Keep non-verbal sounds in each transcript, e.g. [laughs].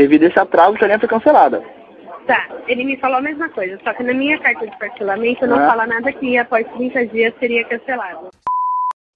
devido a esse atraso, a linha foi cancelada. Tá, ele me falou a mesma coisa, só que na minha carta de parcelamento não Ah. fala nada que após 30 dias seria cancelado.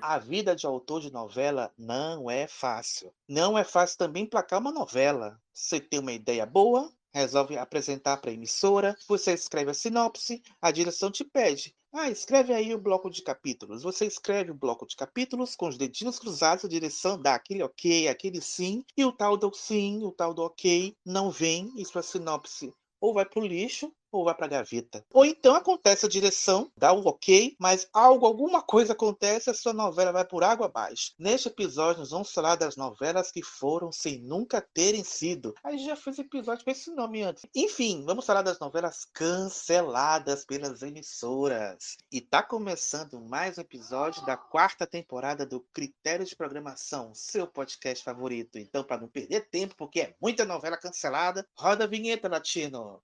A vida de autor de novela não é fácil. Não é fácil também placar uma novela. Você tem uma ideia boa, resolve apresentar para a emissora, você escreve a sinopse, a direção te pede. Ah, escreve aí o bloco de capítulos. Você escreve o bloco de capítulos com os dedinhos cruzados, a direção dá aquele ok, aquele sim, e o tal do sim, o tal do ok não vem, e sua sinopse ou vai para o lixo ou vai para a gaveta. Ou então acontece a direção, dá o ok, mas algo, alguma coisa acontece a sua novela vai por água abaixo. Neste episódio, nós vamos falar das novelas que foram sem nunca terem sido. Aí já fez episódio com esse nome antes. Enfim, vamos falar das novelas canceladas pelas emissoras. E tá começando mais um episódio da quarta temporada do Critério de Programação, seu podcast favorito. Então, para não perder tempo, porque é muita novela cancelada, roda a vinheta, Latino.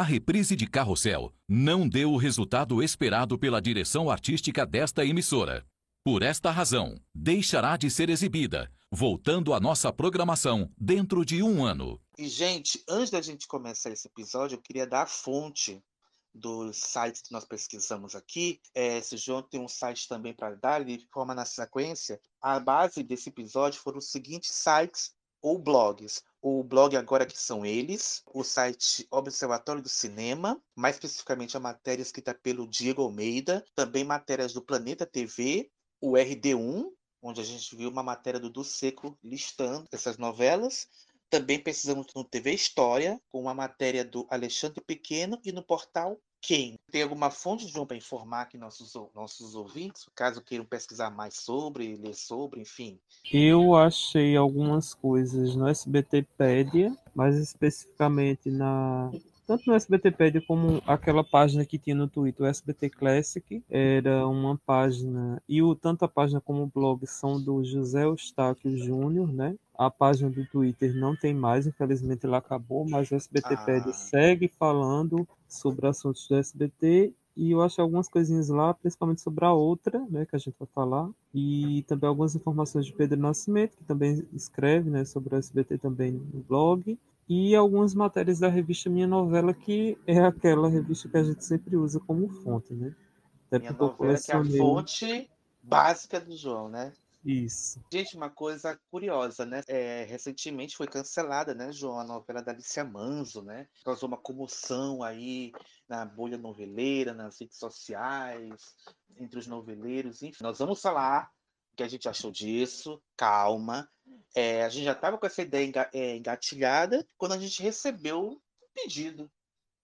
A reprise de Carrossel não deu o resultado esperado pela direção artística desta emissora. Por esta razão, deixará de ser exibida, voltando à nossa programação dentro de um ano. E, gente, antes da gente começar esse episódio, eu queria dar a fonte dos sites que nós pesquisamos aqui. É, se o João tem um site também para dar, ele forma na sequência. A base desse episódio foram os seguintes sites ou blogs. O blog agora que são eles, o site Observatório do Cinema, mais especificamente a matéria escrita pelo Diego Almeida, também matérias do Planeta TV, o RD1, onde a gente viu uma matéria do Du Seco listando essas novelas. Também pesquisamos no TV História, com uma matéria do Alexandre Pequeno e no portal Quem. Tem alguma fonte, João, para informar aqui nossos, nossos ouvintes, caso queiram pesquisar mais sobre, ler sobre, enfim. Eu achei algumas coisas no SBTpedia, mais especificamente na tanto no SBTpedia como aquela página que tinha no Twitter, o SBT Classic, era uma página e o tanto a página como o blog são do José Eustáquio Júnior, né? A página do Twitter não tem mais, infelizmente ela acabou, mas o SBTpedia Ah. segue falando sobre assuntos do SBT e eu achei algumas coisinhas lá, principalmente sobre a outra, né, que a gente vai falar, e também algumas informações de Pedro Nascimento, que também escreve, né, sobre o SBT também no blog, e algumas matérias da revista Minha Novela, que é aquela revista que a gente sempre usa como fonte, né? Até Minha novela que é a colecionei fonte básica do João, né? isso. Gente, uma coisa curiosa, né? É, recentemente foi cancelada, né, João, a novela da Alicia Manso, né? Causou uma comoção aí na bolha noveleira, nas redes sociais, entre os noveleiros, enfim. Nós vamos falar que a gente achou disso, calma. É, a gente já estava com essa ideia é, engatilhada quando a gente recebeu um pedido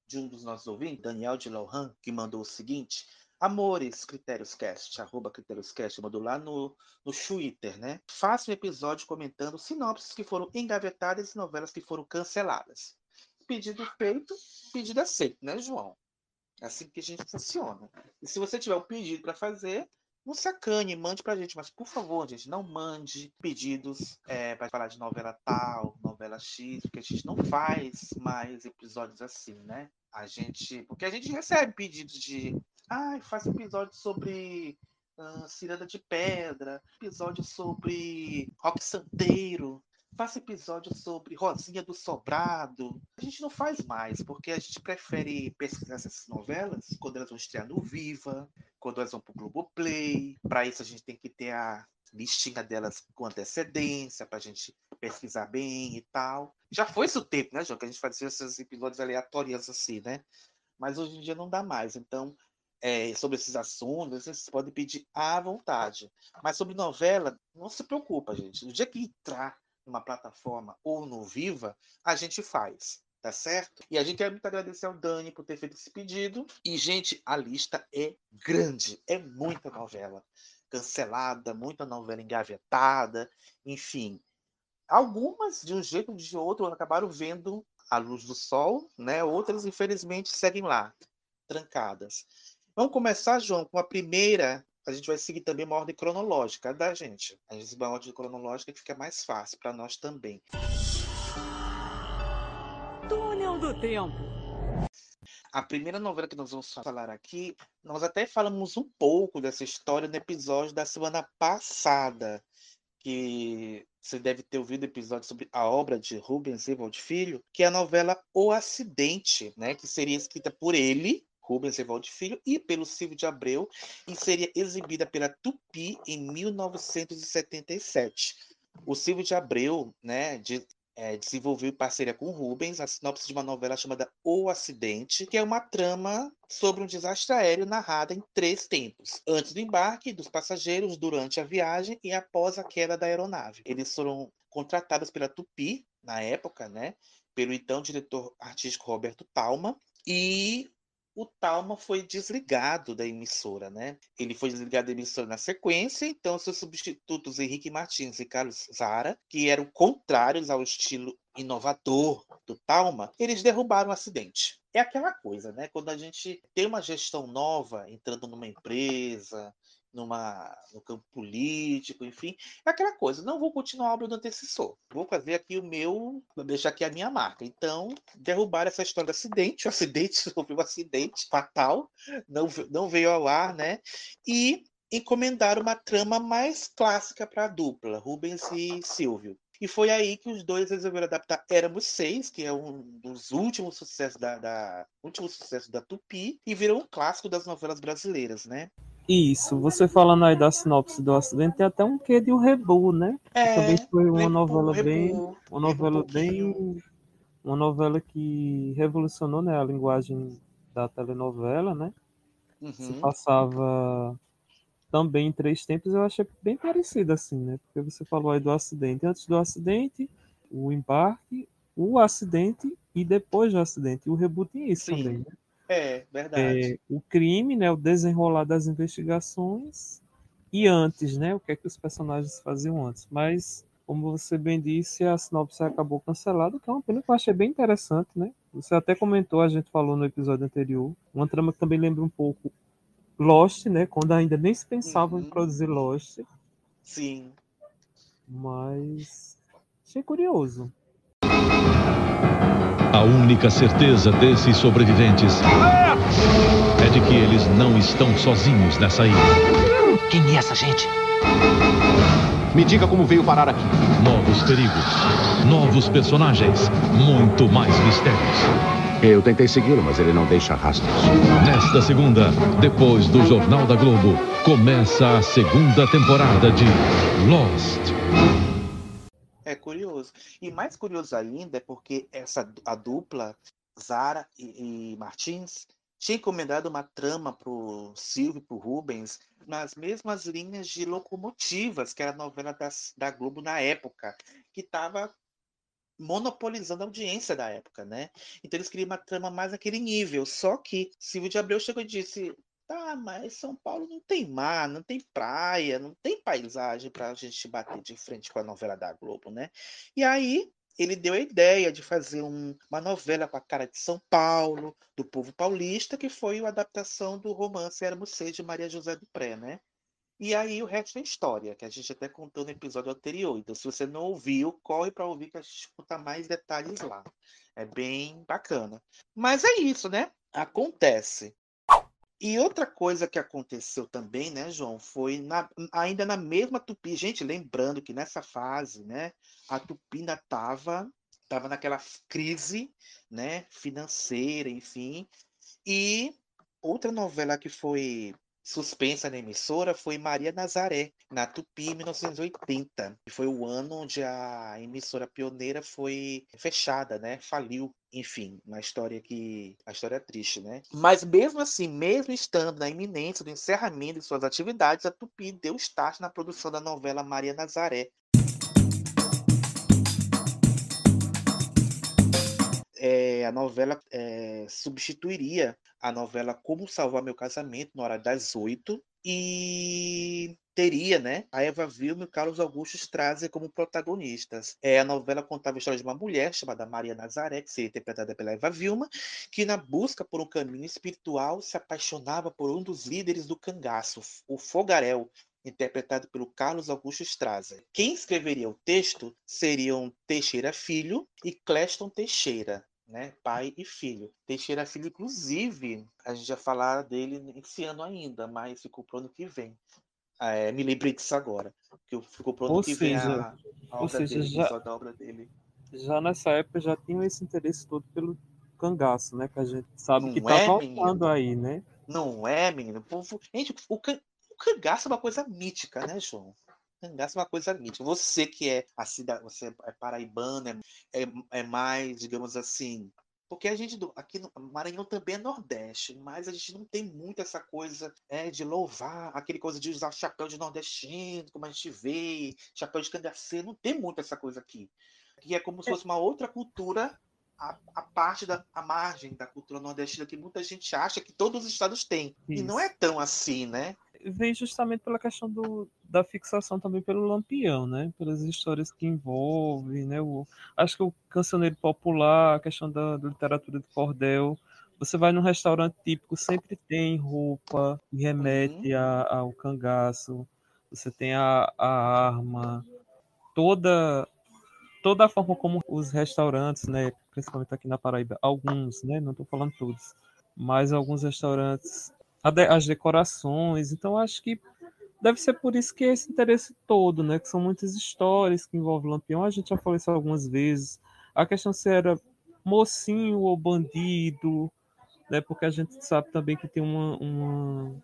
de um dos nossos ouvintes, Daniel de Lohan, que mandou o seguinte. Amores, CritériosCast, arroba CritériosCast, mandou lá no, no Twitter, né? Faça um episódio comentando sinopses que foram engavetadas e novelas que foram canceladas. Pedido feito, pedido aceito, né, João? É assim que a gente funciona. E se você tiver um pedido para fazer, não sacane, mande pra gente. Mas, por favor, gente, não mande pedidos é, para falar de novela tal, novela X, porque a gente não faz mais episódios assim, né? A gente. Porque a gente recebe pedidos de. Ai, faz episódio sobre ah, Ciranda de Pedra, episódio sobre Rock Santeiro, faça episódio sobre Rosinha do Sobrado. A gente não faz mais, porque a gente prefere pesquisar essas novelas quando elas vão estrear no Viva, quando elas vão pro Globoplay. Para isso a gente tem que ter a listinha delas com antecedência, para a gente pesquisar bem e tal. Já foi esse o tempo, né, João, que a gente fazia esses episódios aleatórios assim, né? Mas hoje em dia não dá mais. Então, é, sobre esses assuntos, vocês podem pedir à vontade. Mas sobre novela, não se preocupa, gente. No dia que entrar numa plataforma ou no Viva, a gente faz, tá certo? E a gente quer muito agradecer ao Dani por ter feito esse pedido. E, gente, a lista é grande, é muita novela cancelada, muita novela engavetada, enfim. Algumas, de um jeito ou de outro, acabaram vendo a luz do sol, né? Outras, infelizmente, seguem lá, trancadas. Vamos começar, João, com a primeira a gente vai seguir também uma ordem cronológica da gente. A gente vai uma ordem cronológica que fica mais fácil para nós também. Túnel do Tempo. A primeira novela que nós vamos falar aqui, nós até falamos um pouco dessa história no episódio da semana passada, que você deve ter ouvido o episódio sobre a obra de Rubens Evald Filho, que é a novela O Acidente, né, que seria escrita por ele, Rubens Evald Filho, e pelo Silvio de Abreu, e seria exibida pela Tupi em 1977. O Silvio de Abreu, né, de, é, desenvolveu em parceria com Rubens a sinopse de uma novela chamada O Acidente, que é uma trama sobre um desastre aéreo narrada em três tempos: antes do embarque, dos passageiros, durante a viagem e após a queda da aeronave. Eles foram contratados pela Tupi na época, né, pelo então diretor artístico Roberto Talma, e o Talma foi desligado da emissora, né? Ele foi desligado da emissora na sequência, então seus substitutos Henrique Martins e Carlos Zara, que eram contrários ao estilo inovador do Talma, eles derrubaram o acidente. É aquela coisa, né? Quando a gente tem uma gestão nova entrando numa empresa, numa, no campo político, enfim, é aquela coisa. Não vou continuar a obra do antecessor. Vou fazer aqui o meu, vou deixar aqui a minha marca. Então, derrubar essa história do acidente, [laughs] o acidente, sofreu um acidente fatal, não, não veio ao ar, né? E encomendar uma trama mais clássica para a dupla, Rubens e Silvio. E foi aí que os dois resolveram adaptar Éramos Seis, que é um dos últimos sucessos da, da último sucesso da Tupi, e virou um clássico das novelas brasileiras, né? Isso, você falando aí da sinopse do acidente, tem até um quê de um rebu, né? É, Também foi uma Rebu, novela Rebu, bem. Uma novela pouquinho. bem. Uma novela que revolucionou né, a linguagem da telenovela, né? Se Uhum. passava também em três tempos, eu achei bem parecido assim, né? Porque você falou aí do acidente. Antes do acidente, o embarque, o acidente e depois do acidente. E o reboot tem isso Sim. também, né? É, verdade. É, o crime, né? O desenrolar das investigações e antes, né? O que é que os personagens faziam antes. Mas, como você bem disse, a sinopse acabou cancelada, que é uma pena que eu achei bem interessante, né? Você até comentou, a gente falou no episódio anterior, uma trama que também lembra um pouco Lost, né? Quando ainda nem se pensava em Uhum. produzir Lost, Sim. mas achei curioso. A única certeza desses sobreviventes é de que eles não estão sozinhos nessa ilha. Quem é essa gente? Me diga como veio parar aqui. Novos perigos, novos personagens, muito mais mistérios. Eu tentei segui-lo, mas ele não deixa rastros. Nesta segunda, depois do Jornal da Globo, começa a segunda temporada de Lost. É curioso. E mais curioso ainda é porque essa a dupla, Zara e, e Martins, tinha encomendado uma trama pro Silvio e pro Rubens nas mesmas linhas de Locomotivas, que era a novela das, da Globo na época, que estava monopolizando a audiência da época, né? Então eles queriam uma trama mais naquele nível. Só que Silvio de Abreu chegou e disse: Tá, mas São Paulo não tem mar, não tem praia, não tem paisagem para a gente bater de frente com a novela da Globo, né? E aí ele deu a ideia de fazer um- uma novela com a cara de São Paulo, do povo paulista, que foi a adaptação do romance Éramos Seis de Maria José do Pré, né? E aí o resto é história, que a gente até contou no episódio anterior. Então, se você não ouviu, corre para ouvir que a gente conta mais detalhes lá. É bem bacana. Mas é isso, né? Acontece. E outra coisa que aconteceu também, né, João, foi na- ainda na mesma Tupi. Gente, lembrando que nessa fase, né, a Tupi ainda estava tava naquela crise, né, financeira, enfim. E outra novela que foi suspensa na emissora foi Maria Nazaré, na Tupi, em 1980. Que foi o ano onde a emissora pioneira foi fechada, né? Faliu. Enfim, uma história que. A história é triste, né? Mas mesmo assim, mesmo estando na iminência do encerramento de suas atividades, a Tupi deu start na produção da novela Maria Nazaré. É, a novela é, substituiria a novela Como Salvar Meu Casamento, na hora das oito. E teria, né, a Eva Vilma e o Carlos Augusto Strasser como protagonistas. É, a novela contava a história de uma mulher chamada Maria Nazaré, que seria interpretada pela Eva Vilma, que na busca por um caminho espiritual se apaixonava por um dos líderes do cangaço, o Fogarel, interpretado pelo Carlos Augusto Strasser. Quem escreveria o texto seriam Teixeira Filho e Cleston Teixeira, né? pai e filho. Teixeira Filho, inclusive, a gente já falar dele esse ano ainda, mas ficou pro ano que vem. É, me lembrei disso agora, que ficou pro ano Ou que seja, vem a, a obra seja, dele, já- da obra dele. Já nessa época já tinham esse interesse todo pelo cangaço, né? Que a gente sabe Não que tá é, voltando menino? aí, né? Não é, menino? Gente, o, can... o cangaço é uma coisa mítica, né, João? Cangaço é uma coisa mítica. Você que é a cidade, você é paraibano, é, é, é mais, digamos assim. Porque a gente, do- aqui no Maranhão também é Nordeste, mas a gente não tem muito essa coisa é, de louvar, aquele coisa de usar chapéu de nordestino, como a gente vê, chapéu de cangaceiro, não tem muito essa coisa aqui. Que é como se fosse uma outra cultura a, a parte da a margem da cultura nordestina que muita gente acha que todos os estados têm. E não é tão assim, né? Vem justamente pela questão do, da fixação também pelo Lampião, né? Pelas histórias que envolvem, né? O, acho que o cancioneiro popular, a questão da, da literatura de cordel. Você vai num restaurante típico, sempre tem roupa que remete a- ao cangaço. Você tem a, a arma, toda toda a forma como os restaurantes, né, principalmente aqui na Paraíba, alguns, né, não estou falando todos, mas alguns restaurantes, de- as decorações, então acho que deve ser por isso que é esse interesse todo, né, que são muitas histórias que envolvem Lampião, a gente já falou isso algumas vezes, a questão se era mocinho ou bandido, né, porque a gente sabe também que tem uma, uma,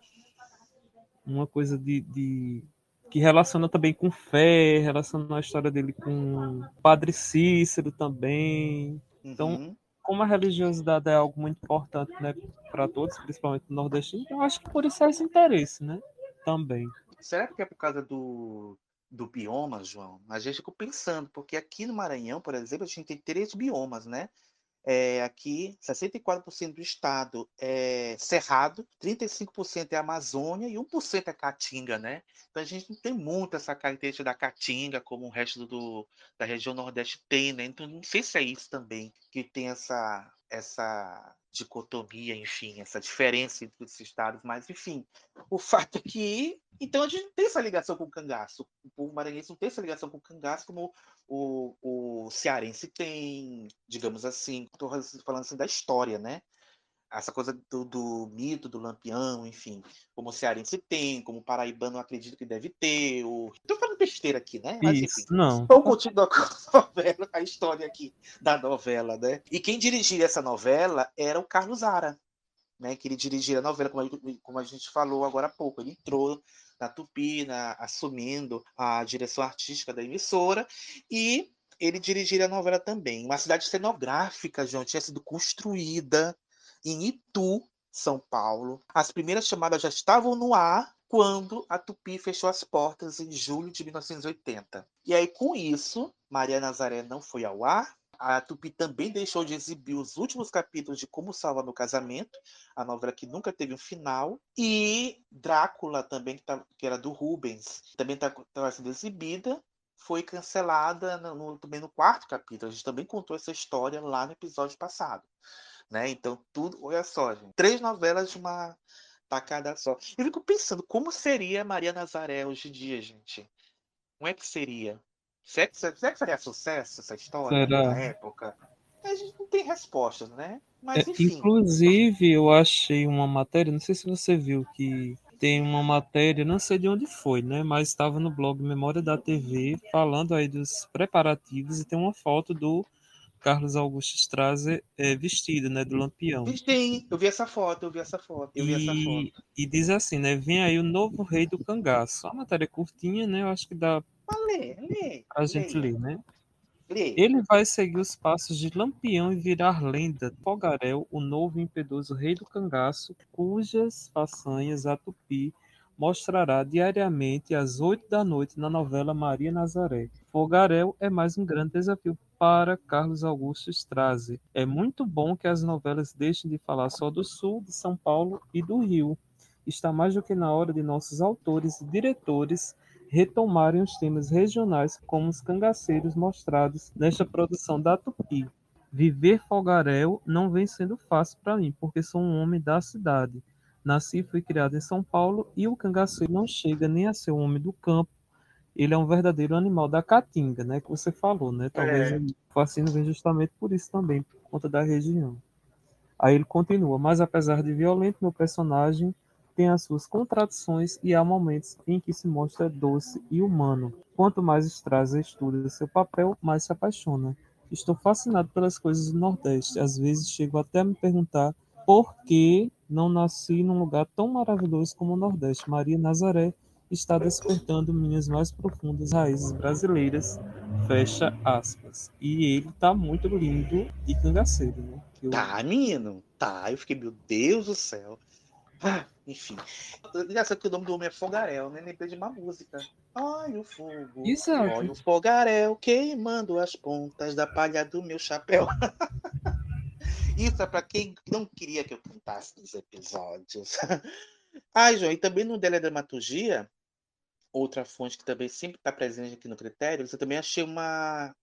uma coisa de, de que relaciona também com fé, relaciona a história dele com Padre Cícero também. Então, Uhum. Como a religiosidade é algo muito importante, né, para todos, principalmente no nordestino, eu acho que por isso é esse interesse, né, também. Será que é por causa do, do bioma, João? A gente ficou pensando, porque aqui no Maranhão, por exemplo, a gente tem três biomas, né? É, aqui, 64% do estado é cerrado, 35% é Amazônia e 1% é Caatinga, né? Então a gente não tem muito essa característica da Caatinga como o resto do, da região Nordeste tem, né? Então não sei se é isso também que tem essa, essa dicotomia, enfim, essa diferença entre os estados, mas enfim, o fato é que então a gente não tem essa ligação com o cangaço. O povo maranhense não tem essa ligação com o cangaço como o, o cearense tem, digamos assim, estou falando assim da história, né? Essa coisa do, do mito do lampião, enfim, como o cearense tem, como o paraibano acredita que deve ter. O... Estou falando besteira aqui, né? Mas Isso, enfim. não. Vamos continuar com a [laughs] novela, a história aqui da novela, né? E quem dirigia essa novela era o Carlos Zara, né? Que ele dirigia a novela, como a, como a gente falou agora há pouco. Ele entrou na Tupi, na- assumindo a direção artística da emissora, e ele dirigiria a novela também. Uma cidade cenográfica, João, tinha sido construída em Itu, São Paulo. As primeiras chamadas já estavam no ar quando a Tupi fechou as portas em julho de 1980. E aí, com isso, Maria Nazaré não foi ao ar. A Tupi também deixou de exibir os últimos capítulos de Como Salvar Meu Casamento, a novela que nunca teve um final. E Drácula, também, que, tá- que era do Rubens, também estava sendo exibida. Foi cancelada no, no- também no quarto capítulo. A gente também contou essa história lá no episódio passado. Né? Então, tudo, olha só, gente. Três novelas de uma tacada só. Eu fico pensando, como seria Maria Nazaré hoje em dia, gente? Como é que seria? Será que, será que faria sucesso essa história Será? na época? A gente não tem respostas, né? É, Mas enfim. inclusive, eu achei uma matéria, não sei se você viu, que tem uma matéria, não sei de onde foi, né? Mas estava no blog Memória da TV, falando aí dos preparativos, e tem uma foto do Carlos Augusto Strasser é, vestido, né? Do Lampião. Sim, eu vi essa foto, eu vi essa foto, eu vi essa E, foto. e diz assim, né? Vem aí o novo rei do cangaço. A matéria é curtinha, né? Eu acho que dá lê, lê. pra gente ler, né? lê. Ele vai seguir os passos de Lampião e virar lenda. Fogarel, o novo e impiedoso rei do cangaço, cujas façanhas a Tupi mostrará diariamente às oito da noite na novela Maria Nazaré. Fogarel é mais um grande desafio para Carlos Augusto Strasser. É muito bom que as novelas deixem de falar só do Sul, de São Paulo e do Rio está mais do que na hora de nossos autores e diretores retomarem os temas regionais como os cangaceiros mostrados nesta produção da Tupi. Viver fogaréu não vem sendo fácil para mim, porque sou um homem da cidade. Nasci e fui criado em São Paulo e o cangaceiro não chega nem a ser um homem do campo. Ele é um verdadeiro animal da caatinga, né? Que você falou, né? Talvez É. o fascínio venha justamente por isso também, por conta da região. Aí ele continua, mas apesar de violento, meu personagem tem as suas contradições e há momentos em que se mostra doce e humano. Quanto mais Straza estuda seu papel, mais se apaixona. Estou fascinado pelas coisas do Nordeste. Às vezes chego até a me perguntar por que não nasci num lugar tão maravilhoso como o Nordeste. Maria Nazaré está despertando minhas mais profundas raízes brasileiras. Fecha aspas. E ele tá muito lindo e cangaceiro, né? Eu- Tá, menino. Tá, eu fiquei, meu Deus do céu. Ah, enfim. Engraçado que o nome do homem é Fogaréu, né? Lembrei de uma música. Ai, o fogo. Exato. Olha o fogaréu queimando as pontas da palha do meu chapéu. [laughs] Isso é pra quem não queria que eu cantasse nos episódios. [laughs] Ai, João, e também no Teledramaturgia, outra fonte que também sempre está presente aqui no critério, eu também achei uma,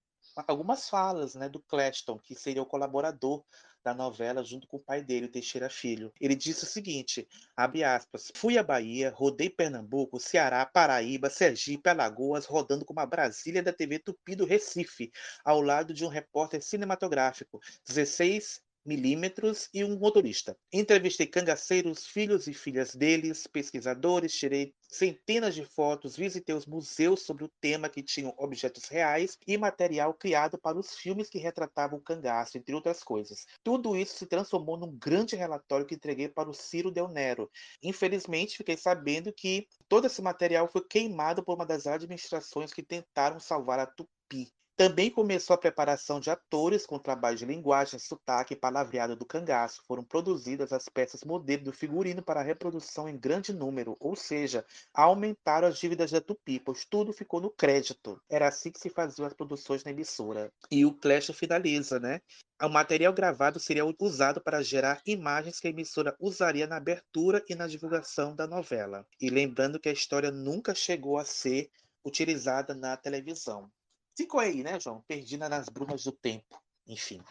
algumas falas né, do Cleston, que seria o colaborador da novela junto com o pai dele, o Teixeira Filho. Ele disse o seguinte, abre aspas, fui à Bahia, rodei Pernambuco, Ceará, Paraíba, Sergipe, Alagoas, rodando com uma Brasília da TV Tupi do Recife, ao lado de um repórter cinematográfico, 16 milímetros e um motorista. Entrevistei cangaceiros, filhos e filhas deles, pesquisadores, tirei centenas de fotos, visitei os museus sobre o tema que tinham objetos reais e material criado para os filmes que retratavam o cangaço, entre outras coisas. Tudo isso se transformou num grande relatório que entreguei para o Ciro Del Nero. Infelizmente, fiquei sabendo que todo esse material foi queimado por uma das administrações que tentaram salvar a Tupi. Também começou a preparação de atores com trabalho de linguagem, sotaque e palavreado do cangaço. Foram produzidas as peças modelo do figurino para reprodução em grande número, ou seja, aumentaram as dívidas da Tupi, pois tudo ficou no crédito. Era assim que se faziam as produções na emissora. E o Clash finaliza, né? O material gravado seria usado para gerar imagens que a emissora usaria na abertura e na divulgação da novela. E lembrando que a história nunca chegou a ser utilizada na televisão. Ficou aí, né, João? Perdida nas brumas do tempo. Enfim.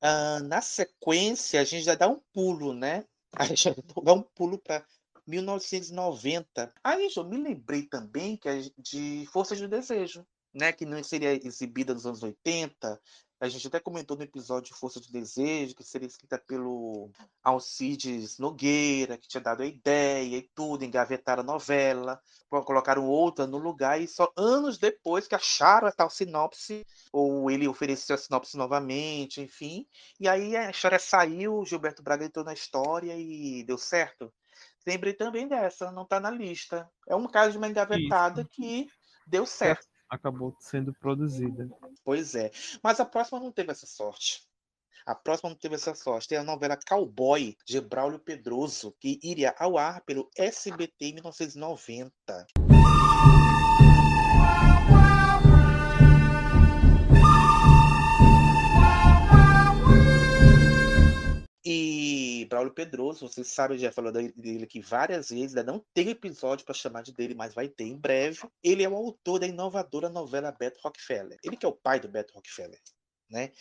Ah, na sequência, a gente já dá um pulo, né? [laughs] A gente já dá um pulo para 1990. Aí, João, me lembrei também que de Forças do Desejo, né? Que não seria exibida nos anos 80. A gente até comentou no episódio de Força do Desejo, que seria escrita pelo Alcides Nogueira, que tinha dado a ideia e tudo, engavetaram a novela, colocaram outra no lugar, e só anos depois que acharam a tal sinopse, ou ele ofereceu a sinopse novamente, enfim. E aí a história saiu, Gilberto Braga entrou na história e deu certo. Lembrei também dessa, não está na lista. É um caso de uma engavetada que deu certo. Acabou sendo produzida. Pois é. Mas a próxima não teve essa sorte. A próxima não teve essa sorte. Tem a novela Cowboy, de Braulio Pedroso, que iria ao ar pelo SBT em 1990. E Braulio Pedroso, vocês sabem, já falou dele aqui várias vezes, ainda não tem episódio para chamar de dele, mas vai ter em breve. Ele é o autor da inovadora novela Beto Rockefeller. Ele que é o pai do Beto Rockefeller, né?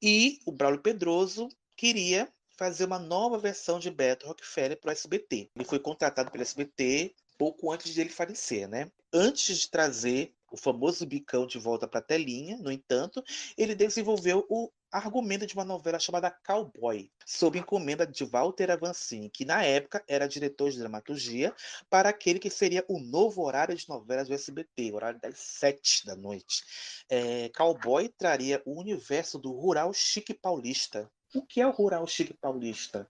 E o Braulio Pedroso queria fazer uma nova versão de Beto Rockefeller para o SBT. Ele foi contratado pelo SBT pouco antes dele falecer, né? Antes de trazer o famoso bicão de volta para a telinha, no entanto, ele desenvolveu o argumento de uma novela chamada Cowboy, sob encomenda de Walter Avancini, que na época era diretor de dramaturgia para aquele que seria o novo horário de novelas do SBT, horário das sete da noite. É, Cowboy traria o universo do rural chique paulista. O que é o rural chique paulista?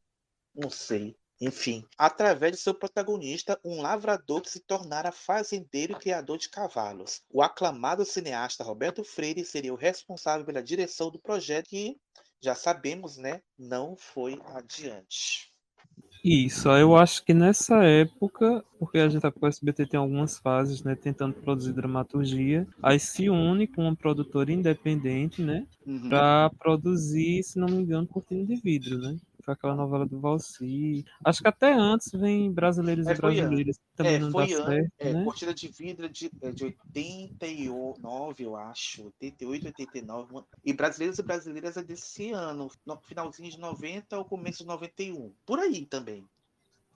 Não sei. Enfim, através de seu protagonista, um lavrador que se tornara fazendeiro e criador de cavalos. O aclamado cineasta Roberto Freire seria o responsável pela direção do projeto que, já sabemos, né, não foi adiante. Isso, eu acho que nessa época, porque a gente sabe que o SBT tem algumas fases, né, tentando produzir dramaturgia, aí se une com uma produtora independente, né, Uhum. para produzir, se não me engano, Cortina de Vidro, né? Foi aquela novela do Valci. Acho que até antes vem Brasileiros É, e an- Brasileiras, também É, não foi dá an- certo, é, né? Cortina de Vidro de, é, de 89, eu acho. 88, 89. uma- E Brasileiros e Brasileiras é desse ano. No finalzinho de 90 ou começo de 91. Por aí também.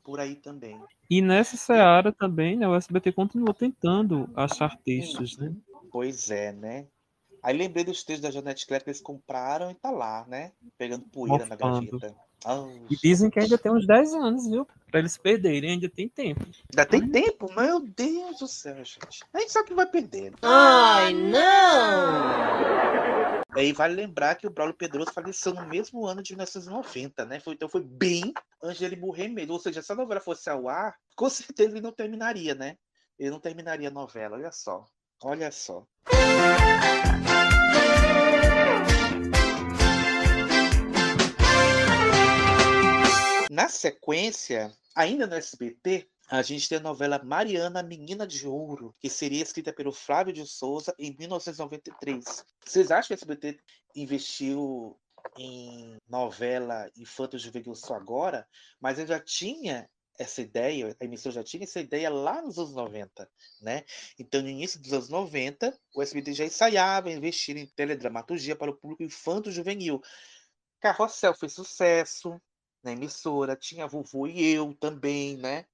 Por aí também. E nessa seara também, né, o SBT continua tentando achar textos, né? Pois é, né? Aí lembrei dos textos da Janete Claire que eles compraram e tá lá, né? Pegando poeira na Mofando. gaveta. Ah, E dizem que ainda tem uns 10 anos, viu? Pra eles perderem, ainda tem tempo. Ainda tem tempo? Meu Deus do céu, gente. A gente sabe que vai perdendo. Ai, não! Aí vale lembrar que o Braulio Pedroso faleceu no mesmo ano de 1990, né? Foi, então foi bem antes dele morrer mesmo. Ou seja, se a novela fosse ao ar, com certeza ele não terminaria, né? Ele não terminaria a novela, olha só. Olha só. Na sequência, ainda no SBT, a gente tem a novela Mariana, Menina de Ouro, que seria escrita pelo Flávio de Souza em 1993. Vocês acham que o SBT investiu em novela infanto-juvenil só agora? Mas ele já tinha essa ideia, a emissora já tinha essa ideia lá nos anos 90, né? Então, no início dos anos 90, o SBT já ensaiava investir em teledramaturgia para o público infanto-juvenil. Carrossel fez sucesso na emissora, tinha Vovô e Eu também, né?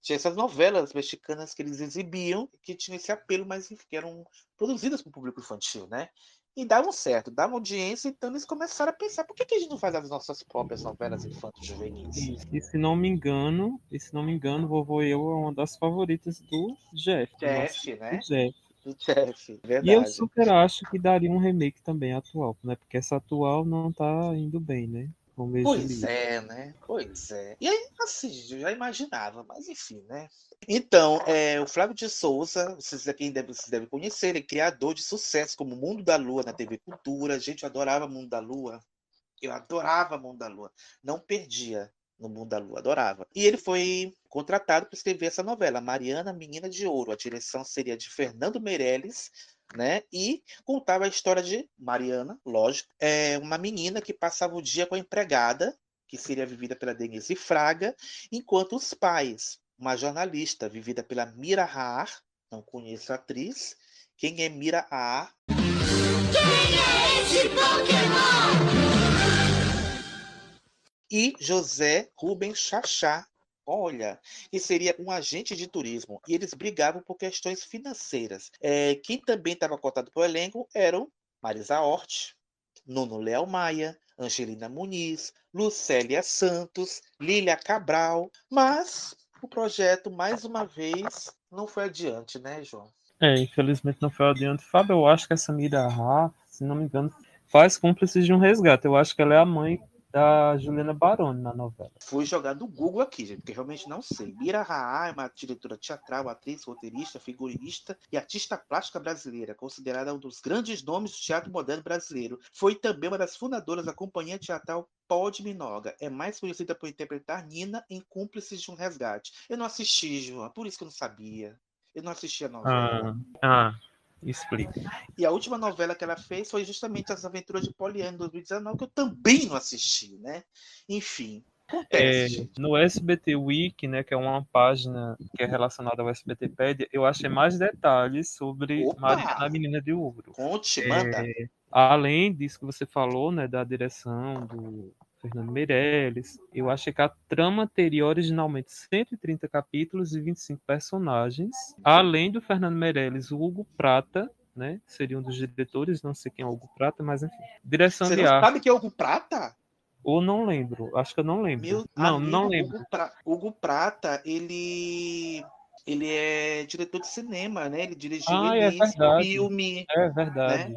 Tinha essas novelas mexicanas que eles exibiam, que tinham esse apelo, mas que eram produzidas para o público infantil, né? E davam certo, davam audiência, então eles começaram a pensar, por que, que a gente não faz as nossas próprias novelas infantos juvenis? E se não me engano, e se não me engano, Vovô e Eu é uma das favoritas do Jeff. Jeff, né? do Jeff. Do Jeff, E eu verdade. super acho que daria um remake também atual, né? Porque essa atual não tá indo bem, né? Pois é, né? Pois é. E aí, assim, eu já imaginava, mas enfim, né? Então, é, o Flávio de Souza, vocês aqui devem, vocês devem conhecer, ele é criador de sucesso como Mundo da Lua na TV Cultura. Gente, eu adorava Mundo da Lua. Eu adorava Mundo da Lua. Não perdia no Mundo da Lua, adorava. E ele foi contratado para escrever essa novela, Mariana, Menina de Ouro. A direção seria de Fernando Meirelles, né? E contava a história de Mariana, lógico, é uma menina que passava o dia com a empregada, que seria vivida pela Denise Fraga, enquanto os pais, uma jornalista vivida pela Mira Haar, não conheço a atriz. Quem é Mira Haar? E José Rubens Chachá, olha, que seria um agente de turismo. E eles brigavam por questões financeiras. É, quem também estava cotado para o elenco eram Marisa Hort, Nuno Léo Maia, Angelina Muniz, Lucélia Santos, Lília Cabral. Mas o projeto, mais uma vez, não foi adiante, né, João? É, infelizmente não foi adiante. Fábio, eu acho que essa Mira Ha, se não me engano, faz cúmplices de um resgate. Eu acho que ela é a mãe da Juliana Baroni na novela. Fui jogar no Google aqui, gente, porque realmente não sei. Mira Raa é uma diretora teatral, atriz, roteirista, figurinista e artista plástica brasileira, considerada um dos grandes nomes do teatro moderno brasileiro. Foi também uma das fundadoras da companhia teatral Pod Minoga. É mais conhecida por interpretar Nina em Cúmplices de um Resgate. Eu não assisti, João, por isso que eu não sabia. Eu não assisti a novela. Ah, ah explica. E a última novela que ela fez foi justamente As Aventuras de Poliana, em 2019, que eu também não assisti, né? Enfim, É, acontece. no SBT Wiki, né, que é uma página que é relacionada ao SBTpedia, eu achei mais detalhes sobre Opa! Mariana, a Menina de Ouro. Conte, manda. É, além disso que você falou, né, da direção do Fernando Meirelles, eu achei que a trama teria originalmente 130 capítulos e 25 personagens, além do Fernando Meirelles, o Hugo Prata, né, seria um dos diretores, não sei quem é o Hugo Prata, mas enfim. Direção Você de arte, sabe que é Hugo Prata? ou não lembro, acho que eu não lembro. Meu não, amigo, não lembro. Hugo, pra... Hugo Prata, ele ele é diretor de cinema, né? Ele dirigiu Ah, é filme. É verdade.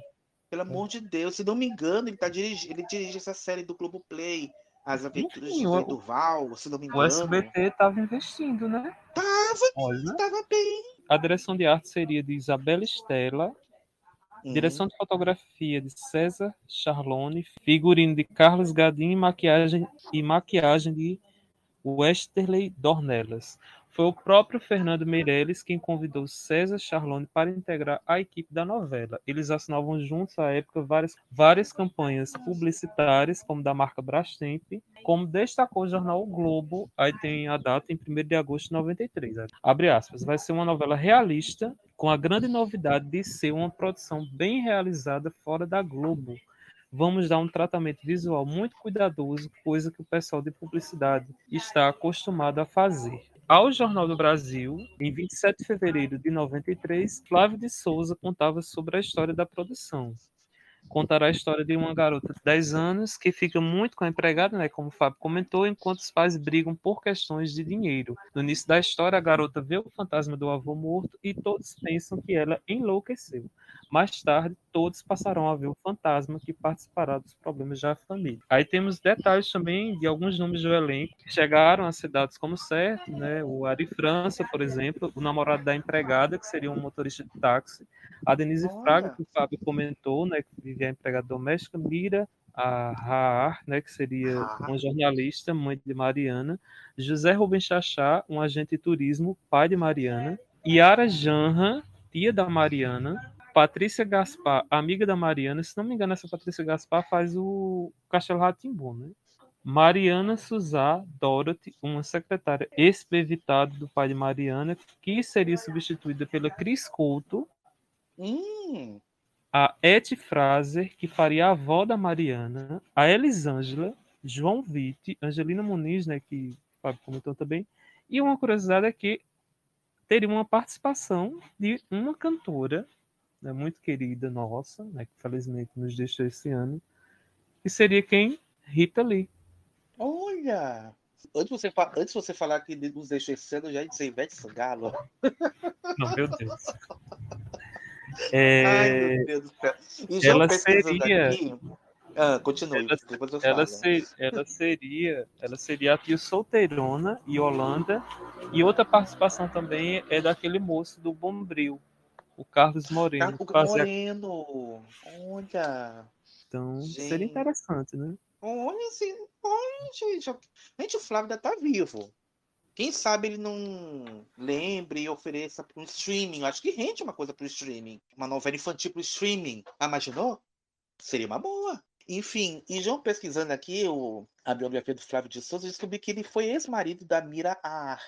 Pelo amor de Deus, se não me engano, ele tá dirigi... ele dirige essa série do Globoplay, As Aventuras Enfim, de o- Duval, se não me O engano. SBT estava investindo, né? Tava, Olha, tava bem. a direção de arte seria de Isabela Estela, Uhum. direção de fotografia de César Charlone, figurino de Carlos Gadin e maquiagem, e maquiagem de Westerley Dornelas. Foi o próprio Fernando Meirelles quem convidou César Charlone para integrar a equipe da novela. Eles assinavam juntos à época várias, várias campanhas publicitárias, como da marca Brastemp, como destacou o jornal o Globo, aí tem a data em 1 de agosto de 93. Abre aspas, vai ser uma novela realista, com a grande novidade de ser uma produção bem realizada fora da Globo vamos dar um tratamento visual muito cuidadoso, coisa que o pessoal de publicidade está acostumado a fazer. Ao Jornal do Brasil, em 27 de fevereiro de 93, Flávio de Souza contava sobre a história da produção. Contará a história de uma garota de 10 anos que fica muito com a empregada, né, como o Fábio comentou, enquanto os pais brigam por questões de dinheiro. No início da história, a garota vê o fantasma do avô morto e todos pensam que ela enlouqueceu. Mais tarde, todos passarão a ver o fantasma que participará dos problemas da família. Aí temos detalhes também de alguns nomes do elenco que chegaram a ser dados como certo, né? O Ari França, por exemplo, o namorado da empregada, que seria um motorista de táxi, a Denise Olha. Fraga, que o Fábio comentou, né, que vivia a empregada doméstica, Mira a Raar, né, que seria uma jornalista, mãe de Mariana, José Rubem Chachá, um agente de turismo, pai de Mariana, Yara Janra, tia da Mariana, Patrícia Gaspar, amiga da Mariana, se não me engano, essa Patrícia Gaspar faz o Castelo Ratimbu, né? Mariana Suzá Dorothy, uma secretária ex-evitada do pai de Mariana, que seria substituída pela Cris Couto. Hum. A Eti Fraser, que faria a avó da Mariana. A Elisângela, João Vitti, Angelina Muniz, né, que o Fábio comentou também. E uma curiosidade é que teria uma participação de uma cantora né, muito querida nossa, né, que felizmente nos deixou esse ano, que seria quem? Rita Lee. Olha! Antes de você, antes de você falar que nos deixou esse ano, eu já disse Ivete Sangalo. [laughs] Não, meu Deus. É... [laughs] Ai, meu Deus do céu. E ela seria. Aqui... Ah, continue. Ela, ela, ser, ela, seria, ela seria a tia solteirona e Holanda. E outra participação também é daquele moço do Bombril, o Carlos Moreno. Carlos Moreno. Olha. Então, gente. seria interessante, né? Olha assim, olha, gente. Gente, o Flávio ainda tá vivo. Quem sabe ele não lembre e ofereça para um streaming. Eu acho que rende uma coisa para o streaming. Uma novela infantil para o streaming. Imaginou? Seria uma boa. Enfim, e já pesquisando aqui o, a biografia do Flávio de Souza, descobri que ele foi ex-marido da Mira Ar.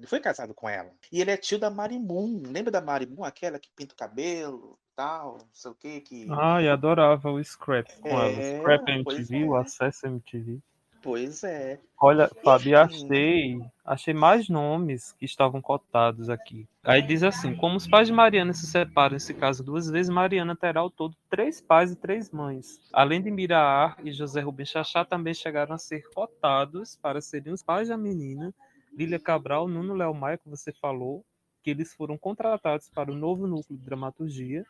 Ele foi casado com ela. E ele é tio da Marimun. Lembra da Marimun, aquela que pinta o cabelo, tal, não sei o que. que... Ai, adorava o Scrap com é, ela. Scrap MTV, é. o Acesso MTV. Pois é. Olha, Fábio, achei, achei mais nomes que estavam cotados aqui. Aí diz assim: como os pais de Mariana se separam nesse caso duas vezes, Mariana terá ao todo três pais e três mães. Além de Miraar e José Rubem Chachá, também chegaram a ser cotados para serem os pais da menina Lília Cabral, Nuno Léo Maia, que você falou, que eles foram contratados para o novo núcleo de dramaturgia.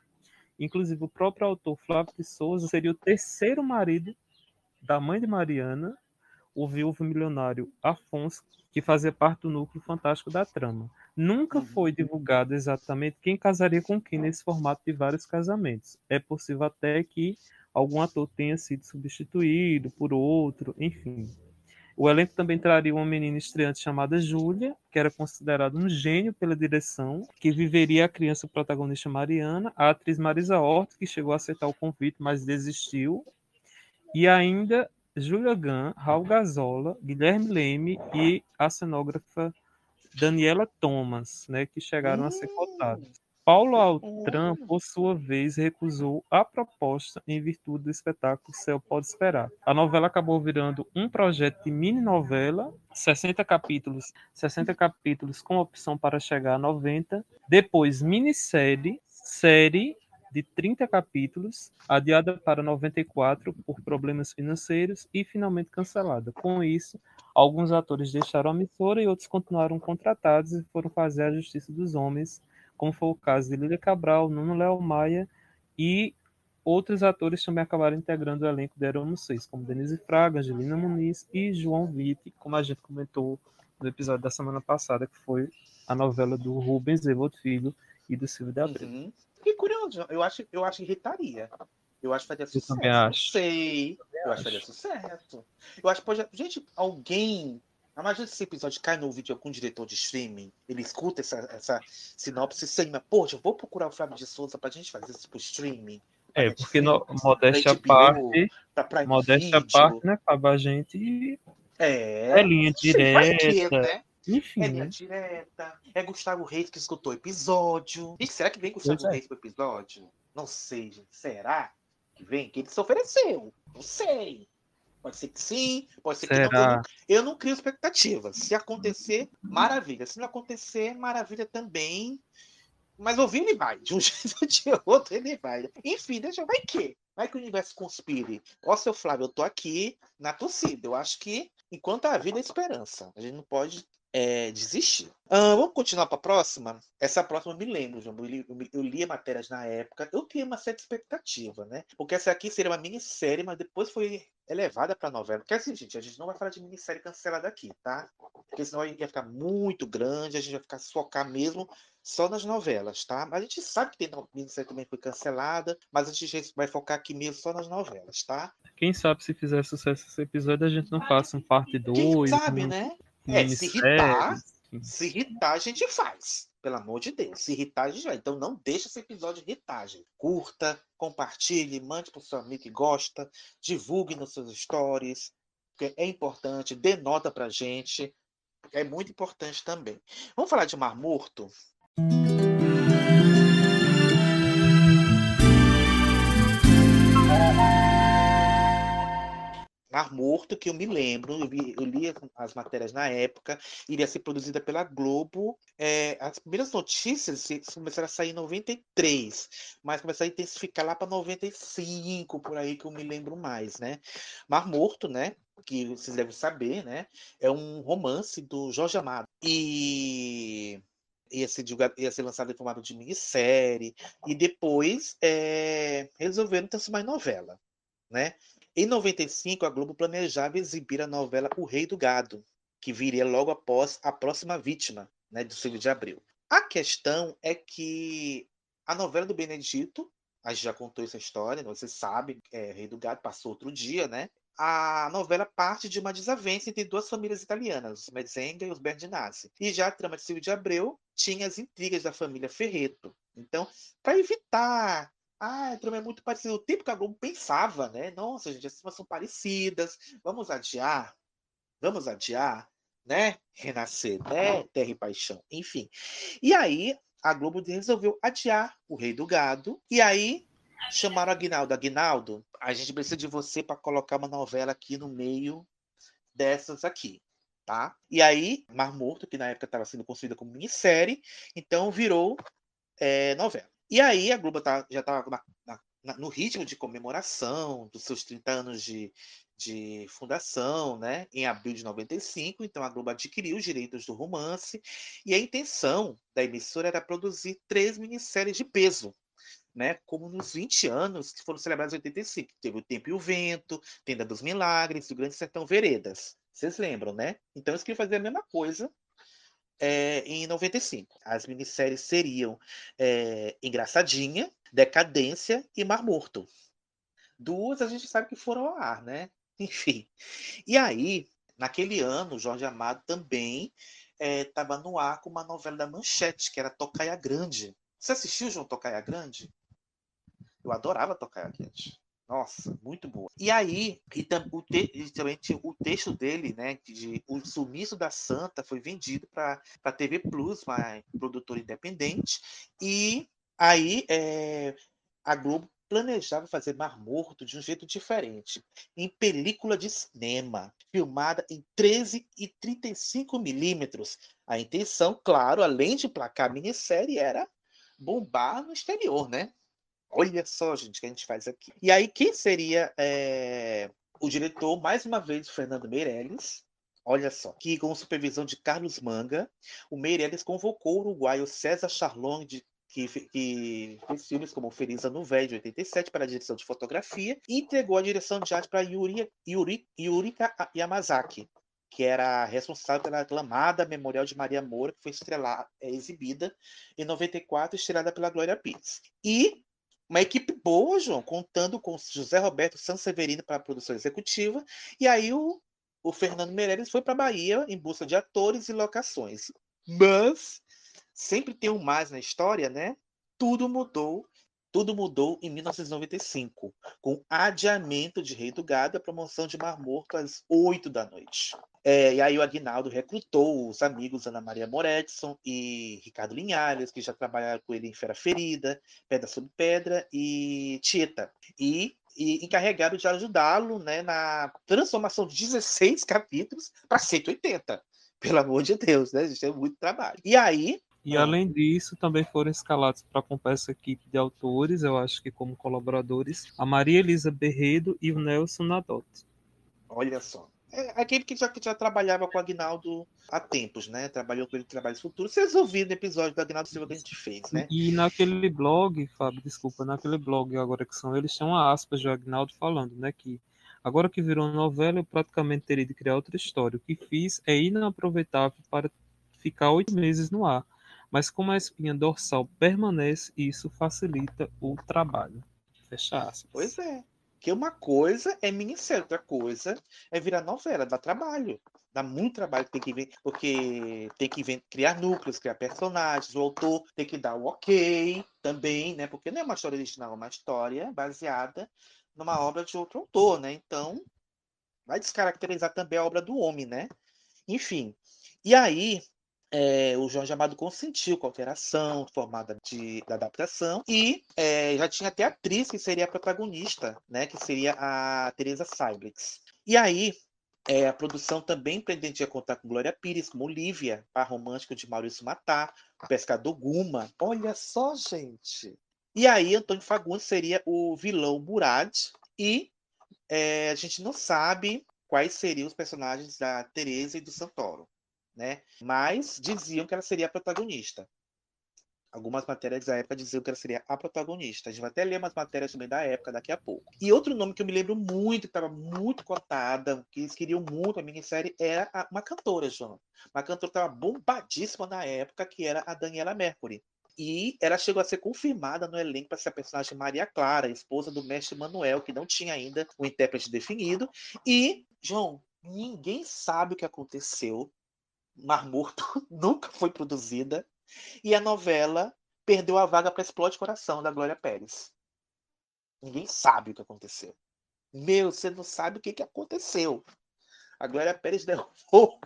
Inclusive, o próprio autor Flávio de Souza seria o terceiro marido da mãe de Mariana, o viúvo milionário Afonso, que fazia parte do núcleo fantástico da trama. Nunca uhum. foi divulgado exatamente quem casaria com quem nesse formato de vários casamentos. É possível até que algum ator tenha sido substituído por outro, enfim. O elenco também traria uma menina estreante chamada Júlia, que era considerada um gênio pela direção, que viveria a criança protagonista Mariana, a atriz Marisa Hort, que chegou a aceitar o convite, mas desistiu, e ainda Júlia Gunn, Raul Gazola, Guilherme Leme e a cenógrafa Daniela Thomas, né, que chegaram a ser cotados. Paulo Altran, por sua vez, recusou a proposta em virtude do espetáculo Céu Pode Esperar. A novela acabou virando um projeto de mini-novela, 60 capítulos, 60 capítulos com opção para chegar a 90, depois minissérie, série de 30 capítulos, adiada para 94 por problemas financeiros e finalmente cancelada. Com isso, alguns atores deixaram a emissora e outros continuaram contratados e foram fazer a Justiça dos Homens como foi o caso de Lília Cabral, Nuno Léo Maia e outros atores também acabaram integrando o elenco de Éramos Seis, como Denise Fraga, Angelina Muniz e João Vitti, como a gente comentou no episódio da semana passada, que foi a novela do Rubens Evoto Filho e do Silvio de Abreu. Uhum. Que curioso, eu acho, eu acho que irritaria. Eu acho que faria sucesso. Eu também acho. Não sei. Eu, eu acho que faria sucesso. Eu acho que pode. Gente, alguém Imagina se esse episódio cai no ouvido de algum diretor de streaming, ele escuta essa, essa sinopse e se anima, poxa, eu vou procurar o Flávio de Souza pra gente fazer isso pro streaming. É, porque no, modéstia à HBO, parte, pra Prime modéstia à Video. parte, né, Fábio? A gente É. é linha direta, né? enfim, É linha né? direta. É Gustavo Reis que escutou o episódio. E será que vem Gustavo Pois é. Reis pro episódio? Não sei, gente. Será que vem? Que ele se ofereceu. Não sei. Pode ser que sim, pode ser que não. Eu não, eu não crio expectativas. Se acontecer, maravilha. Se não acontecer, maravilha também. Mas ouvir ele vai. De um [laughs] jeito ou de outro, ele vai. Enfim, deixa vai que. Vai que o universo conspire. Ó, seu Flávio, eu tô aqui na torcida. Eu acho que enquanto há vida, há esperança. A gente não pode é, desistir. Ah, vamos continuar para a próxima? Essa próxima eu me lembro, João. Eu li, eu li matérias na época. Eu tinha uma certa expectativa, né? Porque essa aqui seria uma minissérie, mas depois foi elevada para novela. Porque assim, gente, a gente não vai falar de minissérie cancelada aqui, tá? Porque senão ia ficar muito grande, a gente vai ficar se focar mesmo só nas novelas, tá? Mas a gente sabe que tem minissérie também que foi cancelada, mas a gente vai focar aqui mesmo só nas novelas, tá? Quem sabe se fizer sucesso esse episódio, a gente não faça um parte Quem 2, sabe, um né? É, se irritar. Se irritar, a gente faz. Pelo amor de Deus. Se irritar, a gente vai. Então não deixa esse episódio irritar, gente. Curta, compartilhe, mande pro seu amigo que gosta, divulgue nos seus stories, porque é importante, dê nota pra gente. É muito importante também. Vamos falar de Mar Morto? Mar Morto, que eu me lembro, eu, vi- eu li as matérias na época, iria ser produzida pela Globo. É, as primeiras notícias começaram a sair em 93, mas começaram a intensificar lá para 95, por aí que eu me lembro mais, né? Mar Morto, né? Que vocês devem saber, né? É um romance do Jorge Amado. E ia ser, ia ser lançado em formato de minissérie, e depois é, resolveram transformar em novela, né? Em 95, a Globo planejava exibir a novela O Rei do Gado, que viria logo após a próxima vítima, né, do Silvio de Abreu. A questão é que a novela do Benedito, a gente já contou essa história, você sabe, é, Rei do Gado passou outro dia, né? A novela parte de uma desavença entre duas famílias italianas, os Mezenga e os Berdinazzi. E já a trama de Silvio de Abreu tinha as intrigas da família Ferreto. Então, para evitar ah, a trama é muito parecida. O tempo que a Globo pensava, né? Nossa, gente, as tramas são parecidas. Vamos adiar? Vamos adiar? Né? Renascer, né? Terra e Paixão. Enfim. E aí, a Globo resolveu adiar o Rei do Gado. E aí, chamaram Aguinaldo. Aguinaldo, a gente precisa de você para colocar uma novela aqui no meio dessas aqui. Tá? E aí, Mar Morto, que na época estava sendo construída como minissérie, então virou é, novela. E aí a Globo tá- já estava no ritmo de comemoração dos seus 30 anos de, de fundação, né? Em abril de 95, então a Globo adquiriu os direitos do romance e a intenção da emissora era produzir três minisséries de peso, né? Como nos 20 anos que foram celebrados em 85. Teve o Tempo e o Vento, Tenda dos Milagres, e o Grande Sertão Veredas. Vocês lembram, né? Então eles queriam fazer a mesma coisa é, em 95. As minisséries seriam é, Engraçadinha, Decadência e Mar Morto. Duas a gente sabe que foram ao ar, né? [laughs] Enfim. E aí, naquele ano, Jorge Amado também estava no ar com uma novela da Manchete, que era Tocaia Grande. Você assistiu, João, Tocaia Grande? Eu adorava Tocaia Grande. Nossa, muito boa. E aí, e, o, te, e o texto dele, né, de O Sumiço da Santa, foi vendido para a TV Plus, uma produtora independente, e aí é, a Globo planejava fazer Mar Morto de um jeito diferente, em película de cinema, filmada em 13 e 35 milímetros. A intenção, claro, além de placar a minissérie, era bombar no exterior, né? Olha só, gente, o que a gente faz aqui. E aí, quem seria é, o diretor, mais uma vez, o Fernando Meirelles. Olha só, que com supervisão de Carlos Manga, o Meirelles convocou o uruguaio César Charlon, de, que, que, fez filmes como Feliz Ano Velho, de 87, para a direção de fotografia, e entregou a direção de arte para Yuri, Yuri, Yurika Yamazaki, que era responsável pela aclamada Memorial de Maria Moura, que foi estrelada, é, exibida em 94, estrelada pela Glória Pires. E uma equipe boa, João, contando com José Roberto Sanseverino para a produção executiva, e aí o o Fernando Meirelles foi para Bahia em busca de atores e locações. Mas sempre tem um mais na história, né? Tudo mudou. Tudo mudou em 1995, com adiamento de Rei do Gado e a promoção de Mar Morto às 8 da noite. É, e aí o Aguinaldo recrutou os amigos Ana Maria Moretson e Ricardo Linhares, que já trabalharam com ele em Fera Ferida, Pedra sobre Pedra e Tieta. E, e encarregaram de ajudá-lo né, na transformação de 16 capítulos para 180. Pelo amor de Deus, né? A gente tem muito trabalho. E aí, e Ah. além disso, também foram escalados para compor essa equipe de autores, eu acho que como colaboradores, a Maria Elisa Berredo e o Nelson Nadotti. olha só. É aquele que já, que já trabalhava com o Agnaldo há tempos, né? Trabalhou com ele Trabalhos Futuros. Vocês ouviram no episódio do Agnaldo Silva que a gente fez, né? E naquele blog, Fábio, desculpa, naquele blog agora que são eles, uma aspas de Agnaldo falando, né, que agora que virou novela, eu praticamente teria de criar outra história. O que fiz é inaproveitável para ficar oito meses no ar. Mas como a espinha dorsal permanece, isso facilita o trabalho. Fecha aspas. Pois é. Que uma coisa é minissérie, outra coisa é virar novela, dá trabalho. Dá muito trabalho, tem que ver, porque tem que criar núcleos, criar personagens, o autor tem que dar o ok também, né? Porque não é uma história original, é uma história baseada numa obra de outro autor, né? Então, vai descaracterizar também a obra do homem, né? Enfim. E aí, é, o Jorge Amado consentiu com a alteração formada de, da adaptação e é, já tinha até atriz que seria a protagonista, né, que seria a Teresa Cyblix. E aí é, a produção também pretendia contar com Glória Pires como Lívia, par romântico de Maurício Matar, o pescador Guma. Olha só, gente! E aí Antônio Fagundes seria o vilão Murad e é, a gente não sabe quais seriam os personagens da Teresa e do Santoro né? Mas diziam que ela seria a protagonista. Algumas matérias da época diziam que ela seria a protagonista. A gente vai até ler umas matérias também da época daqui a pouco. E outro nome que eu me lembro muito, que estava muito cotada, que eles queriam muito a minissérie, era a- uma cantora, João. Uma cantora que estava bombadíssima na época, que era a Daniela Mercury. E ela chegou a ser confirmada no elenco para ser a personagem Maria Clara, esposa do mestre Manuel, que não tinha ainda o intérprete definido. E, João, ninguém sabe o que aconteceu Mar Morto [laughs] nunca foi produzida e a novela perdeu a vaga para Explode Coração da Glória Pérez. Ninguém sabe o que aconteceu. Meu, você não sabe o que, que aconteceu. A Glória Pérez [laughs] derrubou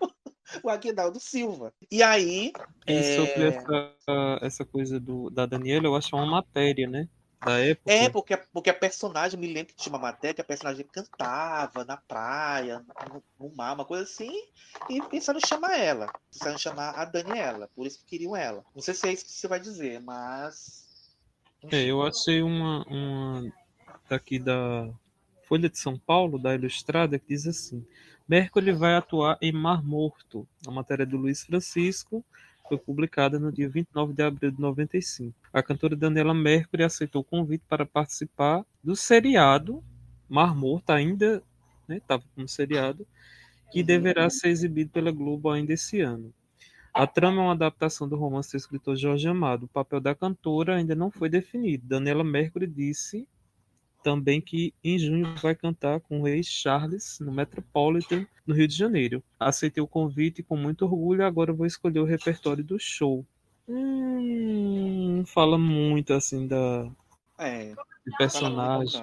o Aguinaldo Silva. E aí. E é, sobre essa, essa coisa do, da Daniela, eu acho é uma matéria, né? Da época. É, porque, a- porque a personagem, me lembro que tinha uma matéria que a personagem cantava na praia, no, no mar, uma coisa assim, e pensaram em chamar ela. Pensaram em chamar a Daniela, por isso que queriam ela. Não sei se é isso que você vai dizer, mas. É, eu achei uma, uma daqui da Folha de São Paulo, da Ilustrada, que diz assim: Mercury vai atuar em Mar Morto. A matéria do Luiz Francisco foi publicada no dia 29 de abril de 95. A cantora Daniela Mercury aceitou o convite para participar do seriado Mar Morto, ainda estava como seriado, que deverá ser exibido pela Globo ainda esse ano. A trama é uma adaptação do romance do escritor Jorge Amado. O papel da cantora ainda não foi definido. Daniela Mercury disse também que em junho vai cantar com o rei Charles no Metropolitan, no Rio de Janeiro. Aceitei o convite com muito orgulho agora vou escolher o repertório do show. Hum, fala muito assim da É, de personagem.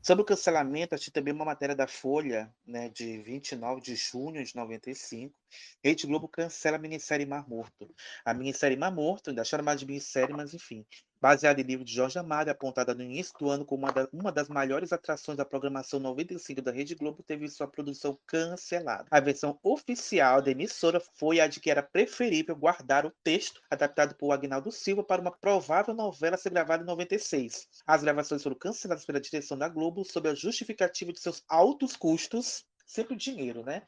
Sobre o cancelamento, achei também uma matéria da Folha, né, de 29 de junho de 95. Rede Globo cancela a minissérie Mar Morto. A minissérie Mar Morto, ainda chama de minissérie, mas enfim, baseada em livro de Jorge Amado, apontada no início do ano como uma, da- uma das maiores atrações da programação 95 da Rede Globo, teve sua produção cancelada. A versão oficial da emissora foi a de que era preferível guardar o texto adaptado por Agnaldo Silva para uma provável novela a ser gravada em 96. As gravações foram canceladas pela direção da Globo sob a justificativa de seus altos custos, sempre o dinheiro, né?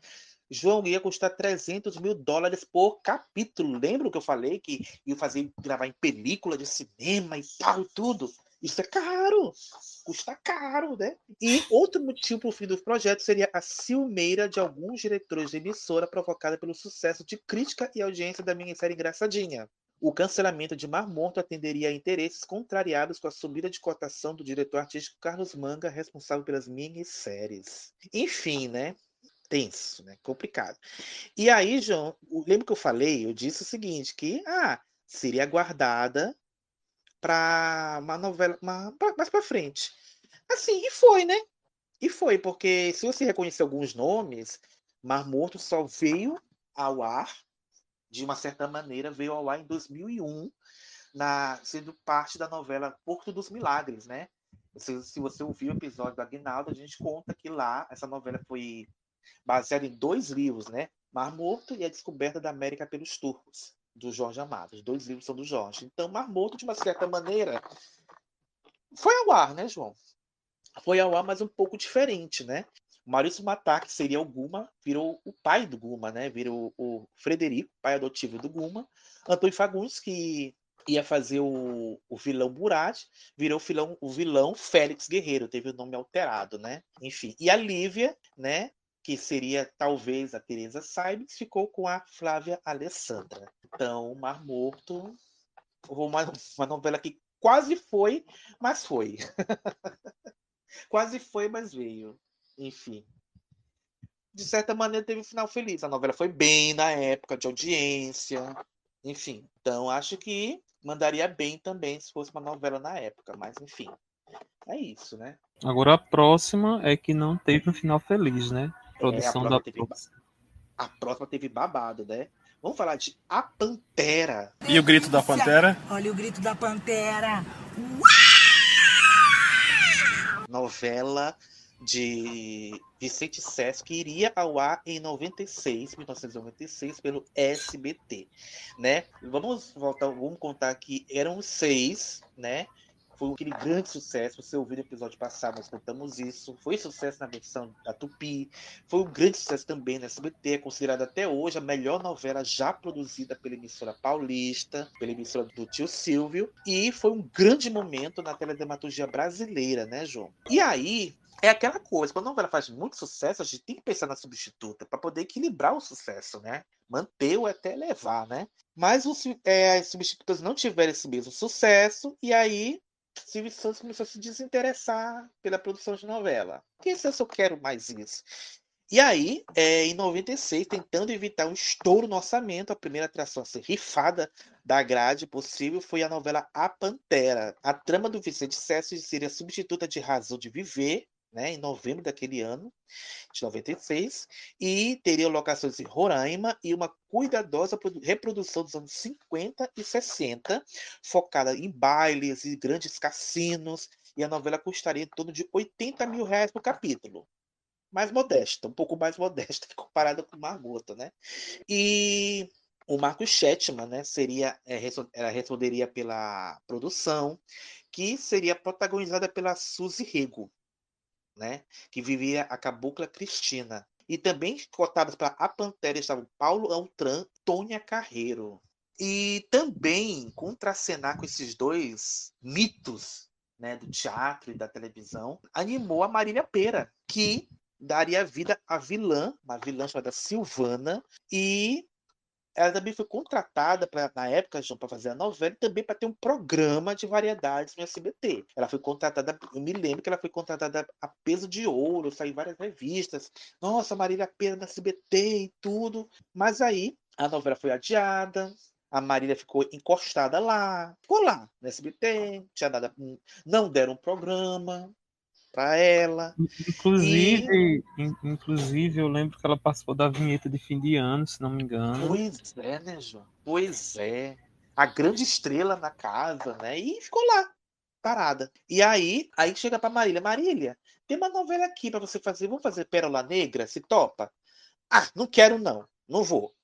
João ia custar 300 mil dólares por capítulo. Lembra que eu falei que ia fazer gravar em película de cinema e tal tudo? Isso é caro, custa caro, né? E outro motivo para o fim do projeto seria a ciumeira de alguns diretores de emissora provocada pelo sucesso de crítica e audiência da minissérie Engraçadinha. O cancelamento de Mar Morto atenderia a interesses contrariados com a subida de cotação do diretor artístico Carlos Manga, responsável pelas minisséries. Enfim, né? Tenso, né? Complicado. E aí, João, lembra que eu falei? Eu disse o seguinte, que ah, seria guardada para uma novela uma, mais para frente. Assim, e foi, né? E foi, porque se você reconhecer alguns nomes, Mar Morto só veio ao ar, de uma certa maneira, veio ao ar em 2001, na, sendo parte da novela Porto dos Milagres, né? Se, se você ouviu o episódio do Aguinaldo, a gente conta que lá essa novela foi baseada em dois livros, né? Mar Morto e a Descoberta da América pelos Turcos, do Jorge Amado. Os dois livros são do Jorge. Então, Mar Morto, de uma certa maneira, foi ao ar, né, João? Foi ao ar, mas um pouco diferente, né? Maurício Matar, que seria o Guma, virou o pai do Guma, né? Virou o Frederico, pai adotivo do Guma. Antônio Fagundes, que ia fazer o, o vilão Burat, virou o vilão, o vilão Félix Guerreiro, teve o nome alterado, né? Enfim. E a Lívia, né? Que seria talvez a Teresa Saibes, ficou com a Flávia Alessandra. Então, Mar Morto, uma, [laughs] uma novela que quase foi, mas foi. [laughs] quase foi, mas veio. Enfim. De certa maneira, teve um final feliz. A novela foi bem na época de audiência. Enfim, então acho que mandaria bem também se fosse uma novela na época, mas enfim. É isso, né? Agora a próxima é que não teve um final feliz, né? Produção é, a da teve, A próxima teve babado, né? Vamos falar de A Pantera. E o grito da Pantera? Olha o grito da Pantera. Novela de Vicente Sesc que iria ao ar em 96, 1996 pelo SBT, né? Vamos voltar, vamos contar que eram seis, né? Foi aquele grande sucesso. Você ouviu no episódio passado, nós contamos isso. Foi sucesso na versão da Tupi. Foi um grande sucesso também na SBT. É considerada até hoje a melhor novela já produzida pela emissora paulista, pela emissora do tio Silvio. E foi um grande momento na teledramaturgia brasileira, né, João? E aí, é aquela coisa, quando a novela faz muito sucesso, a gente tem que pensar na substituta para poder equilibrar o sucesso, né? Manter ou até levar, né? Mas os, é, as substitutas não tiveram esse mesmo sucesso, e aí Silvio Santos começou a se desinteressar pela produção de novela. Quem se eu quero mais isso? E aí, é, em 96, tentando evitar um estouro no orçamento, a primeira atração a ser rifada da grade possível foi a novela A Pantera. A trama do Vicente César seria substituta de Razão de Viver, né, em novembro daquele ano, de 96, e teria locações em Roraima e uma cuidadosa reprodução dos anos 50 e 60, focada em bailes e grandes cassinos, e a novela custaria em torno de 80 mil reais por capítulo. Mais modesta, um pouco mais modesta [laughs] comparada com Margota, né? E o Marcos Chetman, né, seria, é, ela responderia pela produção, que seria protagonizada pela Suzy Rego, né? Que vivia a cabocla Cristina. E também cotadas para a Pantera estavam Paulo Altran, Tônia Carreiro. E também contracenar com esses dois mitos né, do teatro e da televisão, animou a Marília Pera, que daria vida à vilã, uma vilã chamada Silvana, e ela também foi contratada pra, na época, João, para fazer a novela e também para ter um programa de variedades no SBT. Ela foi contratada, eu me lembro que ela foi contratada a peso de ouro, saiu em várias revistas. Nossa, Marília Pena da SBT e tudo. Mas aí a novela foi adiada, a Marília ficou encostada lá, ficou lá no SBT, tinha não deram um programa, para ela. Inclusive, e... inclusive, eu lembro que ela participou da vinheta de fim de ano, se não me engano. Pois é, né, João? Pois é. A grande estrela na casa, né? E ficou lá, parada. E aí, aí chega para Marília, Marília, tem uma novela aqui para você fazer. Vamos fazer Pérola Negra? Se topa? Ah, não quero não. Não vou.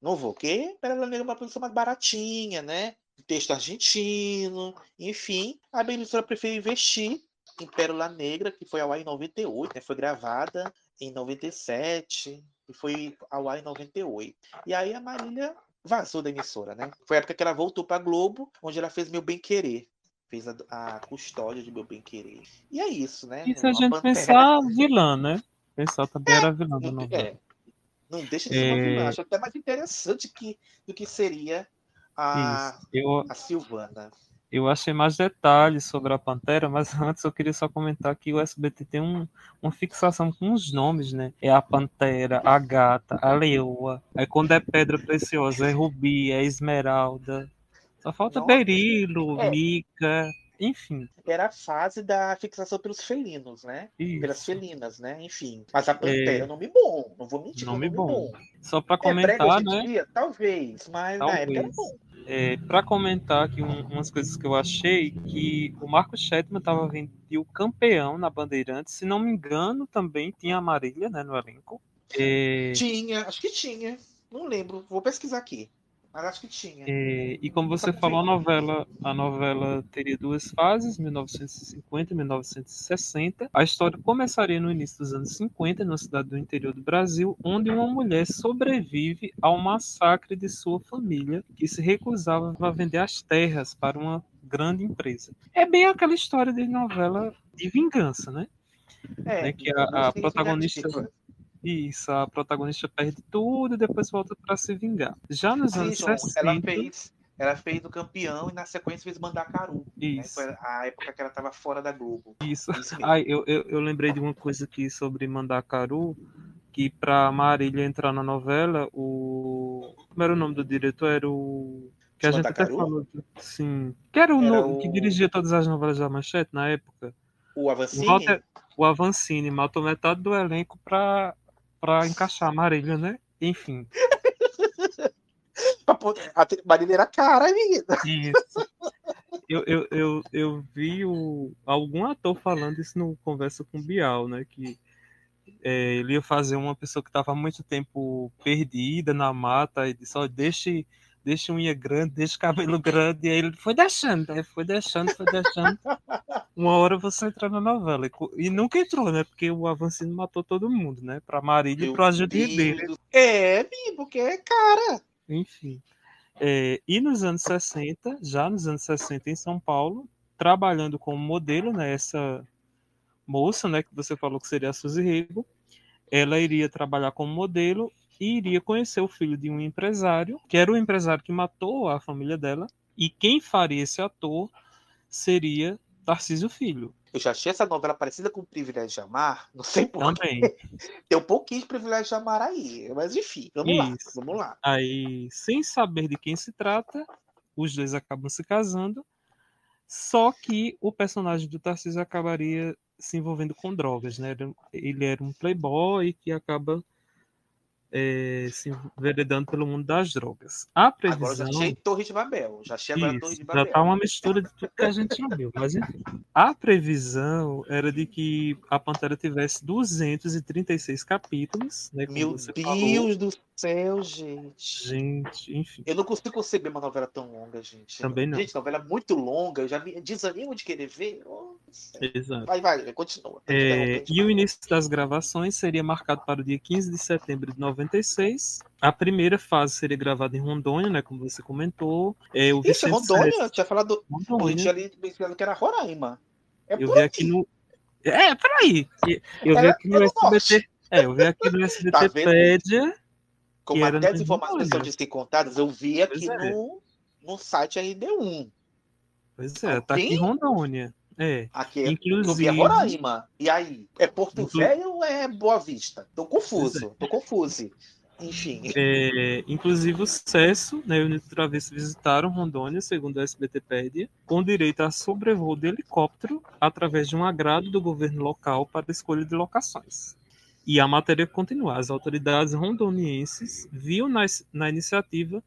Não vou, porque Pérola Negra é uma produção mais baratinha, né? Texto argentino, enfim. A Benedita prefere investir em Pérola Negra, que foi ao ar em 98, né? Foi gravada em 97 e foi ao ar em 98. E aí a Marília vazou da emissora, né? Foi a época que ela voltou para Globo, onde ela fez Meu Bem Querer. Fez a, a custódia de Meu Bem Querer. E é isso, né? E se a gente pantera... pensar vilã, né? Pensar também é, era vilã do novela. É. Não deixa de ser é... uma vilã. Acho até mais interessante que, do que seria a, eu... a Silvana. Eu achei mais detalhes sobre a Pantera, mas [laughs] antes eu queria só comentar que o SBT tem um, uma fixação com os nomes, né? É a Pantera, a Gata, a Leoa. Aí quando é Pedra Preciosa, é Rubi, é Esmeralda. Só falta Nossa. Berilo, É. Mica, enfim. Era a fase da fixação pelos felinos, né? Pelas Isso. felinas, né? Enfim. Mas a Pantera é um nome bom, não vou mentir. é um Nome bom. bom. Só para É comentar, em né? dia? Talvez, mas na época era Talvez. bom. É, para comentar aqui um- umas coisas que eu achei, que o Marco Chetman estava vendo o campeão na Bandeirantes, se não me engano, também tinha a Marília né, no elenco. É, Tinha, acho que tinha. Não lembro, vou pesquisar aqui. Mas acho que tinha. é, e como você falou, a novela, a novela teria duas fases, 1950 e 1960. A história começaria no início dos anos 50, numa cidade do interior do Brasil, onde uma mulher sobrevive ao massacre de sua família, que se recusava a vender as terras para uma grande empresa. É bem aquela história de novela de vingança, né? É, né, que a- a protagonista- vingativa. Isso, a protagonista perde tudo e depois volta para se vingar. Já nos Sim, anos João, 60, ela fez, ela fez o campeão e na sequência fez Mandacaru. Né? isso, Foi a época que ela estava fora da Globo. isso. Isso. Ai, eu, eu, eu lembrei de uma coisa aqui sobre Mandacaru, que para Marília entrar na novela, o como era o nome do diretor? Era o que a gente até falou, sim, que era o, Era no- que o- dirigia todas as novelas da Manchete na época. O O, Avancini, Walter, o Avancini matou metade do elenco para para encaixar a Marília, né? Enfim, pra [laughs] a Marília era cara, menina. Isso. Eu, eu, eu, eu vi o, algum ator falando isso no Conversa com o Bial, né? Que é, ele ia fazer uma pessoa que estava muito tempo perdida na mata e disse, ó, deixe, deixe unha grande, deixe cabelo grande. E aí ele foi deixando, aí foi deixando, foi deixando. Uma hora você entra na novela. E, e nunca entrou, né? Porque o Avancino matou todo mundo, né? Pra Marília e Meu pro Agente Deus Ribeiro. do- É, porque é cara. Enfim. É, e nos anos 60, já nos anos 60 em São Paulo, trabalhando como modelo, né, essa moça, né, que você falou que seria a Suzy Rego, ela iria trabalhar como modelo e iria conhecer o filho de um empresário, que era o empresário que matou a família dela, e quem faria esse ator seria Tarcísio Filho, Eu já achei essa novela parecida com o Privilégio de Amar. [laughs] Não sei por também. [laughs] Tem um pouquinho de Privilégio de Amar aí. Mas enfim, vamos lá. Isso. Vamos lá. Aí, sem saber de quem se trata, os dois acabam se casando. Só que o personagem do Tarcísio acabaria se envolvendo com drogas, né? Ele era um playboy que acaba eh, se enveredando pelo mundo das drogas. A Agora eu já previsão. achei Torre de Babel. Já achei agora Torre Isso, de já Babel. tá uma mistura de tudo que a gente já viu. Mas enfim. A previsão era de que a Pantera tivesse 236 capítulos, né? Meu Deus falou. do céu, gente. Gente, enfim. Eu não consigo conceber uma novela tão longa, gente. Também não. Gente, novela muito longa. Eu já me desanimo de querer ver. Nossa. Exato. Vai, vai, continua. É, e o início das gravações seria marcado para o dia 15 de setembro de 96. A primeira fase seria gravada em Rondônia, né, como você comentou. É, o Isso, Vicente Rondônia. Sérgio- Eu tinha falado. Rondônia. tinha ali pensado que era Roraima. É Eu vi aí. aqui no. É, peraí. Eu vi aqui no SBT. É, eu vi aqui no [laughs] Tá SBTpédia. Como até as no informações Rondônia. são disse contadas, eu vi aqui é. no, no site RD1. Pois é, tá aqui em Rondônia. É. Aqui é, Inclusive. é Roraima. E aí? É Porto Inclu- Velho ou é Boa Vista? Tô confuso. Tô confuso. Enfim. É, inclusive o Cesso né, e o Nito Travesso visitaram Rondônia, segundo a SBTpédia, com direito a sobrevoo de helicóptero através de um agrado do governo local para a escolha de locações. E a matéria continua. As autoridades rondonienses viam na, na iniciativa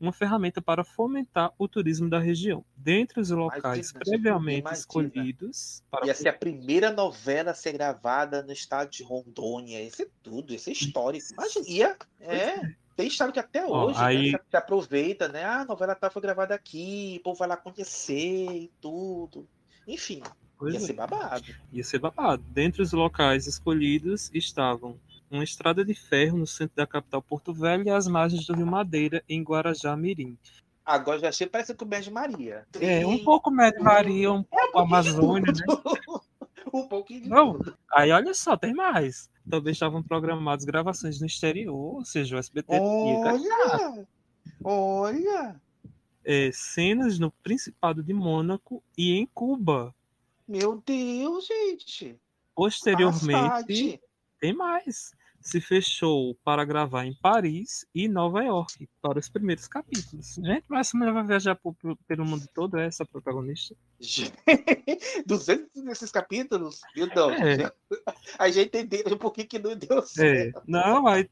uma ferramenta para fomentar o turismo da região. Dentre os locais Imagina, previamente imagina. escolhidos para Ia ser a primeira novela a ser gravada no estado de Rondônia. Isso é tudo, isso é histórico. Imagina, ia, é, tem história que até Ó, hoje né, aí- se, se aproveita, né? Ah, a novela tá, foi gravada aqui, o povo vai lá conhecer e tudo. Enfim, Pois ia é. ser babado. ia ser babado. Dentre os locais escolhidos estavam uma estrada de ferro no centro da capital Porto Velho e as margens do Rio Madeira, em Guarajá Mirim. Agora já achei parece com o Beijo Maria. É, um pouco Médio Maria, um pouco Amazônia, né? [laughs] um pouquinho Não, aí olha só, tem mais. Também estavam programadas gravações no exterior, ou seja, o SBT Olha! Olha! é, cenas no Principado de Mônaco e em Cuba. Meu Deus, gente. Posteriormente, Passade. tem mais. Se fechou para gravar em Paris e Nova York para os primeiros capítulos. Gente, mas essa mulher vai viajar por- por- pelo mundo todo, é essa protagonista? [laughs] 200 desses capítulos? Meu Deus. É. A gente entendeu um pouquinho que não deu É, certo. não, aí,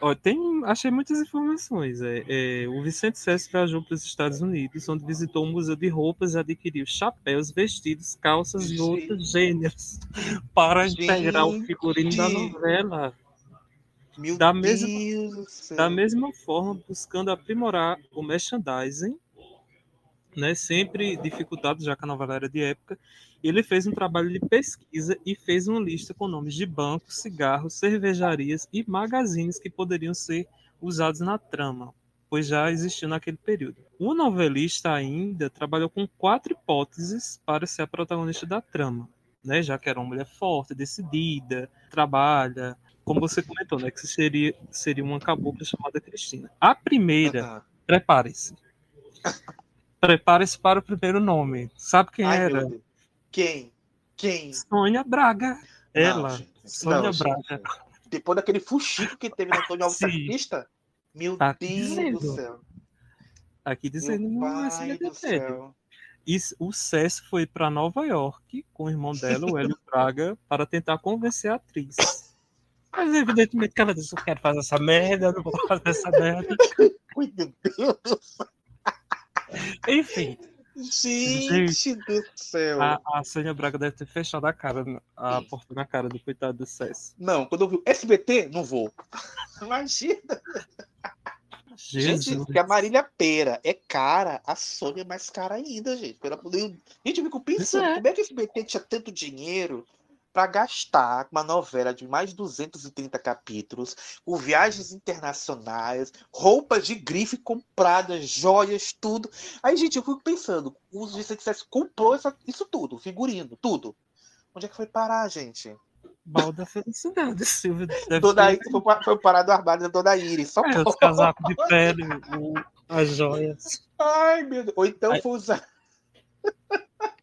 ó, tem, achei muitas informações. É, é, o Vicente Sessa viajou para os Estados Unidos, onde visitou um museu de roupas e adquiriu chapéus, vestidos, calças e outros gêneros para integrar o figurino da Gente. novela. Meu Da mesma- Deus do céu. Da mesma forma, buscando aprimorar o merchandising, né, sempre dificultado, já que a novela era de época, ele fez um trabalho de pesquisa e fez uma lista com nomes de bancos, cigarros, cervejarias e magazines que poderiam ser usados na trama, pois já existiu naquele período. O novelista ainda trabalhou com quatro hipóteses para ser a protagonista da trama, né, já que era uma mulher forte, decidida, trabalha, como você comentou, né, que seria, seria uma cabocla chamada Cristina. A primeira, Aham. prepare-se. Prepare-se para o primeiro nome. Sabe quem Ai, era? Quem? Quem? Sônia Braga. Ela, Não, gente. Sônia Não, gente. Braga. Depois daquele fuxico que teve na [laughs] Antônio Alves. Sacrista? Meu Tá Deus dizendo. do céu. Aqui dizendo Meu no SBT. do céu. E o César foi para Nova York com o irmão dela, o Hélio Braga, para tentar convencer a atriz. Mas evidentemente que ela disse: Eu quero fazer essa merda, eu não vou fazer essa merda. [laughs] Meu Deus. Enfim, Gente do céu. a, a Sônia Braga deve ter fechado a cara, a porta na cara do coitado do César. Não, quando eu vi o SBT, não vou. [laughs] Imagina. Jesus. Gente, que a Marília Pera é cara, a Sônia é mais cara ainda, gente. Deus. Gente, eu fico pensando, é. como é que o SBT tinha tanto dinheiro para gastar uma novela de mais de 230 capítulos, com viagens internacionais, roupas de grife compradas, joias, tudo. Aí, gente, eu fico pensando, o Vicente Sessa comprou essa- isso tudo, figurino, tudo. Onde é que foi parar, gente? Balda da felicidade, Silvio. Dona Iris, foi, foi parar do armário da Dona Iris. Só É, os casacos de pele, o- as joias. Ai, meu Deus. Ou então Ai. foi usar.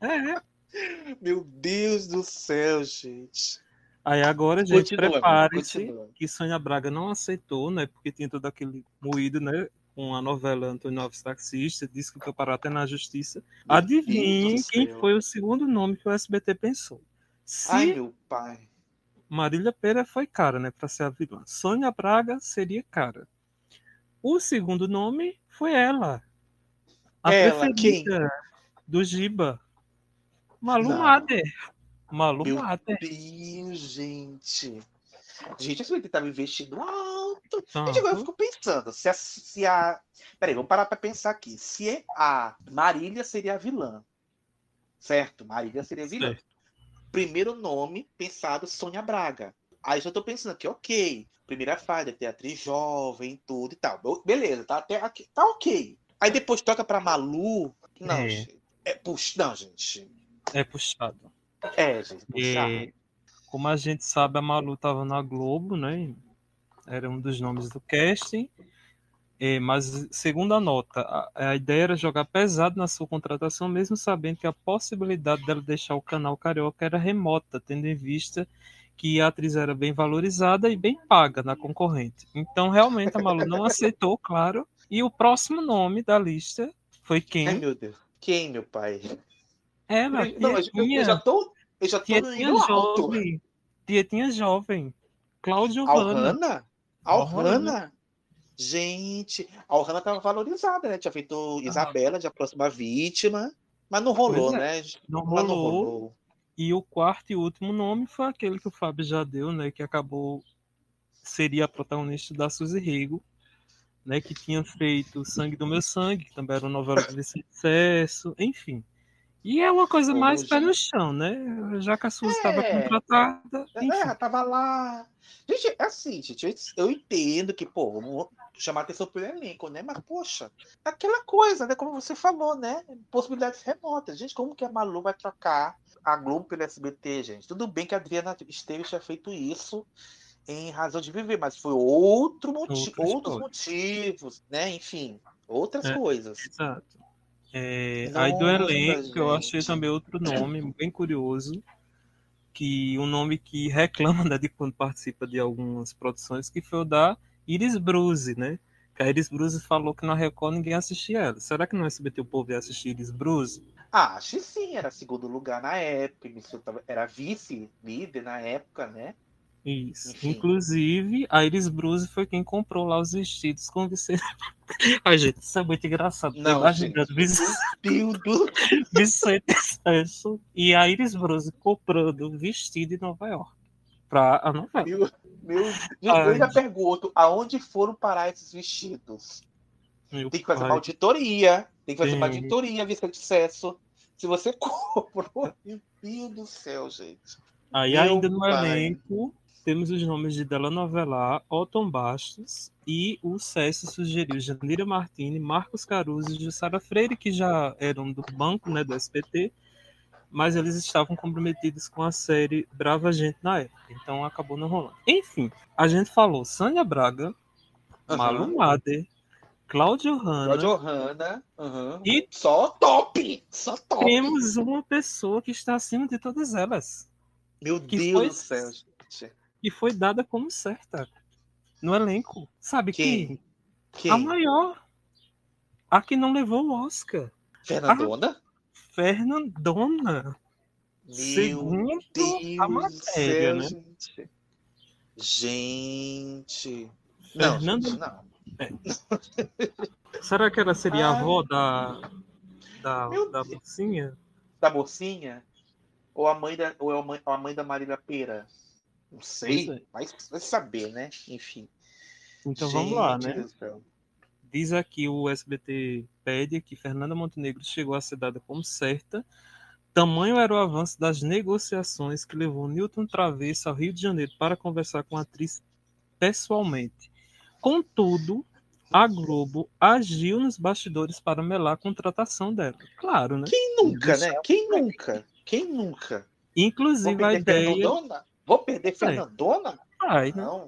É. [laughs] Meu Deus do céu, gente. Aí agora, gente, prepare-se que Sônia Braga não aceitou, né? Porque tinha todo aquele moído, né? Com a novela Antônio Alves Taxista, disse que foi parar até na justiça. Meu do quem foi o segundo nome que o SBT pensou. Se Ai, meu pai. Marília Pera foi cara, né? Pra ser a vilã. Sônia Braga seria cara. O segundo nome foi ela. A Ela, preferida do Giba. Malu Não. Mader. Malu Meu Mader. Deus, gente. Gente, esse SBT tava investindo alto. Tá. Gente, agora eu fico pensando, se a, se a. Peraí, vamos parar pra pensar aqui. Se a Marília seria a vilã. Certo? Marília seria a vilã. Certo. Primeiro nome pensado, Sônia Braga. Aí já tô pensando aqui, ok. Primeira fase, ter atriz jovem, tudo e tal. Be- Beleza, tá até aqui. Tá ok. Aí depois toca pra Malu. Não, É. gente. É, puxa, não, gente. É puxado. É, gente. Puxar. E, como a gente sabe, a Malu estava na Globo, né? Era um dos nomes do casting. É, mas, segundo a nota, a, a ideia era jogar pesado na sua contratação, mesmo sabendo que a possibilidade dela deixar o canal Carioca era remota, tendo em vista que a atriz era bem valorizada e bem paga na concorrente. Então, realmente, a Malu não aceitou, claro. E o próximo nome da lista foi Ai, quem? meu Deus. Quem, meu pai? Ela, Não, eu, eu- eu já tô. Eu já tô Tietinha jovem. Tietinha jovem. Cláudio. Alhana? Alhana? Gente, a Alhana tava valorizada, né? Tinha feito Isabela de A Próxima Vítima, mas não rolou, Pois né? Não Mas não rolou. rolou. E o quarto e último nome foi aquele que o Fábio já deu, né? Que acabou. Seria a protagonista da Suzy Rigo, né? Que tinha feito Sangue do Meu Sangue, que também era uma novela de Vicente Cesso, enfim. E é uma coisa mais pé no chão, né? Já que a Suzy estava É. contratada. Enfim. É, tava lá. Gente, é assim, gente, eu, entendo que, pô, vamos chamar atenção pelo elenco, né? Mas, poxa, aquela coisa, né? Como você falou, né? Possibilidades remotas. Gente, como que a Malu vai trocar a Globo pelo SBT, gente? Tudo bem que a Adriana Esteves tinha feito isso em Razão de Viver, mas foi outro moti Outra outros história. motivos, né? Enfim, outras É. coisas. Exato. É, aí do elenco, eu achei também outro nome bem curioso, que um nome que reclama né, de quando participa de algumas produções, que foi o da Iris Bruce, né? Que a Iris Bruce falou que na Record ninguém assistia ela. Será que no SBT o povo ia assistir Iris Bruce? Ah, acho que sim, era segundo lugar na época, era vice-líder na época, né? Isso. Enfim. Inclusive, a Iris Bruce foi quem comprou lá os vestidos com Vicente. [laughs] Ai, gente, isso é muito engraçado. Tô Não, imaginando Vicente, Meu Deus. [laughs] Vicente Sancho e a Iris Bruce comprando vestido em Nova York pra a novela. Meu, meu Deus. Eu Ai. ainda pergunto, aonde foram parar esses vestidos? Meu Tem que fazer pai. uma auditoria. Tem que fazer uma Tem. auditoria, Vicente Cesso. Se você [laughs] comprou, meu Deus do céu, gente. Aí Meu ainda no pai. elenco temos os nomes de Della Novelar, Otton Bastos e o César sugeriu Janira Martini, Marcos Caruso e Jussara Freire, que já eram do banco, né, do SBT, mas eles estavam comprometidos com a série Brava Gente na época, então acabou não rolando. Enfim, a gente falou Sânia Braga, Aham. Malu Mader, Cláudio Hanna, Cláudio Hanna. aham. E- Só top! Só top! temos uma pessoa que está acima de todas elas. Meu Deus do céu, gente. E foi dada como certa no elenco. Sabe Quem? quem? Quem? A maior. A que não levou o Oscar. Fernandona? Fernandona. Meu Segundo Deus a matéria, céu, né? gente. Gente. Não, não. Será que ela seria a Ai. avó da. Da, Meu da mocinha? Da mocinha? Ou a mãe da, ou é a mãe, a mãe da Marília Pera? Não sei. É. Vai, vai saber, né? Enfim. Então vamos lá, Gente né? Diz aqui o SBT pede que Fernanda Montenegro chegou ser dada como certa. Tamanho era o avanço das negociações que levou Newton Travesso ao Rio de Janeiro para conversar com a atriz pessoalmente. Contudo, a Globo agiu nos bastidores para melar a contratação dela. Claro, né? Quem nunca, né? Quem nunca? Quem nunca? Inclusive a ideia. Vou perder Fernandona? Ai, né? Não.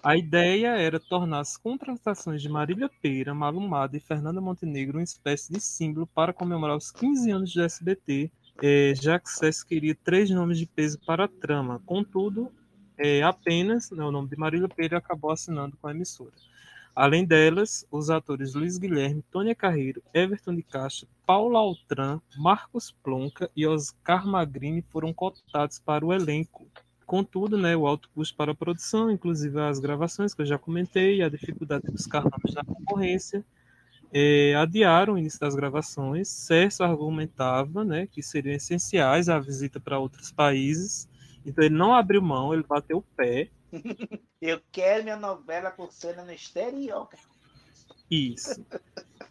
A ideia era tornar as contratações de Marília Peira, Malumada e Fernanda Montenegro uma espécie de símbolo para comemorar os 15 anos do SBT, eh, já que César queria três nomes de peso para a trama. Contudo, eh, apenas né, o nome de Marília Peira acabou assinando com a emissora. Além delas, os atores Luiz Guilherme, Tônia Carreiro, Everton de Castro, Paula Altran, Marcos Plonka e Oscar Magrini foram cotados para o elenco. Contudo, né, o alto custo para a produção, inclusive as gravações que eu já comentei, a dificuldade de buscar nomes na concorrência, eh, adiaram o início das gravações. Cerso argumentava né, que seriam essenciais a visita para outros países, então ele não abriu mão, ele bateu o pé. [laughs] Eu quero minha novela por cena no exterior. cara. Isso.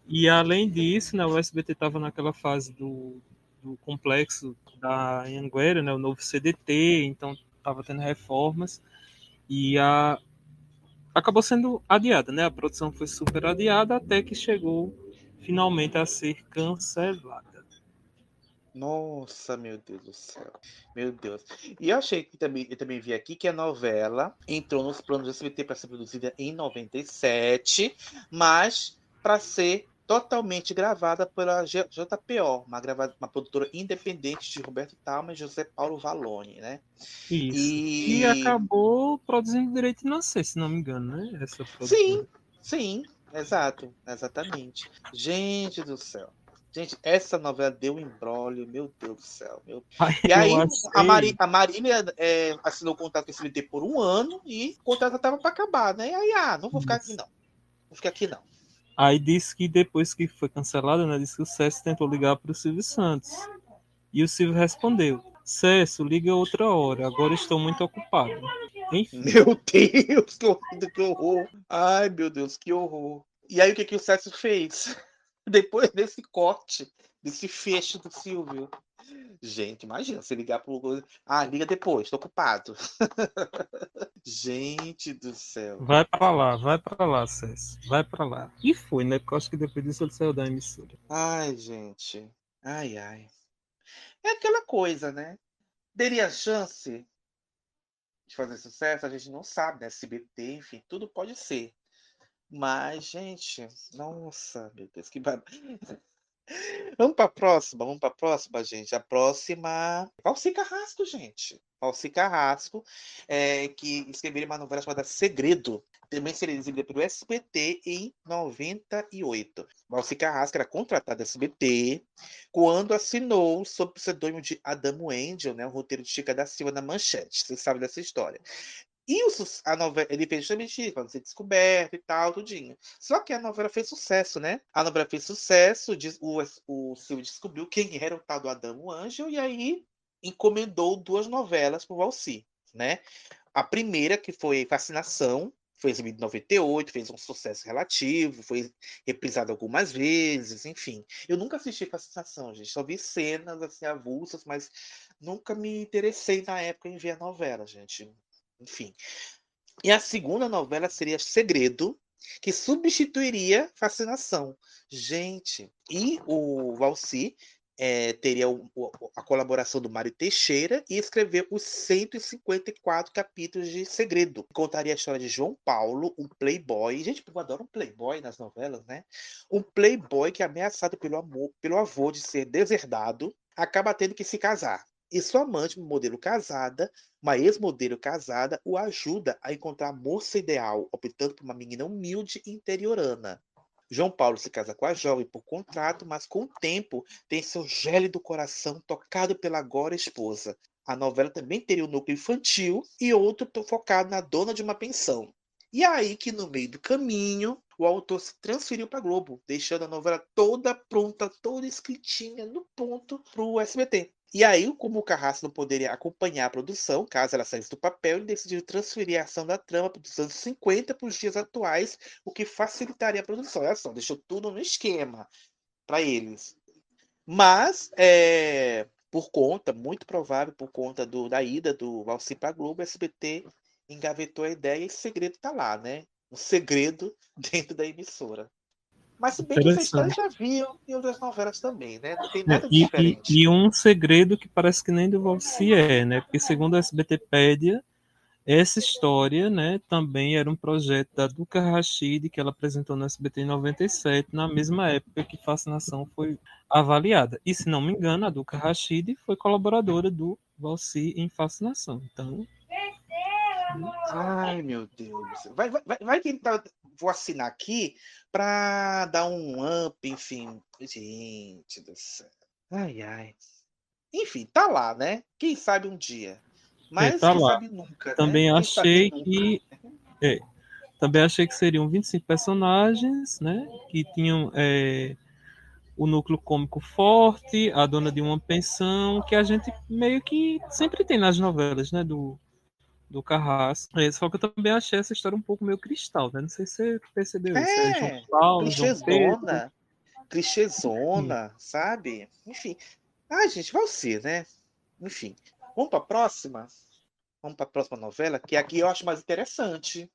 E além disso, né, o SBT estava naquela fase do, do complexo da Anhanguera, né, o novo CDT, então estava tendo reformas e a acabou sendo adiada, né? A produção foi super adiada até que chegou finalmente a ser cancelada. Nossa, meu Deus do céu. Meu Deus. E eu achei que também, eu também vi aqui que a novela entrou nos planos do SBT para ser produzida em 97, mas para ser totalmente gravada pela JPO, uma, gravada, uma produtora independente de Roberto Talma e José Paulo Valone, né? Isso. E- E acabou produzindo direito de nascer, se não me engano, né? Essa produtora. Sim, sim, exato, exatamente. Gente do céu. Gente, essa novela deu um embrólio, meu Deus do céu. Meu... [laughs] E aí, a, Mari, a Marília é, assinou o contrato com esse SBT por um ano e o contrato estava para acabar, né? E aí, ah, não vou ficar aqui não. Vou ficar aqui não. Aí disse que depois que foi cancelado, né, disse que o César tentou ligar para o Silvio Santos. E o Silvio respondeu: César, liga outra hora, agora estou muito ocupado. Enfim, Meu Deus, [laughs] que horror. Ai, meu Deus, que horror. E aí, o que, que o César fez? [laughs] Depois desse corte, desse fecho do Silvio. Gente, imagina, você ligar pro. Ah, liga depois, tô ocupado. [laughs] Gente do céu. vai para lá, vai para lá, César, vai para lá. E foi, né? Porque eu acho que depois disso ele saiu da emissora. Ai, gente. Ai, ai. É aquela coisa, né? Teria chance de fazer sucesso? A gente não sabe, né? SBT, enfim, tudo pode ser. Mas, gente, nossa, meu Deus, que bar... [laughs] Vamos para a próxima, vamos para a próxima, gente. A próxima. Valci Carrasco, gente. Valci Carrasco, é, que escreveu uma novela chamada Segredo. Também seria exibida pelo SBT em 98. Valci Carrasco era contratada do SBT quando assinou sob o pseudônimo de Adamo Angel, né, o roteiro de Chica da Silva na Manchete. Vocês sabem dessa história. E o, a novela, ele fez justamente isso, para ser descoberto e tal, tudinho. Só que a novela fez sucesso, né? A novela fez sucesso, o, o Silvio descobriu quem era o tal do Adamo Anjo, e aí encomendou duas novelas para o Valci, né? A primeira, que foi Fascinação, foi exibida em 98, fez um sucesso relativo, foi reprisado algumas vezes, enfim. Eu nunca assisti Fascinação, gente, só vi cenas assim avulsas, mas nunca me interessei na época em ver a novela, gente enfim. E a segunda novela seria Segredo, que substituiria Fascinação. Gente, e o Valci é, teria o, a colaboração do Mário Teixeira e escreveu os 154 capítulos de Segredo. Contaria a história de João Paulo, um playboy. Gente, eu adoro um playboy nas novelas, né? Um playboy que é ameaçado pelo amor, pelo avô de ser deserdado, acaba tendo que se casar e sua amante, modelo casada, uma ex-modelo casada, o ajuda a encontrar a moça ideal, optando por uma menina humilde e interiorana. João Paulo se casa com a jovem por contrato, mas com o tempo tem seu gélido coração tocado pela agora esposa. A novela também teria um núcleo infantil e outro focado na dona de uma pensão. E aí que no meio do caminho, o autor se transferiu para Globo, deixando a novela toda pronta, toda escritinha no ponto para o SBT. E aí, como o Carrasco não poderia acompanhar a produção, caso ela saísse do papel, ele decidiu transferir a ação da trama dos anos 50 para os dias atuais, o que facilitaria a produção. Olha só, deixou tudo no esquema para eles. Mas, é, por conta, muito provável, por conta do, da ida do Valci para Globo, o SBT engavetou a ideia e esse segredo está lá, né? Um segredo [laughs] dentro da emissora. Mas se bem que vocês já viam em outras novelas também, né? Não tem nada e, diferente. E, e, um segredo que parece que nem do Valci é, né? Porque segundo a SBTpédia, essa história, né, também era um projeto da Duca Rachid que ela apresentou no SBT em 97, na mesma época que Fascinação foi avaliada. E se não me engano, a Duca Rachid foi colaboradora do Valci em Fascinação. Então, Ai, meu Deus. Vai, vai, vai que ele tá. Vou assinar aqui para dar um up, enfim. Gente do céu. Ai, ai. Enfim, tá lá, né? Quem sabe um dia. Mas é, tá quem lá. sabe nunca. Né? Também né? achei que. [laughs] É, também achei que seriam 25 personagens, né? Que tinham é, o núcleo cômico forte, a dona de uma pensão, que a gente meio que sempre tem nas novelas, né? Do, do Carrasco. É, só que eu também achei essa história um pouco meio cristal, né? Não sei se você percebeu é, isso. É, João Paulo, clichêzona, clichêzona, sabe? Enfim. Ah, gente, vai ser, né? Enfim. Vamos para a próxima? Vamos para a próxima novela, que aqui eu acho mais interessante.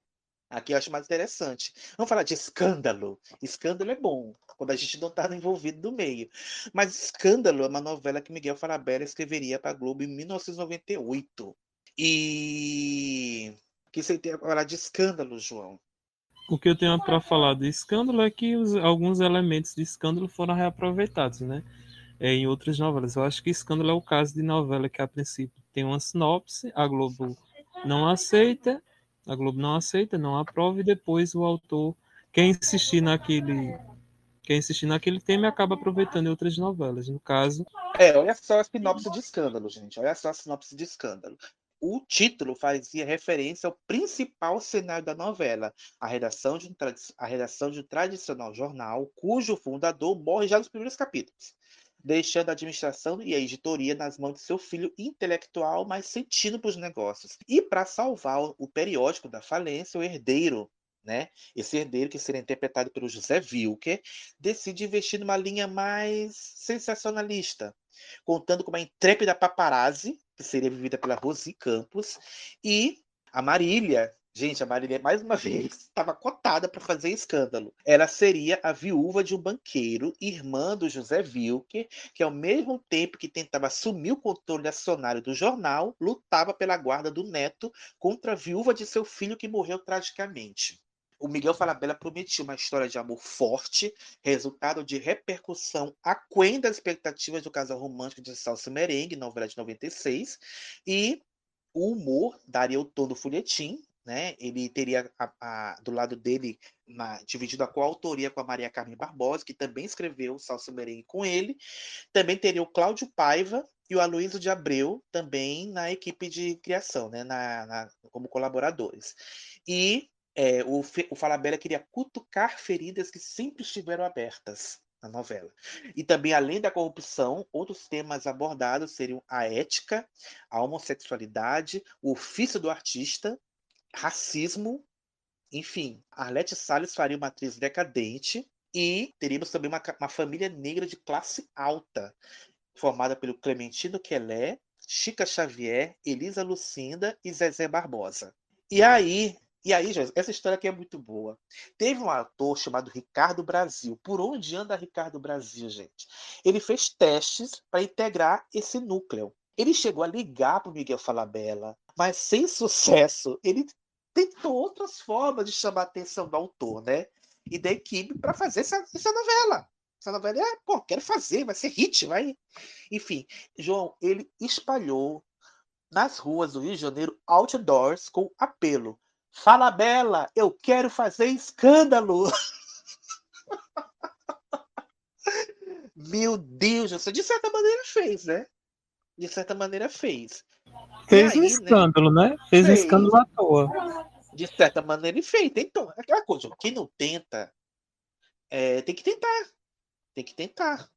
Aqui eu acho mais interessante. Vamos falar de escândalo. Escândalo é bom, quando a gente não está envolvido no meio. Mas Escândalo é uma novela que Miguel Falabella escreveria para a Globo em 1998. E que você tem falar de escândalo, João. O que eu tenho para falar de escândalo é que os, alguns elementos de escândalo foram reaproveitados, né? É, em outras novelas. Eu acho que escândalo é o caso de novela que a princípio tem uma sinopse, a Globo não aceita, a Globo não aceita, não aprova e depois o autor quer insistir naquele quer insistir naquele tema e acaba aproveitando em outras novelas. No caso. É, olha só a sinopse de escândalo, gente. Olha só a sinopse de escândalo o título fazia referência ao principal cenário da novela, a redação, de um a redação de um tradicional jornal, cujo fundador morre já nos primeiros capítulos, deixando a administração e a editoria nas mãos de seu filho intelectual, mas sentindo para os negócios. E para salvar o periódico da falência, o herdeiro, né? Esse herdeiro, que seria interpretado pelo José Wilker, decide investir numa linha mais sensacionalista, contando com uma intrépida paparazzi, que seria vivida pela Rosi Campos, e a Marília. Gente, a Marília, mais uma [laughs] vez, estava cotada para fazer escândalo. Ela seria a viúva de um banqueiro, irmã do José Wilker, que, ao mesmo tempo que tentava assumir o controle acionário do jornal, lutava pela guarda do neto contra a viúva de seu filho que morreu tragicamente. O Miguel Falabella prometia uma história de amor forte, resultado de repercussão aquém das expectativas do casal romântico de Salsa Merengue, novela de 96, e o humor daria o tom do folhetim, né? Ele teria a, a, do lado dele dividido a coautoria com a Maria Carmen Barbosa, que também escreveu Salsa Merengue com ele. Também teria o Cláudio Paiva e o Aloysio de Abreu, também na equipe de criação, né? na, na como colaboradores. E é, o, o Falabella queria cutucar feridas que sempre estiveram abertas na novela. E também, além da corrupção, outros temas abordados seriam a ética, a homossexualidade, o ofício do artista, racismo, enfim, Arlete Salles faria uma atriz decadente e teríamos também uma, uma família negra de classe alta, formada pelo Clementino Quelé, Chica Xavier, Elisa Lucinda e Zezé Barbosa. E aí, e aí, essa história aqui é muito boa. Teve um ator chamado Ricardo Brasil. Por onde anda Ricardo Brasil, gente? Ele fez testes para integrar esse núcleo. Ele chegou a ligar para o Miguel Falabella, mas sem sucesso. Ele tentou outras formas de chamar a atenção do autor, né? E da equipe para fazer essa, essa novela. Essa novela é, pô, quero fazer, vai ser hit, vai. Enfim, João, ele espalhou nas ruas do Rio de Janeiro outdoors com apelo. Fala Bela, eu quero fazer escândalo. [laughs] Meu Deus, você de certa maneira fez, né? De certa maneira fez. Fez aí, um né, escândalo, né? né? Fez, fez, um escândalo à toa. De certa maneira, ele fez. Então, aquela coisa, quem não tenta, é, tem que tentar. Tem que tentar.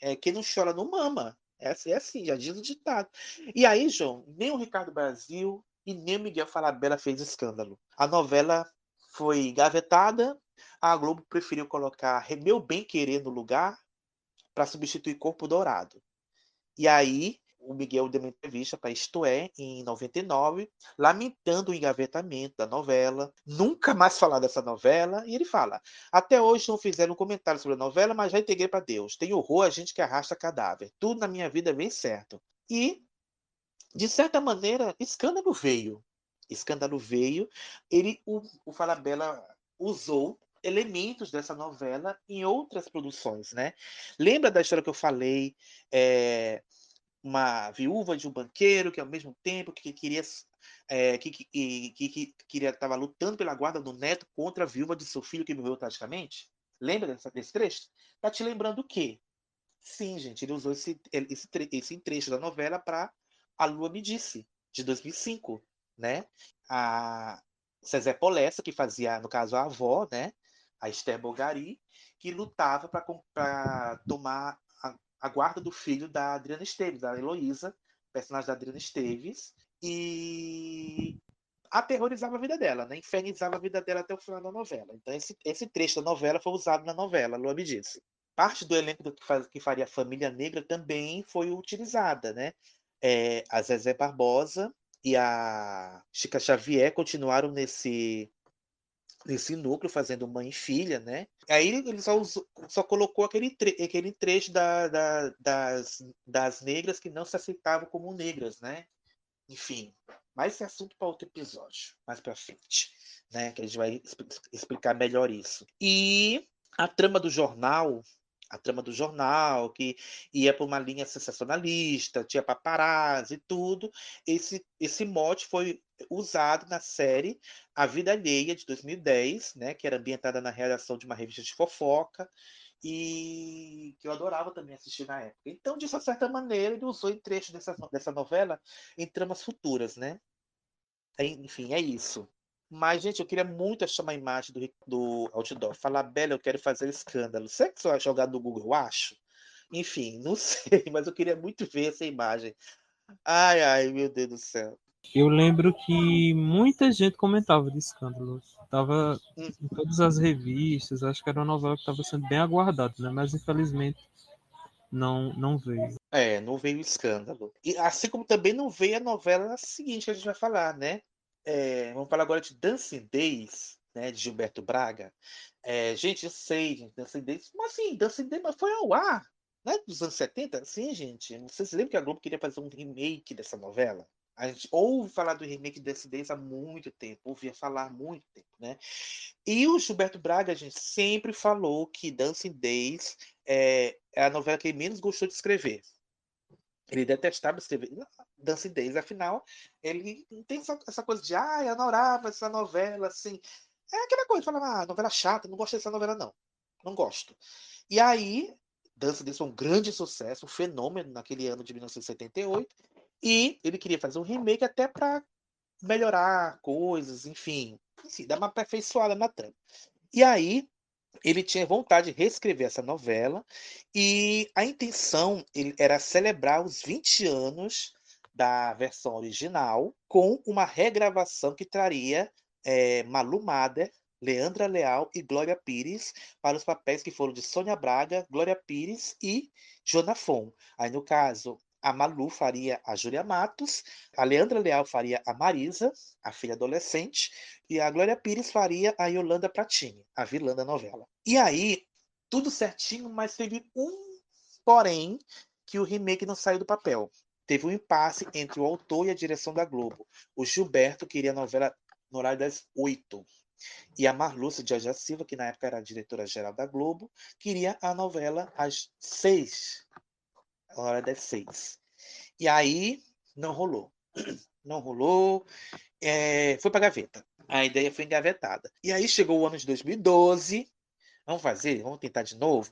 É, quem não chora não mama. É assim, é assim, já diz o ditado. E aí, João, nem o Ricardo Brasil e nem Miguel Falabella fez escândalo. A novela foi gavetada, a Globo preferiu colocar Meu Bem Querer no lugar para substituir Corpo Dourado. E aí, o Miguel deu uma entrevista para Isto É, em 99, lamentando o engavetamento da novela, nunca mais falar dessa novela, e ele fala: Até hoje não fizeram um comentário sobre a novela, mas já entreguei para Deus. Tem horror a gente que arrasta cadáver. Tudo na minha vida vem certo. E, de certa maneira, escândalo veio. Escândalo veio. Ele, o, o Falabella usou elementos dessa novela em outras produções, né? Lembra da história que eu falei é, uma viúva de um banqueiro que ao mesmo tempo que queria é, que, que, que, que, queria estava lutando pela guarda do neto contra a viúva de seu filho que morreu tragicamente. Lembra dessa, desse trecho? Tá te lembrando o quê? Sim, gente, ele usou esse, esse, esse trecho da novela para A Lua Me Disse, de 2005, né? A Cezé Polessa, que fazia, no caso, a avó, né? A Esther Bogari, que lutava para tomar a guarda do filho da Adriana Esteves, da Heloísa, personagem da Adriana Esteves, e aterrorizava a vida dela, né? infernizava a vida dela até o final da novela. Então, esse, esse trecho da novela foi usado na novela, Lua me disse. Parte do elenco que, faz, que faria Família Negra também foi utilizada, né? É, a Zezé Barbosa e a Chica Xavier continuaram nesse nesse núcleo, fazendo mãe e filha, né? Aí ele só, só colocou aquele, tre aquele trecho da, da, das, das negras que não se aceitavam como negras, né? Enfim, mas esse assunto para outro episódio, mais para frente, né? Que a gente vai explicar melhor isso. E a trama do jornal a trama do jornal, que ia para uma linha sensacionalista, tinha paparazzi e tudo. Esse, esse mote foi usado na série A Vida Alheia, de 2010, né, que era ambientada na redação de uma revista de fofoca, e que eu adorava também assistir na época. Então, de certa maneira, ele usou em trechos dessa, dessa novela em tramas futuras, né? Enfim, é isso. Mas, gente, eu queria muito achar uma imagem do, do outdoor. Falar, Bela, eu quero fazer escândalo. Será que você vai jogar no Google? Eu acho. Enfim, não [laughs] sei, mas eu queria muito ver essa imagem. Ai, ai, meu Deus do céu. Eu lembro que muita gente comentava de escândalo. Tava hum. em todas as revistas, acho que era uma novela que estava sendo bem aguardada, né? Mas infelizmente não, não veio. É, não veio o escândalo. E assim como também não veio a novela seguinte que a gente vai falar, né? É, vamos falar agora de Dancing Days, né, de Gilberto Braga. É, gente, eu sei, gente, Dancing Days, mas assim, Dancing Days foi ao ar, né, dos anos 70, sim, gente. Vocês lembram que a Globo queria fazer um remake dessa novela? A gente ouve falar do remake Dance Days há muito tempo, ouvia falar há muito tempo, né? E o Gilberto Braga, a gente sempre falou que Dancing Days é, é a novela que ele menos gostou de escrever. Ele detestava escrever Dancing Days, afinal, ele tem essa, coisa de, ah, eu adorava essa novela, assim. É aquela coisa, falava, ah, novela chata, não gosto dessa novela, não. Não gosto. E aí, Dança Days foi um grande sucesso, um fenômeno naquele ano de 1978. E ele queria fazer um remake até para melhorar coisas, enfim, enfim, dar uma aperfeiçoada na trama. E aí ele tinha vontade de reescrever essa novela e a intenção era celebrar os 20 anos da versão original com uma regravação que traria é, Malu Mader, Leandra Leal e Glória Pires para os papéis que foram de Sônia Braga, Glória Pires e Jonafon. Aí, no caso, a Malu faria a Júlia Matos, a Leandra Leal faria a Marisa, a filha adolescente, e a Glória Pires faria a Yolanda Pratini, a vilã da novela. E aí, tudo certinho, mas teve um porém que o remake não saiu do papel. Teve um impasse entre o autor e a direção da Globo. O Gilberto queria a novela no horário das oito. E a Marlúcia de Aja Silva, que na época era diretora-geral da Globo, queria a novela às seis hora das seis. E aí não rolou. [clears throat] Não rolou. É, foi para gaveta. A ideia foi engavetada. E aí chegou o ano de 2012. Vamos fazer? Vamos tentar de novo?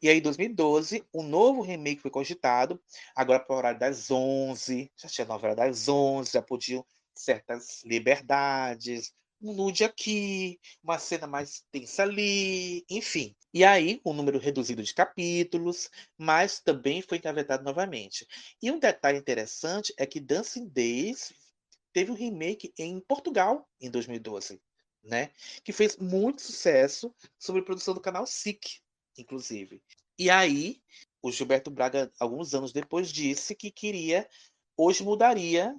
E aí, em 2012, um novo remake foi cogitado, agora para o horário das 11. Já tinha novela das 11, já podiam certas liberdades, um nude aqui, uma cena mais tensa ali, enfim. E aí, um número reduzido de capítulos, mas também foi engavetado novamente. E um detalhe interessante é que Dancing Days teve um remake em Portugal em 2012, né? Que fez muito sucesso sobre produção do canal SIC, inclusive. E aí, o Gilberto Braga, alguns anos depois, disse que queria, hoje mudaria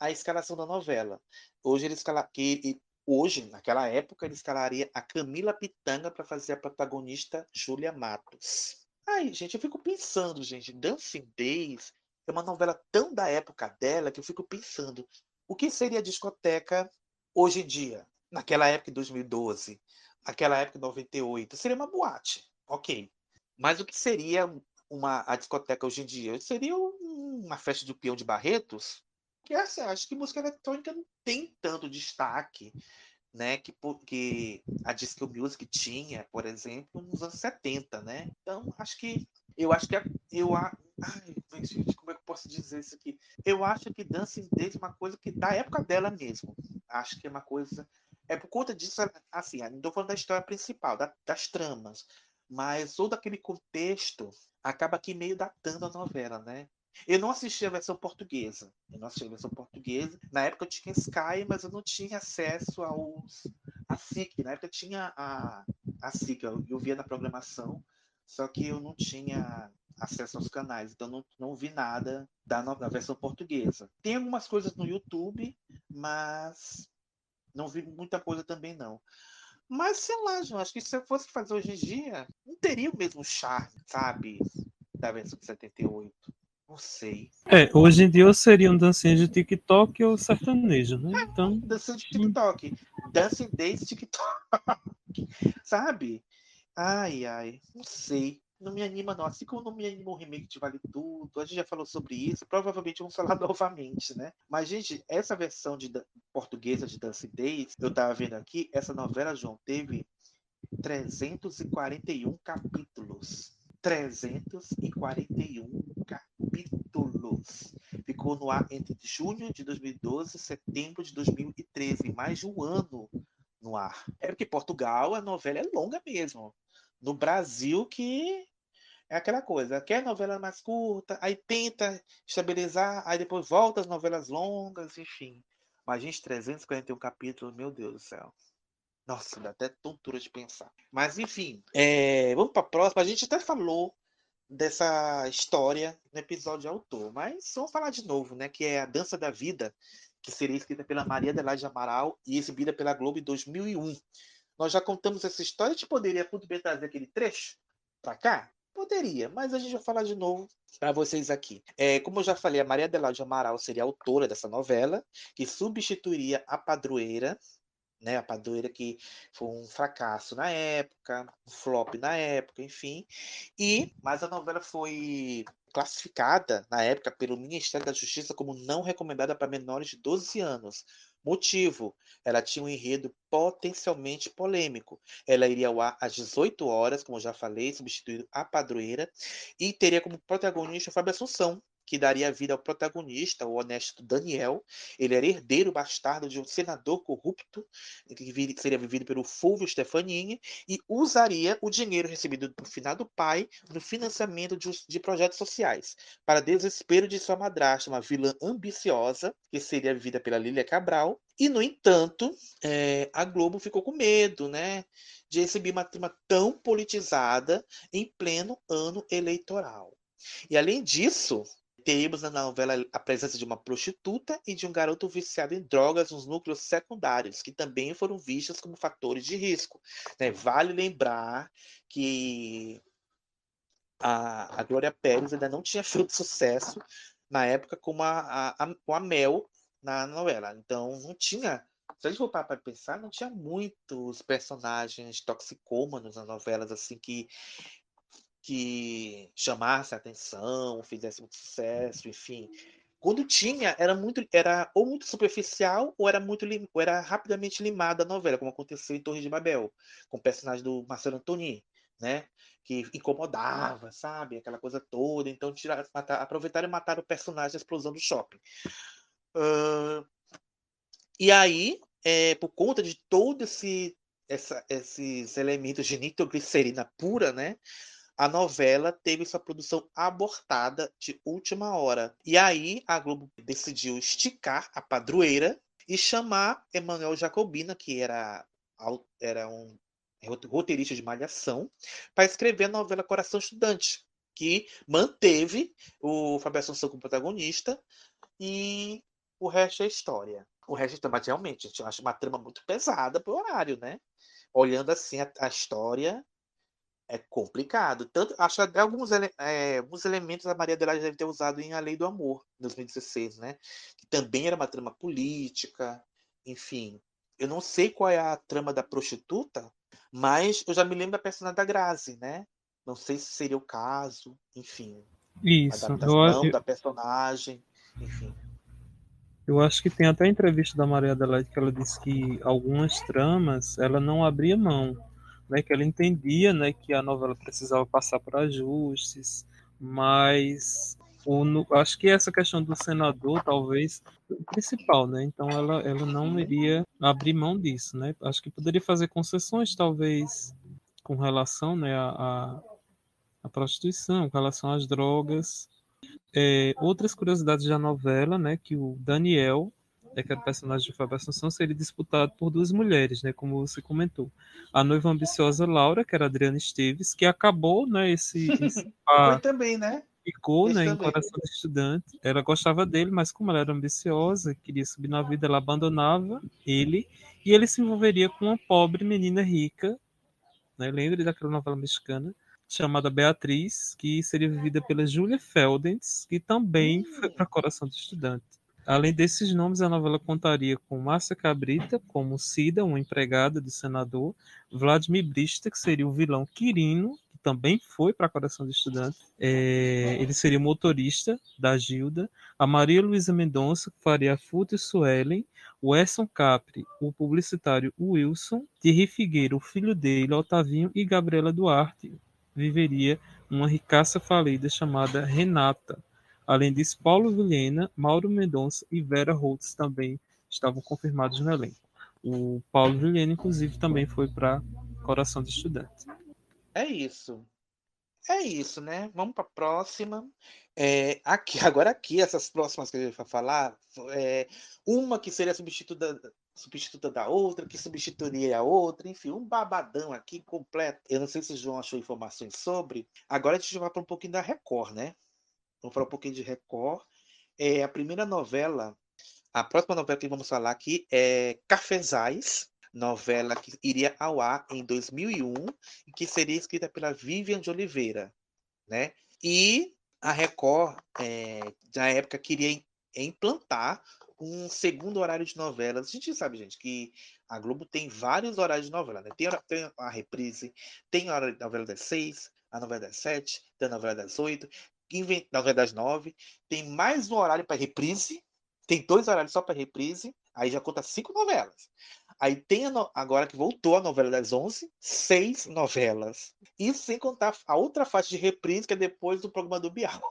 a escalação da novela. Hoje ele escala, que Hoje, naquela época, ele escalaria a Camila Pitanga para fazer a protagonista Júlia Matos. Ai, gente, eu fico pensando, gente, Dancing Days é uma novela tão da época dela que eu fico pensando o que seria a discoteca hoje em dia, naquela época de 2012, naquela época de 98, seria uma boate, ok. Mas o que seria uma a discoteca hoje em dia? Seria uma festa do peão de Barretos? Que é assim, acho que música eletrônica não tem tanto destaque, né, que, que a Disco Music tinha, por exemplo, nos anos 70, né? Então, acho que eu acho que eu ai, gente, como é que eu posso dizer isso aqui? Eu acho que Dancing Days é uma coisa que da época dela mesmo. Acho que é uma coisa é por conta disso, assim, não estou falando da história principal, da, das tramas, mas todo aquele contexto acaba aqui meio datando a novela, né? Eu não assisti a versão portuguesa. Eu não assisti a versão portuguesa. Na época eu tinha Sky, mas eu não tinha acesso aos a SIC. Na época eu tinha a, a SIC, eu, eu via na programação, só que eu não tinha acesso aos canais, então não, não vi nada da, da versão portuguesa. Tem algumas coisas no YouTube, mas não vi muita coisa também não. Mas sei lá, João, acho que se eu fosse fazer hoje em dia, não teria o mesmo charme, sabe? Da versão de 78. Não sei. É, hoje em dia seria um dancinha de TikTok ou sertanejo, né? Então. Dancinha de TikTok. Dancing Days TikTok. [laughs] Sabe? Ai, ai, não sei. Não me anima, não. Assim como não me anima o remake de Vale Tudo, a gente já falou sobre isso. Provavelmente vamos falar [laughs] novamente, né? Mas, gente, essa versão de portuguesa de Dancing Days, eu tava vendo aqui, essa novela, João, teve 341 capítulos. 341 capítulos. Ficou no ar entre junho de 2012 e setembro de 2013, mais de um ano no ar. É porque Portugal, a novela é longa mesmo. No Brasil, que é aquela coisa, quer novela mais curta, aí tenta estabilizar, aí depois volta as novelas longas, enfim. Mas, gente, 341 capítulos, meu Deus do céu. Nossa, dá até tontura de pensar. Mas, enfim, é, vamos para a próxima. A gente até falou dessa história no episódio autor, mas vamos falar de novo, né? Que é A Dança da Vida, que seria escrita pela Maria Adelaide Amaral e exibida pela Globo em 2001. Nós já contamos essa história, a gente poderia muito bem trazer aquele trecho para cá, Poderia, mas a gente vai falar de novo para vocês aqui. É, como eu já falei, a Maria Adelaide Amaral seria autora dessa novela, que substituiria a padroeira, né, a padroeira que foi um fracasso na época, um flop na época, enfim. E mas a novela foi classificada na época pelo Ministério da Justiça como não recomendada para menores de 12 anos. Motivo: ela tinha um enredo potencialmente polêmico. Ela iria ao ar às 18 horas, como já falei, substituindo a padroeira, e teria como protagonista Fábio Assunção, que daria vida ao protagonista, o honesto Daniel. Ele era herdeiro bastardo de um senador corrupto, que seria vivido pelo Fulvio Stefanini, e usaria o dinheiro recebido do finado pai no financiamento de, de projetos sociais, para desespero de sua madrasta, uma vilã ambiciosa, que seria vivida pela Lília Cabral. E, no entanto, é, a Globo ficou com medo, né? De receber uma trama tão politizada em pleno ano eleitoral. E além disso, temos na novela a presença de uma prostituta e de um garoto viciado em drogas nos núcleos secundários, que também foram vistos como fatores de risco. Né? Vale lembrar que a, a Glória Pérez ainda não tinha feito sucesso na época com a, a, com a Mel na novela. Então não tinha. Se a gente for para pensar, não tinha muitos personagens toxicômanos nas novelas assim que que chamasse a atenção, fizesse muito sucesso, enfim. Quando tinha, era muito, era ou muito superficial ou era muito ou era rapidamente limada a novela, como aconteceu em Torre de Babel, com o personagem do Marcelo Antoni, né? Que incomodava, sabe? Aquela coisa toda. Então, tirar, matar, aproveitaram e mataram o personagem da explosão do shopping. Uh, e aí, é, por conta de todos esse, esses elementos de nitroglicerina pura, né? A novela teve sua produção abortada de última hora. E aí a Globo decidiu esticar a padroeira e chamar Emanuel Jacobina, que era, era um roteirista de malhação, para escrever a novela Coração Estudante, que manteve o Fábio Assunção como protagonista e o resto é história. O resto é mas realmente, a gente acha uma trama muito pesada pro horário, né? Olhando assim a, a história, é complicado. Tanto, acho que alguns, é, alguns elementos a Maria Adelaide deve ter usado em A Lei do Amor, em 2016, né? Que também era uma trama política, enfim. Eu não sei qual é a trama da prostituta, mas eu já me lembro da personagem da Grazi, né? Não sei se seria o caso, enfim. Isso. A adaptação eu, da personagem, enfim. Eu acho que tem até entrevista da Maria Adelaide que ela disse que algumas tramas ela não abria mão né, que ela entendia né, que a novela precisava passar por ajustes, mas o, no, acho que essa questão do senador talvez o principal, né? Então ela, ela não iria abrir mão disso, né? Acho que poderia fazer concessões talvez com relação né, a, a, prostituição, com relação às drogas. É, outras curiosidades da novela, né? Que o Daniel é que o personagem de Fábio Assunção seria disputado por duas mulheres, né, como você comentou. A noiva ambiciosa Laura, que era Adriana Esteves, que acabou, né, esse... esse [laughs] também, né? Ficou, né, em Coração do Estudante. Ela gostava dele, mas como ela era ambiciosa, queria subir na vida, ela abandonava ele, e ele se envolveria com uma pobre menina rica, né, lembre daquela novela mexicana, chamada Beatriz, que seria vivida pela Julia Feldens, que também foi para Coração do Estudante. Além desses nomes, a novela contaria com Márcia Cabrita como Cida, uma empregada do senador, Vladimir Brista, que seria o vilão Quirino, que também foi para Coração do Estudante, é, ele seria motorista da Gilda, a Maria Luísa Mendonça, que faria a e Suelen, o Esson Capri, o publicitário Wilson, Thierry Figueira, o filho dele, Otavinho, e Gabriela Duarte, viveria uma ricaça falida chamada Renata, Além disso, Paulo Vilhena, Mauro Mendonça e Vera Holtz também estavam confirmados no elenco. O Paulo Vilhena, inclusive, também foi para Coração de Estudante. É isso. É isso, né? Vamos para a próxima. É, aqui, [laughs] agora aqui, essas próximas que a gente vai falar, é, uma que seria substituta, substituta da outra, que substituiria a outra, enfim, um babadão aqui completo. Eu não sei se o João achou informações sobre. Agora a gente vai para um pouquinho da Record, né? Vamos falar um pouquinho de Record. É, a primeira novela, a próxima novela que vamos falar aqui é Cafezais, novela que iria ao ar em 2001 e que seria escrita pela Vivian de Oliveira. né? E a Record, é, na época, queria implantar um segundo horário de novelas. A gente sabe, gente, que a Globo tem vários horários de novela, né? Tem, tem a reprise, tem a novela das seis, a novela das sete, tem a novela das oito, a novela das nove, tem mais um horário para reprise, tem dois horários só para reprise, aí já conta cinco novelas. Aí tem no... agora que voltou a novela das 11, seis novelas. Isso sem contar a outra faixa de reprise que é depois do programa do Bial.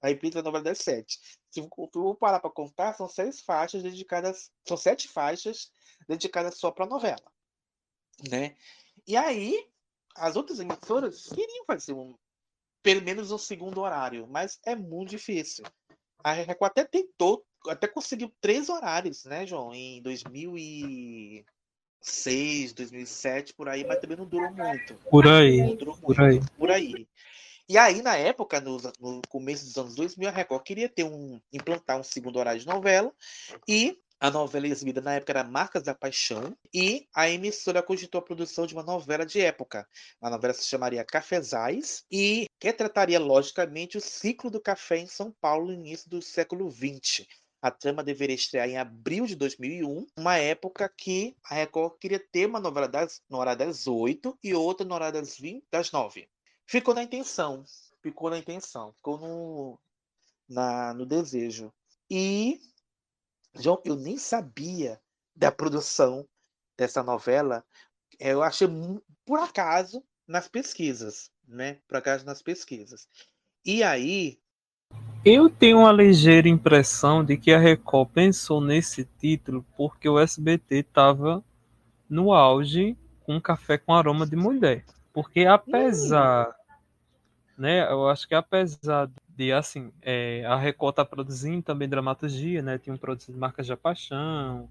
A reprise da novela das sete. Se eu parar para contar, são seis faixas dedicadas, são sete faixas dedicadas só para novela, né? E aí as outras emissoras queriam fazer um, pelo menos um segundo horário, mas é muito difícil. A Record até tentou até conseguiu três horários, né, João? Em 2006, 2007, por aí, mas também não durou muito. Por aí. Muito, por aí. Por aí. E aí, na época, no, no, começo dos anos 2000, a Record queria ter um, implantar um segundo horário de novela e a novela exibida na época era Marcas da Paixão e a emissora cogitou a produção de uma novela de época. A novela se chamaria Cafezais e retrataria, logicamente, o ciclo do café em São Paulo no início do século XX. A trama deveria estrear em abril de 2001, uma época que a Record queria ter uma novela das, no horário das 8 e outra no horário das 20, das 9. Ficou na intenção, ficou na intenção, ficou no, na, no desejo. E, João, eu nem sabia da produção dessa novela, eu achei por acaso nas pesquisas, né? Por acaso nas pesquisas. E aí, eu tenho uma ligeira impressão de que a Record pensou nesse título porque o SBT estava no auge com um café com aroma de mulher. Porque apesar, né, eu acho que apesar de assim, é, a Record tá produzindo também dramaturgia, né, tinham produzido Marcas de Paixão,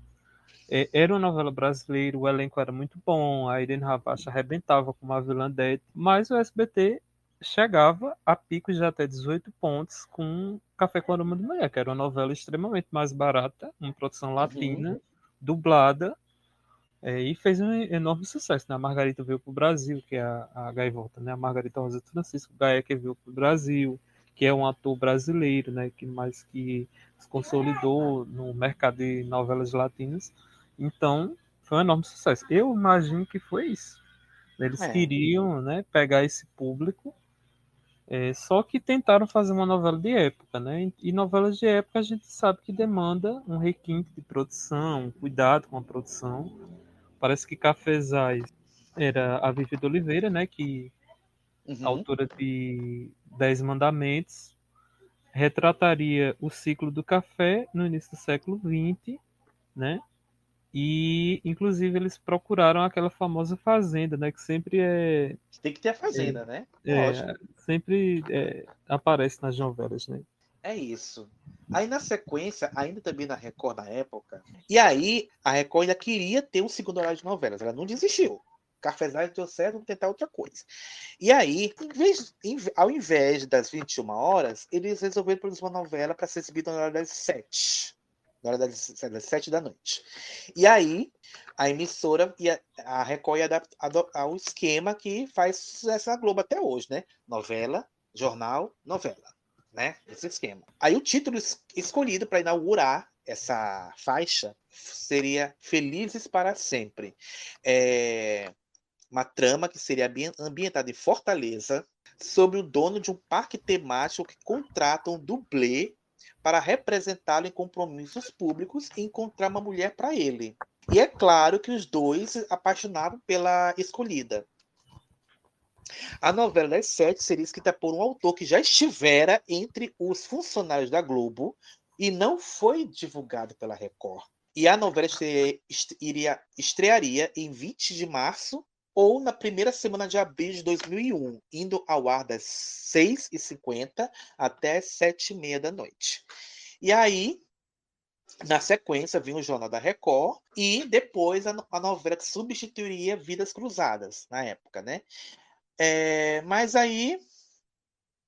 é, era uma novela brasileira, o elenco era muito bom, a Irene Ravacha arrebentava com uma vilã Dete, mas o SBT chegava a picos de até 18 pontos com Café com Aroma de Mulher, que era uma novela extremamente mais barata, uma produção latina, uhum. dublada, é, e fez um enorme sucesso. Né? A Margarita veio para o Brasil, que é a, a gaivota, né? a Margarita Rosa Francisco Gaia, que veio para o Brasil, que é um ator brasileiro, né? que mais que se consolidou no mercado de novelas latinas. Então, foi um enorme sucesso. Eu imagino que foi isso. Eles é. queriam né, pegar esse público é, só que tentaram fazer uma novela de época, né? E novelas de época a gente sabe que demanda um requinte de produção, um cuidado com a produção. Parece que Cafezais era a Vivi de Oliveira, né? Que uhum. autora de Dez Mandamentos, retrataria o ciclo do café no início do século XX, né? E, inclusive, eles procuraram aquela famosa fazenda, né? Que sempre é. Tem que ter a fazenda, é, né? É, sempre é, aparece nas novelas, né? É isso. Aí na sequência, ainda também na Record na época, e aí a Record ainda queria ter um segundo horário de novelas, ela não desistiu. Certo, vamos tentar outra coisa. E aí, em vez, em, ao invés das 21 horas, eles resolveram produzir uma novela para ser exibida na hora das 7 na hora das, das sete da noite. E aí, a emissora e a, Record ia adaptar o esquema que faz sucesso na Globo até hoje, né? Novela, jornal, novela, né? Esse esquema. Aí o título escolhido para inaugurar essa faixa seria Felizes para Sempre. É uma trama que seria ambientada em Fortaleza, sobre o dono de um parque temático que contrata um dublê para representá-lo em compromissos públicos e encontrar uma mulher para ele. E é claro que os dois se apaixonaram pela escolhida. A novela das sete seria escrita por um autor que já estivera entre os funcionários da Globo e não foi divulgado pela Record. E a novela estreia, iria, estrearia em 20 de março ou na primeira semana de abril de 2001, indo ao ar das 6h50 até 7h30 da noite. E aí, na sequência, vinha o Jornal da Record e depois a, a novela que substituiria Vidas Cruzadas, na época, né? É, mas aí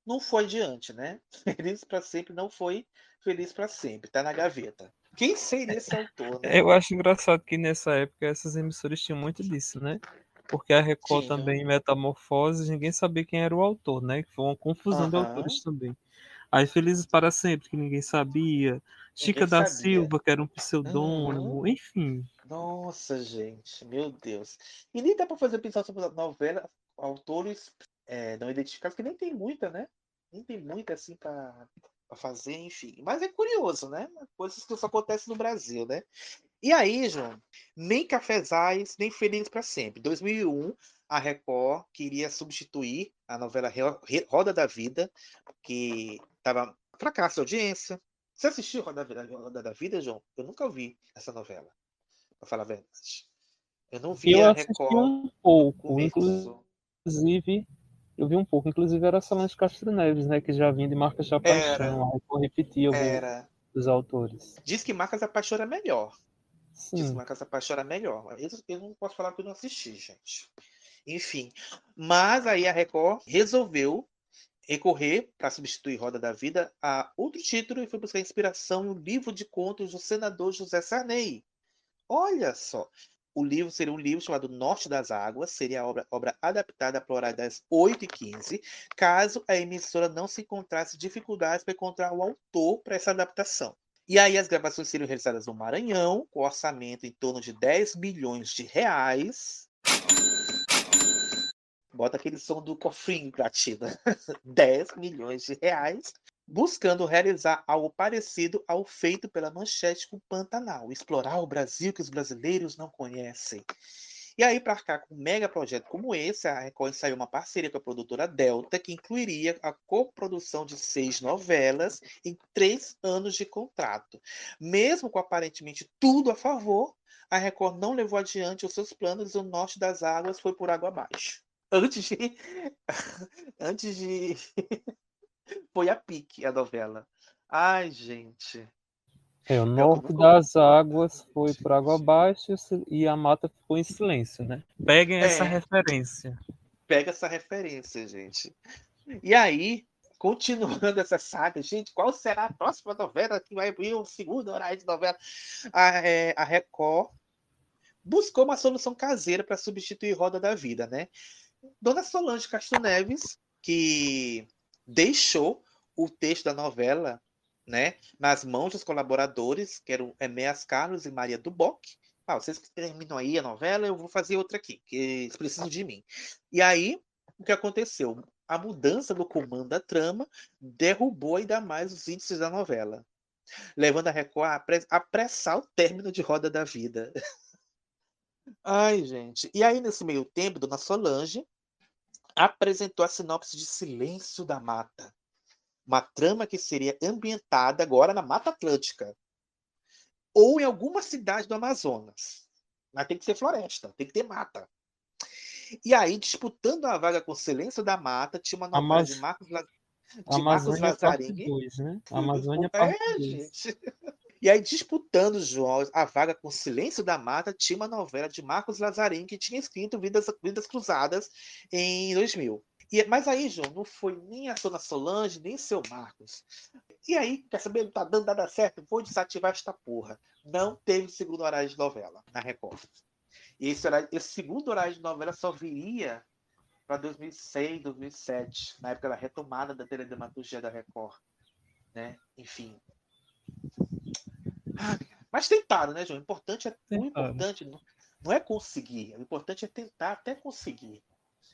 não foi adiante, né? [laughs] Feliz para sempre não foi feliz para sempre, tá na gaveta. Quem seria esse autor? Né? Eu acho engraçado que nessa época essas emissoras tinham muito disso, né? Porque a Record Sim. também em Metamorfose, ninguém sabia quem era o autor, né? Que foi uma confusão de Aham. autores também. Aí Felizes para Sempre, que ninguém sabia. Chica Ninguém da sabia. Silva, que era um pseudônimo, Uhum. enfim. Nossa, gente, meu Deus. E nem dá pra fazer episódio sobre a novela, autores é, não identificados, que nem tem muita, né? Nem tem muita assim pra fazer, enfim. Mas é curioso, né? Coisas que só acontecem no Brasil, né? E aí, João, nem Cafezais, nem Felizes para Sempre. 2001, a Record queria substituir a novela Roda da Vida, que estava fracasso de audiência. Você assistiu Roda, da Vida- Roda da Vida, João? Eu nunca ouvi essa novela, para falar a verdade. Eu não vi Eu a assisti Record um pouco, inclusive, eu vi um pouco, inclusive era Solange Castro Neves, né? Que já vinha de Marcas de Paixão, a Record repetia Era. dos autores. Diz que Marcas da Paixão era melhor. Diz que Sim, Marcas da Paixão era melhor. Eu, eu não posso falar que eu não assisti, gente. Enfim. Mas aí a Record resolveu recorrer para substituir Roda da Vida a outro título e foi buscar inspiração em um livro de contos do senador José Sarney. Olha só. O livro seria um livro chamado Norte das Águas, seria a obra, obra adaptada para o horário das 8h15, caso a emissora não se encontrasse dificuldades para encontrar o autor para essa adaptação. E aí as gravações seriam realizadas no Maranhão, com orçamento em torno de 10 milhões de reais. Bota aquele som do cofrinho platina. [laughs] 10 milhões de reais. Buscando realizar algo parecido ao feito pela Manchete com Pantanal. Explorar o Brasil que os brasileiros não conhecem. E aí, para arcar com um mega projeto como esse, a Record ensaiou uma parceria com a produtora Delta, que incluiria a coprodução de seis novelas em três anos de contrato. Mesmo com aparentemente tudo a favor, a Record não levou adiante os seus planos e o Norte das Águas foi por água abaixo. Antes de. [laughs] Antes de. [laughs] foi a pique a novela. Ai, gente. É, o Eu norte das águas foi por água abaixo e a mata ficou em silêncio, né? Peguem essa É. referência. Pega essa referência, gente. E aí, continuando [laughs] essa saga, gente, qual será a próxima novela que vai vir o segundo horário de novela? A, é, a Record buscou uma solução caseira para substituir Roda da Vida, né? Dona Solange Castro Neves, que deixou o texto da novela, né, nas mãos dos colaboradores, que eram Enéas Carlos e Maria Duboc. Ah, vocês que terminam aí a novela, eu vou fazer outra aqui, que eles precisam de mim. E aí, o que aconteceu? A mudança do comando da trama derrubou ainda mais os índices da novela, levando a Record a apre- apressar o término de Roda da Vida. [laughs] Ai, gente. E aí, nesse meio tempo, Dona Solange apresentou a sinopse de Silêncio da Mata, uma trama que seria ambientada agora na Mata Atlântica ou em alguma cidade do Amazonas. Mas tem que ser floresta, tem que ter mata. E aí, disputando a vaga com Silêncio da Mata, tinha uma novela Amaz- de Marcos, La... de Marcos Amazônia parte Lazzarini. 2, né? Amazônia É, parte 2. gente. E aí, disputando, João, a vaga com Silêncio da Mata, tinha uma novela de Marcos Lazzarini que tinha escrito Vidas, Vidas Cruzadas em 2000. E, mas aí, João, não foi nem a Dona Solange, nem seu Marcos. E aí, quer saber? Não tá dando nada certo? Vou desativar esta porra. Não teve segundo horário de novela na Record. E esse, horário, esse segundo horário de novela só viria para 2006, 2007, na época da retomada da teledramaturgia da Record. Né? Enfim. Ah, Mas tentaram, né, João? O importante é, o importante não, não é conseguir, o importante é tentar até conseguir.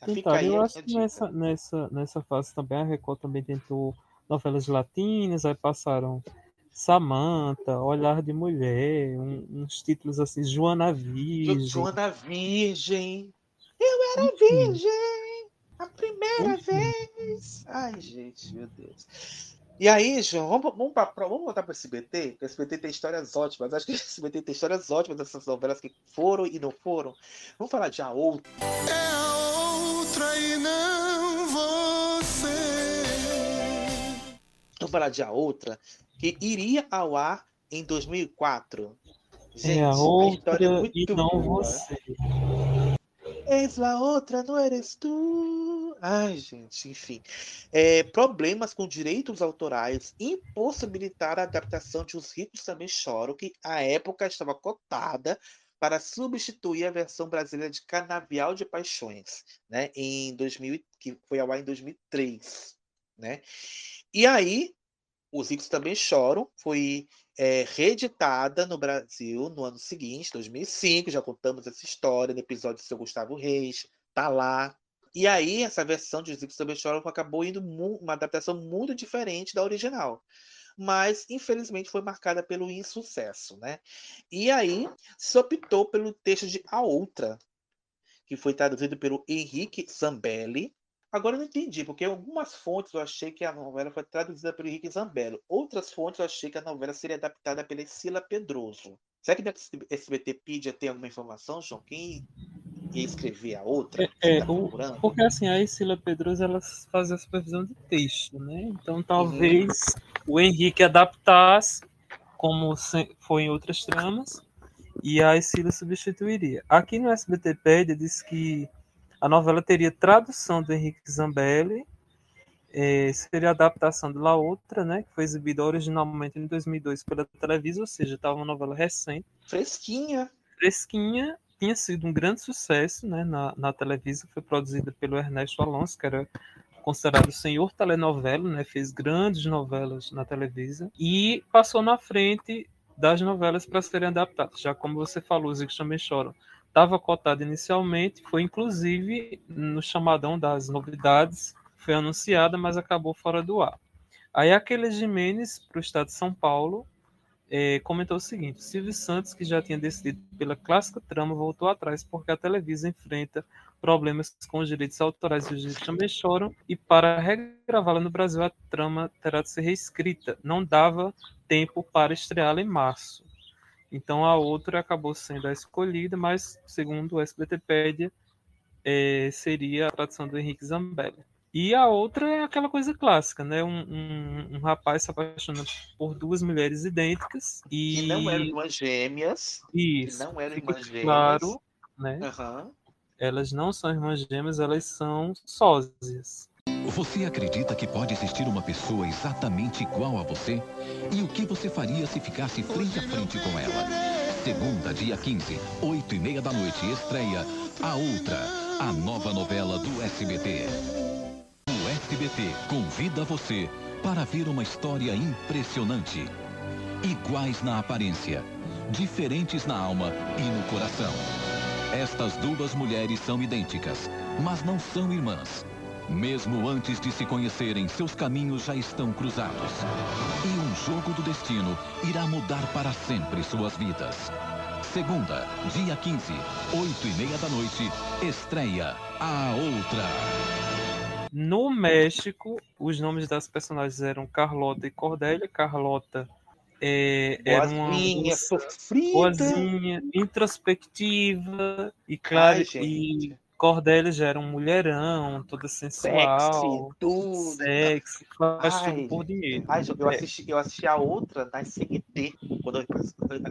Fica Tentaram. aí Eu acho que nessa, nessa, nessa fase também a Record também tentou novelas latinas, aí passaram Samantha, Olhar de Mulher, um- uns títulos assim, Joana Jo- Virgem. Joana Virgem. Eu era Enfim. virgem a primeira Enfim. vez. Ai, gente, meu Deus. E aí, João, vamos, vamos, pra, pra- vamos voltar para o SBT? Porque o SBT tem histórias ótimas. Acho que [laughs] o SBT tem histórias ótimas dessas novelas que foram e não foram. Vamos falar de A Outra. É a outra e não você. Vamos falar de A Outra, que iria ao ar em 2004. Gente, é a história é outra muito e não boa. você. És a outra, não eres tu. Ai, gente, enfim. É, problemas com direitos autorais impossibilitaram a adaptação de Os Ricos Também Choram, que à época estava cotada para substituir a versão brasileira de Canavial de Paixões, né, em 2000, que foi ao ar em 2003, né? E aí, Os Ricos Também Choram foi é, reeditada no Brasil no ano seguinte, 2005, já contamos essa história no episódio do seu Gustavo Reis, tá lá. E aí, essa versão de Os Ricos Também Choram acabou indo uma adaptação muito diferente da original mas infelizmente foi marcada pelo insucesso, né? E aí se optou pelo texto de A Outra, que foi traduzido pelo Henrique Zambelli. Agora eu não entendi, porque algumas fontes eu achei que a novela foi traduzida pelo Henrique Zambelli. Outras fontes eu achei que a novela seria adaptada pela Sila Pedroso. Será que no SBTpedia tem alguma informação, João? Quem ia escrever a outra? É, Tá o- porque assim, a Isila Pedroso ela faz a supervisão de texto, né? Então talvez o Henrique adaptasse, como foi em outras tramas, e a Isila substituiria. Aqui no SBTpedia diz que a novela teria tradução do Henrique Zambelli, eh, seria a adaptação de La Outra, né? Que foi exibida originalmente em 2002 pela Televisa, ou seja, estava uma novela recente Fresquinha. fresquinha, tinha sido um grande sucesso né, na, na Televisa, foi produzida pelo Ernesto Alonso, que era considerado o senhor telenovela, né, fez grandes novelas na Televisa, e passou na frente das novelas para serem adaptadas, já como você falou, Os Ricos Também Choram. Estava cotado inicialmente, foi inclusive no chamadão das novidades, foi anunciada, mas acabou fora do ar. Aí aquele Jimenez, para o estado de São Paulo, eh, comentou o seguinte: Silvio Santos, que já tinha decidido pela clássica trama, voltou atrás porque a Televisa enfrenta problemas com os direitos autorais e os direitos também choram, e para regravá-la no Brasil, a trama terá de ser reescrita. Não dava tempo para estreá-la em março. Então a outra acabou sendo a escolhida, mas segundo o SBTpedia, eh, seria a tradução do Henrique Zambelli. E a outra é aquela coisa clássica, né? Um, um, um rapaz se apaixona por duas mulheres idênticas e Que não eram irmãs gêmeas. Isso, Que não eram irmãs gêmeas. claro, né? Aham. Elas não são irmãs gêmeas, elas são sósias. Você acredita que pode existir uma pessoa exatamente igual a você? E o que você faria se ficasse frente a frente com ela? Segunda, dia 15, 8 e meia da noite, estreia A Outra, a nova novela do SBT. SBT convida você para ver uma história impressionante. Iguais na aparência, diferentes na alma e no coração. Estas duas mulheres são idênticas, mas não são irmãs. Mesmo antes de se conhecerem, seus caminhos já estão cruzados. E um jogo do destino irá mudar para sempre suas vidas. Segunda, dia 15, 8 e meia da noite, estreia A Outra. No México, os nomes das personagens eram Carlota e Cordélia. Carlota é, era uma moça sofrida. boazinha, introspectiva e claro, Ai, e Cordélia já era um mulherão, toda sensual, Sexy, tudo. sexy, faz Ai, tudo por dinheiro. Ai, eu assisti, eu assisti a outra na SGT, quando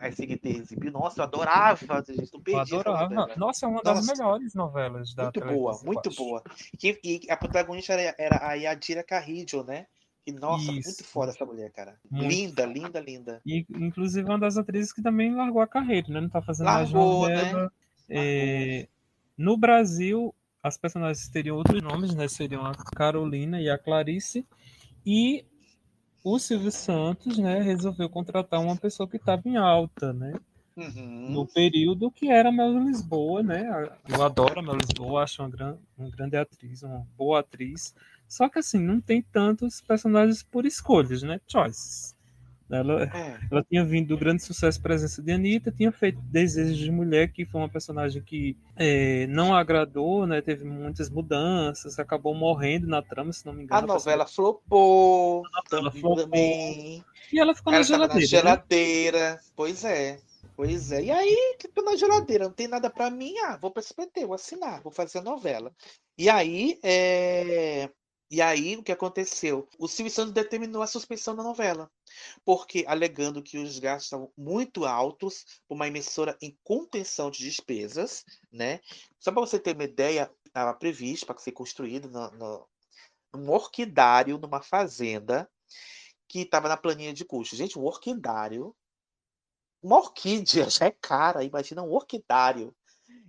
a SGT exibiu. Nossa, eu adorava, gente, não Eu perdi essa adorava. Nossa, é uma das Nossa. melhores novelas da Muito boa, eu muito boa. Que, e a protagonista era, era a Yadira Carrillo, né? E, nossa, muito Isso. foda essa mulher, cara. Muito Linda, linda, linda. E, inclusive, uma das atrizes que também largou a carreira, né? Não tá fazendo mais Largou, né? novela. É, No Brasil, as personagens teriam outros nomes, né? Seriam a Carolina e a Clarice. E o Silvio Santos, né, resolveu contratar uma pessoa que estava em alta, né? Uhum. No período que era a Mel Lisboa, né? Eu adoro a Mel Lisboa, acho uma, gran, uma grande atriz, uma boa atriz. Só que assim, não tem tantos personagens por escolhas, né? Choices. Ela, É. ela tinha vindo do grande sucesso Presença de Anitta, tinha feito Desejos de Mulher, que foi uma personagem que eh, não agradou, né? Teve muitas mudanças, acabou morrendo na trama, se não me A engano. novela flopou. novela também, flopou. também. E ela ficou na Ela na geladeira. né? geladeira. Pois é. Pois é. E aí, tipo, na geladeira, não tem nada pra mim. Ah, vou pra SBT, vou assinar, vou fazer a novela. E aí, é... E aí, o que aconteceu? O Silvio Santos determinou a suspensão da novela, porque alegando que os gastos estavam muito altos por uma emissora em contenção de despesas, né? Só para você ter uma ideia, estava previsto para ser construído no, no, num orquidário, numa fazenda, que estava na planilha de custos. Gente, um orquidário uma orquídea [laughs] já é cara, imagina um orquidário.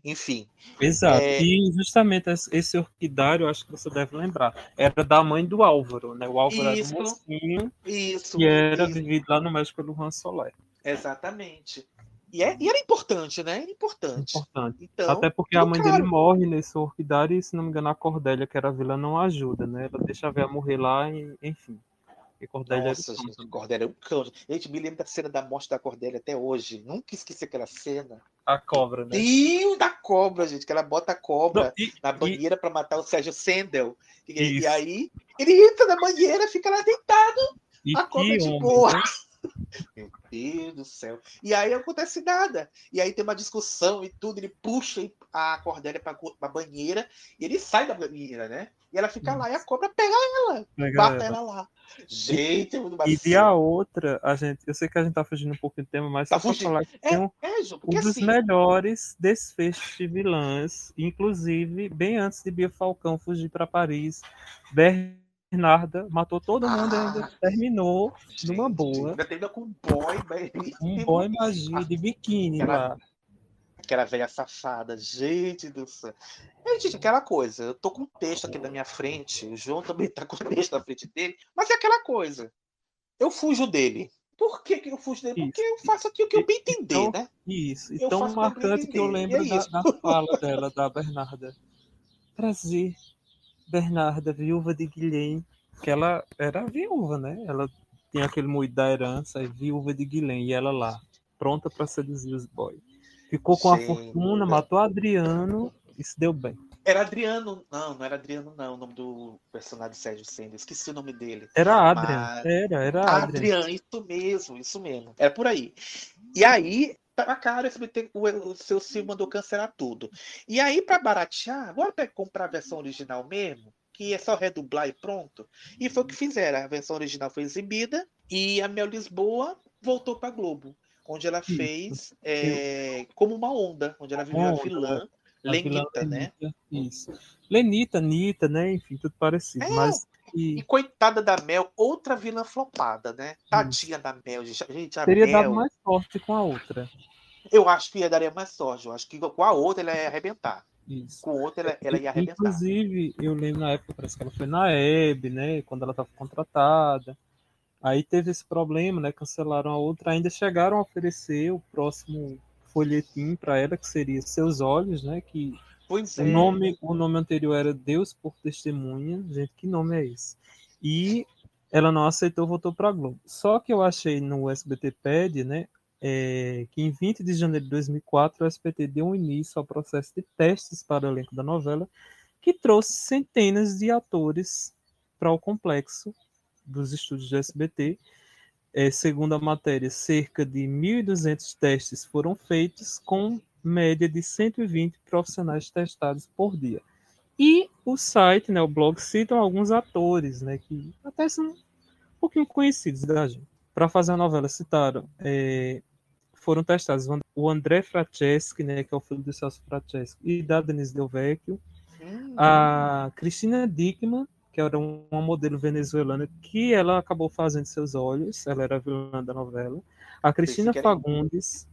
Enfim. Exato. É, E justamente esse- orquidário, acho que você deve lembrar, era da mãe do Álvaro, né? O Álvaro Isso. era um mocinho Isso. que era isso, vivido lá no México pelo Juan Soler. Exatamente. E, é, e era importante, né? Era importante. Importante. Então, Até porque a mãe caro. dele morre nesse orquidário e, se não me engano, a Cordélia, que era a vilã, não ajuda, né? Ela deixa a véia morrer lá e, enfim. E Cordélia Nossa, era o gente, Cordélia é um cão. Gente, me lembro da cena da morte da Cordélia até hoje. Nunca esqueci aquela cena. a cobra, né? Deus da cobra, gente, que ela bota a cobra Não, e- na banheira pra matar o Sérgio Sendel. E, e aí ele entra na banheira, fica lá deitado, E a cobra de homem, boa. né? [laughs] Meu Deus do céu. E aí não acontece nada. E aí tem uma discussão e tudo. Ele puxa a Cordélia pra, pra banheira e ele sai da banheira, né? E ela fica lá e a cobra pega ela, Pega bata ela. ela lá. Gente, é muito E bacana. a outra, a gente, eu sei que a gente tá fugindo um pouco do tema, mas Tá só falar que tem um, É, Ju, um dos assim. melhores desfechos de vilãs, inclusive bem antes de Bia Falcão fugir para Paris, Bernarda matou todo mundo e ainda Ah, terminou numa gente, boa. Ainda teve com um boy, Um boy magia de biquíni lá. Aquela velha safada, gente do céu. É, gente, aquela coisa, eu tô com um texto aqui na minha frente, o João também tá com o texto na frente dele, mas é aquela coisa. Eu fujo dele. Por que, que eu fujo dele? Porque eu faço aquilo que eu bem entender, Então, né? Isso, e tão marcante que eu lembro é da, isso. da fala dela, da Bernarda. Prazer, Bernarda, viúva de Guilhem, que ela era viúva, né? Ela tinha aquele moído da herança, e viúva de Guilhem, e ela lá, pronta para seduzir os boys. Ficou com a Gente. fortuna, matou Adriano e se deu bem. Era Adriano. Não, não era Adriano, não. O nome do personagem Sérgio Sender. Esqueci o nome dele. Era Adrian, Mas- era, era Adrian. Adriano, isso mesmo, isso mesmo. Era por aí. E aí, tava caro, o SBT, o, o seu Silvio mandou cancelar tudo. E aí, para baratear, bora pe- comprar a versão original mesmo, que é só redublar e pronto. E foi o que fizeram. A versão original foi exibida e a Mel Lisboa voltou para Globo, onde ela fez é, como uma onda, onde ela viveu a vilã Lenita, né? Lenita, Isso. Lenita, Nita, né? Enfim, tudo parecido. É, Mas E e coitada da Mel, outra vilã flopada, né? Tadinha da Mel, gente. A teria dado Mel, mais sorte com a outra. eu acho que ia daria mais sorte. Eu acho que com a outra ela ia arrebentar. Isso. Com outra ela, ela ia arrebentar. Inclusive, eu lembro na época, parece que ela foi na Hebe, né? Quando ela estava contratada. Aí teve esse problema, né? Cancelaram a outra. Ainda chegaram a oferecer o próximo folhetim para ela, que seria Seus Olhos, né? Que Pois o é. nome, o nome anterior era Deus por Testemunha. Gente, que nome é esse? E ela não aceitou, voltou para a Globo. Só que eu achei no SBT Ped, né? é, que em 20 de janeiro de 2004 o SBT deu um início ao processo de testes para o elenco da novela, que trouxe centenas de atores para o complexo dos estúdios do SBT. É, segundo a matéria, cerca de 1.200 testes foram feitos, com média de 120 profissionais testados por dia. E o site, né, o blog, citam alguns atores, né, que até são um pouquinho conhecidos da gente. Para fazer a novela, citaram, é, foram testados o André Franceschi, né, que é o filho do Celso Franceschi, e da Denise Del Vecchio, Hum, a Cristina Dickman, que era um- uma modelo venezuelana, que ela acabou fazendo seus olhos, ela era a vilã da novela. A Cristina era- Fagundes,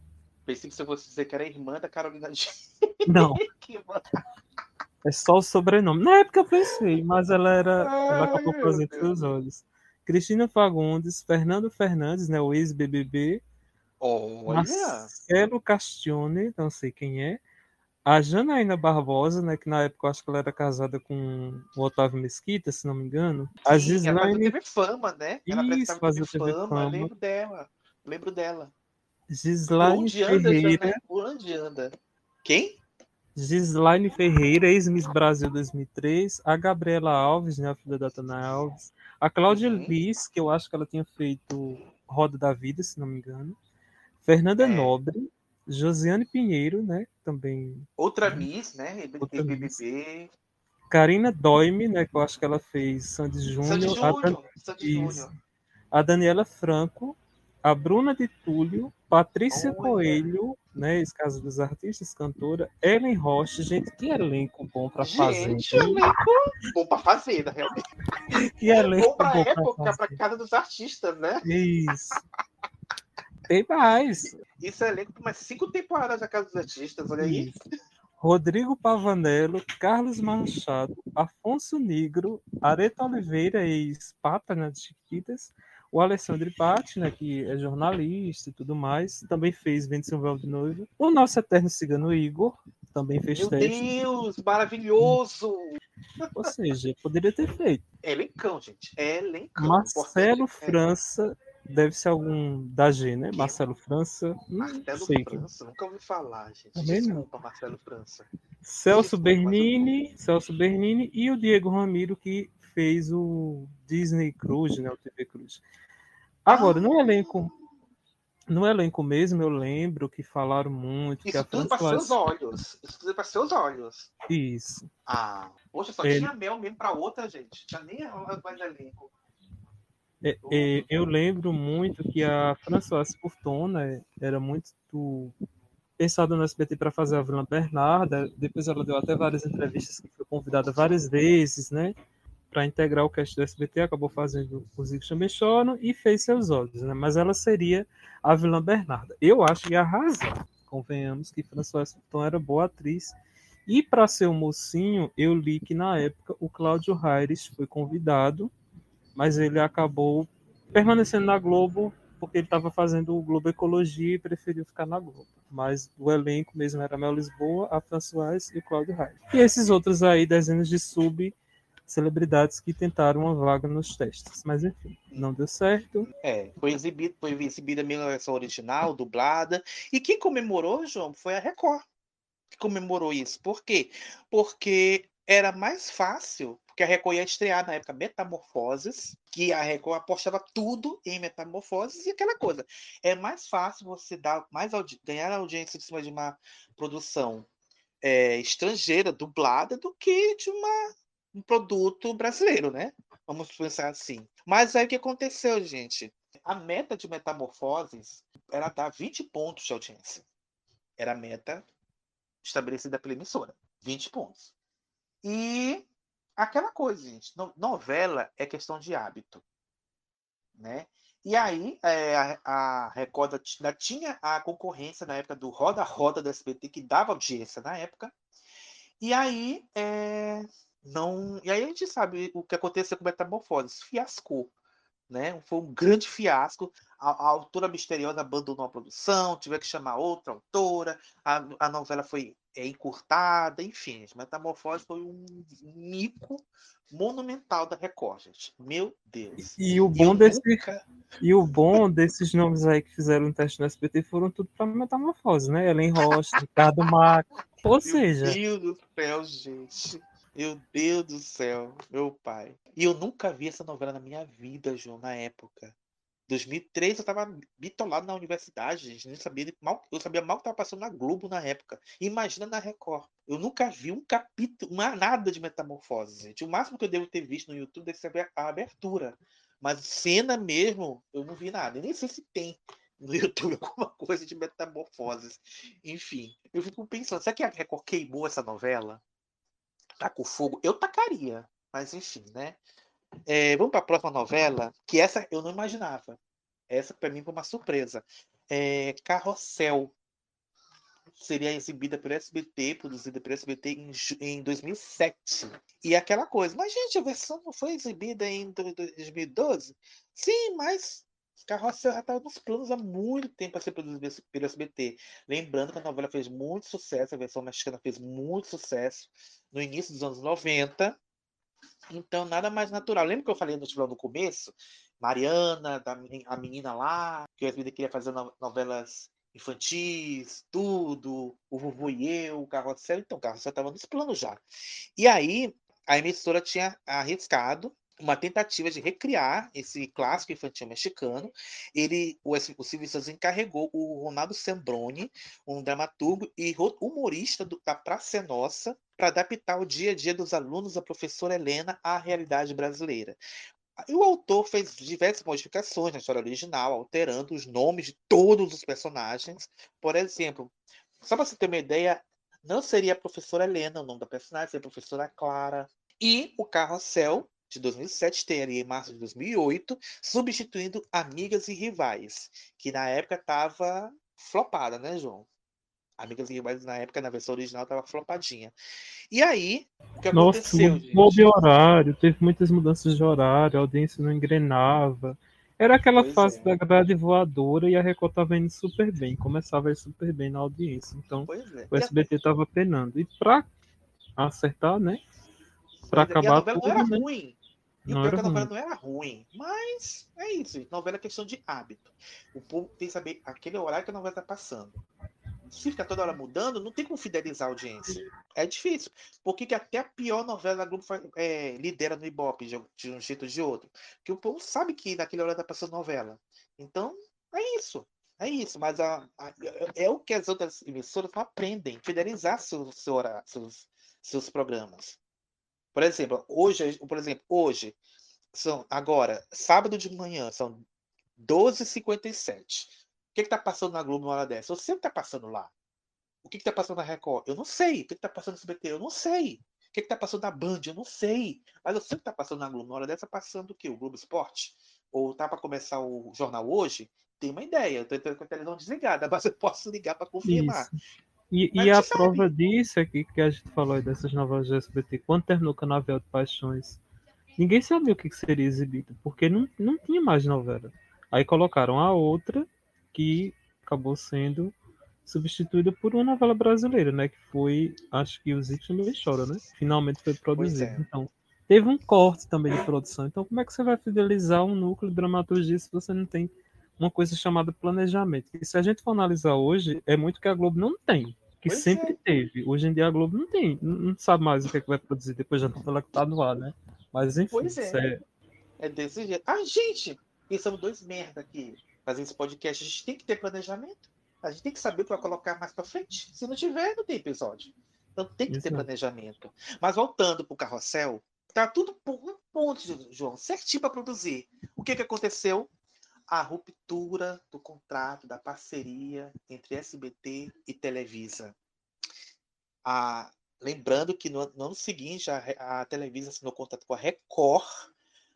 Pensei que você fosse dizer que era irmã da Carolina [laughs] não, [laughs] é só o sobrenome. Na época eu pensei, mas ela era, ela acabou fazendo seus olhos. Cristina Fagundes, Fernando Fernandes, né, o ex-BBB, Olha! Marcelo Castione, não sei quem é, a Janaína Barbosa, né, que na época eu acho que ela era casada com o Otávio Mesquita, se não me engano, a Sim, ela fazia Gislaine, TV Fama, né? Ela Isso, fazia TV Fama. Fama. Lembro dela. Lembro dela. Gislaine onde anda, Ferreira, Jana? Onde anda? Quem? Gislaine Ferreira, ex-Miss Brasil 2003, a Gabriela Alves, né, a filha da Tana Alves, a Cláudia Uhum. Liz, que eu acho que ela tinha feito Roda da Vida, se não me engano, Fernanda É. Nobre, Josiane Pinheiro, né, também Outra Miss, né? Outra. BBB. Karina Doime, né, que eu acho que ela fez Sandy Júnior, a, a Daniela Franco, a Bruna de Túlio, Patrícia Olha. Coelho, né, ex-casa dos artistas, cantora, Ellen Rocha, gente, que elenco bom para fazer. Gente, elenco bom pra fazenda, realmente. [laughs] Que elenco Bom pra época, fazer. pra casa dos artistas, né? Isso. Tem mais. Isso é elenco por mais cinco temporadas da Casa dos Artistas, olha aí. Rodrigo Pavanello, Carlos Machado, Afonso Negro, Areta Oliveira, ex-papa né, de Chiquitas, o Alessandro Patti, né, que é jornalista e tudo mais, também fez Vende Véu de Noiva. O nosso eterno cigano Igor também fez Meu teste. Deus, maravilhoso! Ou seja, poderia ter feito. É elencão, gente. É elencão. Marcelo é- França, deve ser algum da G, né? Marcelo França, não Marcelo sei. França, nunca ouvi falar, gente. Também não. Desculpa, Marcelo França. Celso Desculpa, eu- Bernini, Celso Bernini e o Diego Ramiro que fez o Disney Cruise, né, o TV Cruise. Agora, no elenco, no elenco mesmo, eu lembro que falaram muito que Isso a tudo para seus olhos. Isso tudo para seus olhos. Isso. Ah, poxa, só Ele- tinha mel mesmo para outra, gente. Tinha nem mais elenco. É, é, eu lembro muito que a Françoise Pourtona era muito pensada no SBT para fazer a Vilã Bernarda. Depois ela deu até várias entrevistas que foi convidada várias vezes, né? Para integrar o cast do SBT, acabou fazendo Ricos Também Choram e fez seus olhos, né? Mas ela seria a Vilã Bernarda. Eu acho que ia arrasar. Convenhamos que Françoise Pourtona era boa atriz. E para ser o mocinho, eu li que na época o Cláudio Raires foi convidado mas ele acabou permanecendo na Globo porque ele estava fazendo o Globo Ecologia e preferiu ficar na Globo. Mas o elenco mesmo era Mel Lisboa, a Françoise e o Cláudio Raia. E esses outros aí, dezenas de sub celebridades que tentaram uma vaga nos testes. Mas enfim, não deu certo. É, foi exibido, foi exibida a versão original, dublada. E quem comemorou, João, foi a Record. Que comemorou isso. Por quê? Porque era mais fácil, porque a Record ia estrear na época Metamorfoses, que a Record apostava tudo em Metamorfoses e aquela coisa. É mais fácil você dar mais audi- ganhar audiência em cima de uma produção é, estrangeira, dublada, do que de uma, um produto brasileiro, né? Vamos pensar assim. Mas aí o que aconteceu, gente? A meta de Metamorfoses era dar 20 pontos de audiência. Era a meta estabelecida pela emissora. 20 pontos. E aquela coisa, gente. no- novela é questão de hábito. Né? E aí, é, a, a Record ainda tinha a concorrência na época do Roda Roda do SBT, que dava audiência na época. E aí, é, não. E aí a gente sabe o que aconteceu com Metamorfoses. Fiascou. Né? Foi um grande fiasco. A, a autora misteriosa abandonou a produção, tiveram que chamar outra autora, a, a novela foi é, encurtada, enfim, Metamorfose foi um mico monumental da Record, gente. Meu Deus. E o bom desse nunca- e o bom desses nomes aí que fizeram o teste no SBT foram tudo para metamorfose, né? Ellen Rocha, Ricardo [laughs] Mac. Ou seja, Meu Deus do céu, gente. Meu Deus do céu, meu pai. E eu nunca vi essa novela na minha vida, João, na época. 2003 eu tava bitolado na universidade, gente. Nem sabia mal, eu sabia mal que tava passando na Globo na época. Imagina na Record. Eu nunca vi um capítulo, uma, nada de metamorfose, gente. O máximo que eu devo ter visto no YouTube deve ser a abertura. Mas cena mesmo, eu não vi nada. Eu nem sei se tem no YouTube [laughs] alguma coisa de metamorfoses. Enfim, eu fico pensando, será que a Record queimou essa novela? Tá com fogo? Eu tacaria. Mas enfim, né? É, vamos para a próxima novela, que essa eu não imaginava. Essa para mim foi uma surpresa. É, Carrossel seria exibida pelo SBT, produzida pelo SBT em, em 2007. E aquela coisa, mas gente, a versão não foi exibida em do- do- 2012? Sim, mas Carrossel já estava nos planos há muito tempo para ser produzida pelo SBT. Lembrando que a novela fez muito sucesso, a versão mexicana fez muito sucesso no início dos anos 90. Então, nada mais natural. Lembra que eu falei no Tilão no começo? Mariana, da, a menina lá, que o SBT queria fazer no- novelas infantis, tudo, o Vovô e Eu, o Carrossel. Então, o Carrossel estava nos planos já. E aí, a emissora tinha arriscado uma tentativa de recriar esse clássico infantil mexicano. Ele, o, o Silvio Santos encarregou o Ronaldo Sembroni, um dramaturgo e humorista do, da Praça Nossa, para adaptar o dia a dia dos alunos da professora Helena à realidade brasileira. E o autor fez diversas modificações na história original, alterando os nomes de todos os personagens. Por exemplo, só para você ter uma ideia, não seria a professora Helena o nome da personagem, seria a professora Clara. E o Carrossel de 2007 estrearia em março de 2008, substituindo Amigas e Rivais, que na época estava flopada, né, João? Amigas e Rivais na época, na versão original, estava flopadinha. E aí, o que Nossa, aconteceu, gente? de horário, teve muitas mudanças de horário, a audiência não engrenava. Era aquela Pois fase é. da grade voadora e a Record tava indo super bem, começava a ir super bem na audiência. Então, é. o a- SBT tava penando. E pra acertar, né? Pra Pois é, e a acabar novela tudo, não era né? ruim. E o Não pior é que a novela ruim. não era ruim. Mas é isso, gente. Novela é questão de hábito. O povo tem que saber aquele horário que a novela tá passando. Se ficar toda hora mudando, não tem como fidelizar a audiência. É difícil. Por que, que até a pior novela da Globo é, lidera no Ibope de, um jeito ou de outro? Porque o povo sabe que naquele horário tá passando novela. Então, é isso. É isso. Mas a- a- é o que as outras emissoras aprendem. Fidelizar seu, seu horário, seus, seus programas. Por exemplo, hoje, por exemplo, hoje, são agora, sábado de manhã, são 12h57. O que está passando na Globo uma hora dessa? Eu sei o que está passando lá. O que está passando na Record? Eu não sei. O que está passando no SBT? Eu não sei. O que está passando na Band? Eu não sei. Mas eu sei o que está passando na Globo. Uma hora dessa, passando o quê? O Globo Esporte? Ou tá para começar o jornal hoje? Tem uma ideia. Eu estou com a televisão desligada, [laughs] mas eu posso ligar para confirmar. Isso. E, e a gente prova disso é que, a gente falou aí dessas novelas do SBT, quando terminou o Canavial de Paixões, ninguém sabia o que que seria exibido, porque não, não tinha mais novela. Aí colocaram a outra, que acabou sendo substituída por uma novela brasileira, né? Que foi, acho que Os Icos Também Choram, né? Finalmente foi produzido. é. Então, teve um corte também de produção. Então, como é que você vai fidelizar um núcleo de dramaturgia se você não tem uma coisa chamada planejamento? E se a gente for analisar hoje, é muito que a Globo não tem. Que Pois sempre é. teve. Hoje em dia a Globo não tem. Não, sabe mais o que, é que vai produzir depois da novela que tá no ar, né? Mas enfim, Pois é. é- É desse jeito. Ah, gente, pensamos dois merda aqui fazendo esse podcast. A gente tem que ter planejamento. A gente tem que saber o que vai colocar mais pra frente. Se não tiver, não tem episódio. Então tem que ter Exato. planejamento. Mas voltando pro carrossel, tá tudo por um ponto, João, certinho para produzir. O que que aconteceu? A ruptura do contrato, da parceria entre SBT e Televisa. A, lembrando que no, no ano seguinte a, a Televisa assinou contrato com a Record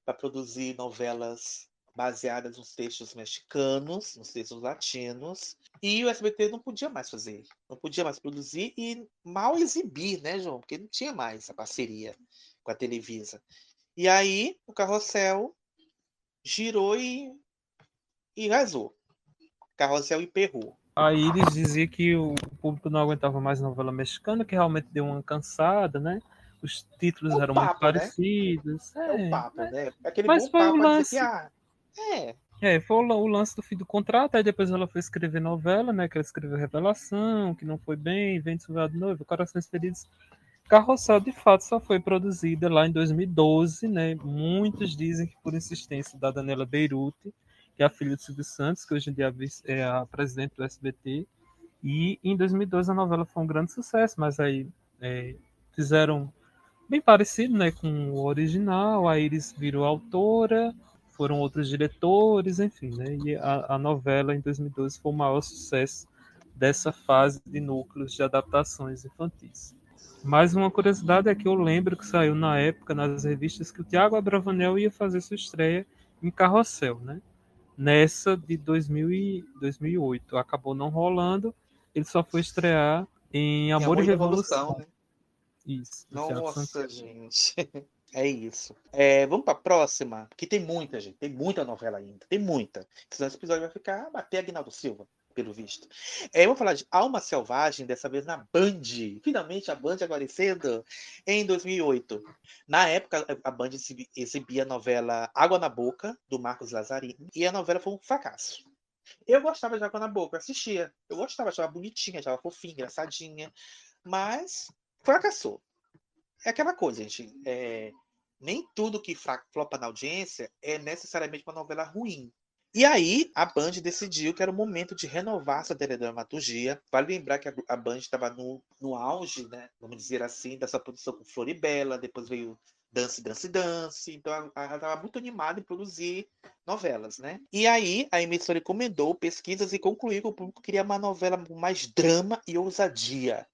para produzir novelas baseadas nos textos mexicanos, nos textos latinos, e o SBT não podia mais fazer, não podia mais produzir e mal exibir, né, João? Porque não tinha mais a parceria com a Televisa. E aí o carrossel girou e, e rasou. Carrossel emperrou. Aí eles diziam que o público não aguentava mais novela mexicana, que realmente deu uma cansada, né? Os títulos É o eram muito papo, né? parecidos. É, É, o papo, né? Aquele Mas bom papo dizer lance. que, ah, é, É, foi o o lance do fim do contrato, aí depois ela foi escrever novela, né? Que ela escreveu Revelação, que não foi bem, Vento Silvado Noivo, Corações Feridos. Carrossel, de fato, só foi produzida lá em 2012, né? Muitos dizem que por insistência da Daniela Beirute, que é a filha do Silvio Santos, que hoje em dia é a é presidente do SBT. E em 2012 a novela foi um grande sucesso, mas aí é, fizeram bem parecido né, com o original, a Iris virou autora, foram outros diretores, enfim, né? E a, a novela em 2012 foi o maior sucesso dessa fase de núcleos de adaptações infantis. Mais uma curiosidade é que eu lembro que saiu na época nas revistas que o Tiago Abravanel ia fazer sua estreia em Carrossel, né? Nessa de 2000 e 2008 acabou não rolando, ele só foi estrear em Amor, e Revolução. Revolução, né? Isso. Nossa, gente. É isso. É, vamos para a próxima, que tem muita, gente. Tem muita novela ainda. Tem muita. Senão esse episódio vai ficar bater Aguinaldo Silva, pelo visto. É, vamos falar de Alma Selvagem, dessa vez na Band. Finalmente a Band aparecendo em 2008. Na época, a Band exibi- exibia a novela Água na Boca, do Marcos Lazzarini, e a novela foi um fracasso. Eu gostava de Água na Boca, assistia. Eu gostava, achava bonitinha, achava fofinha, engraçadinha. Mas fracassou. É aquela coisa, gente. é, nem tudo que flopa na audiência é necessariamente uma novela ruim. E aí, a Band decidiu que era o momento de renovar sua teledramaturgia. Vale lembrar que a, Band estava no, no auge, né? Vamos dizer assim, dessa produção com Floribela, depois veio Dance, Dance, Dance. Então, ela estava muito animada em produzir novelas, né? E aí, a emissora encomendou pesquisas e concluiu que o público queria uma novela com mais drama e ousadia.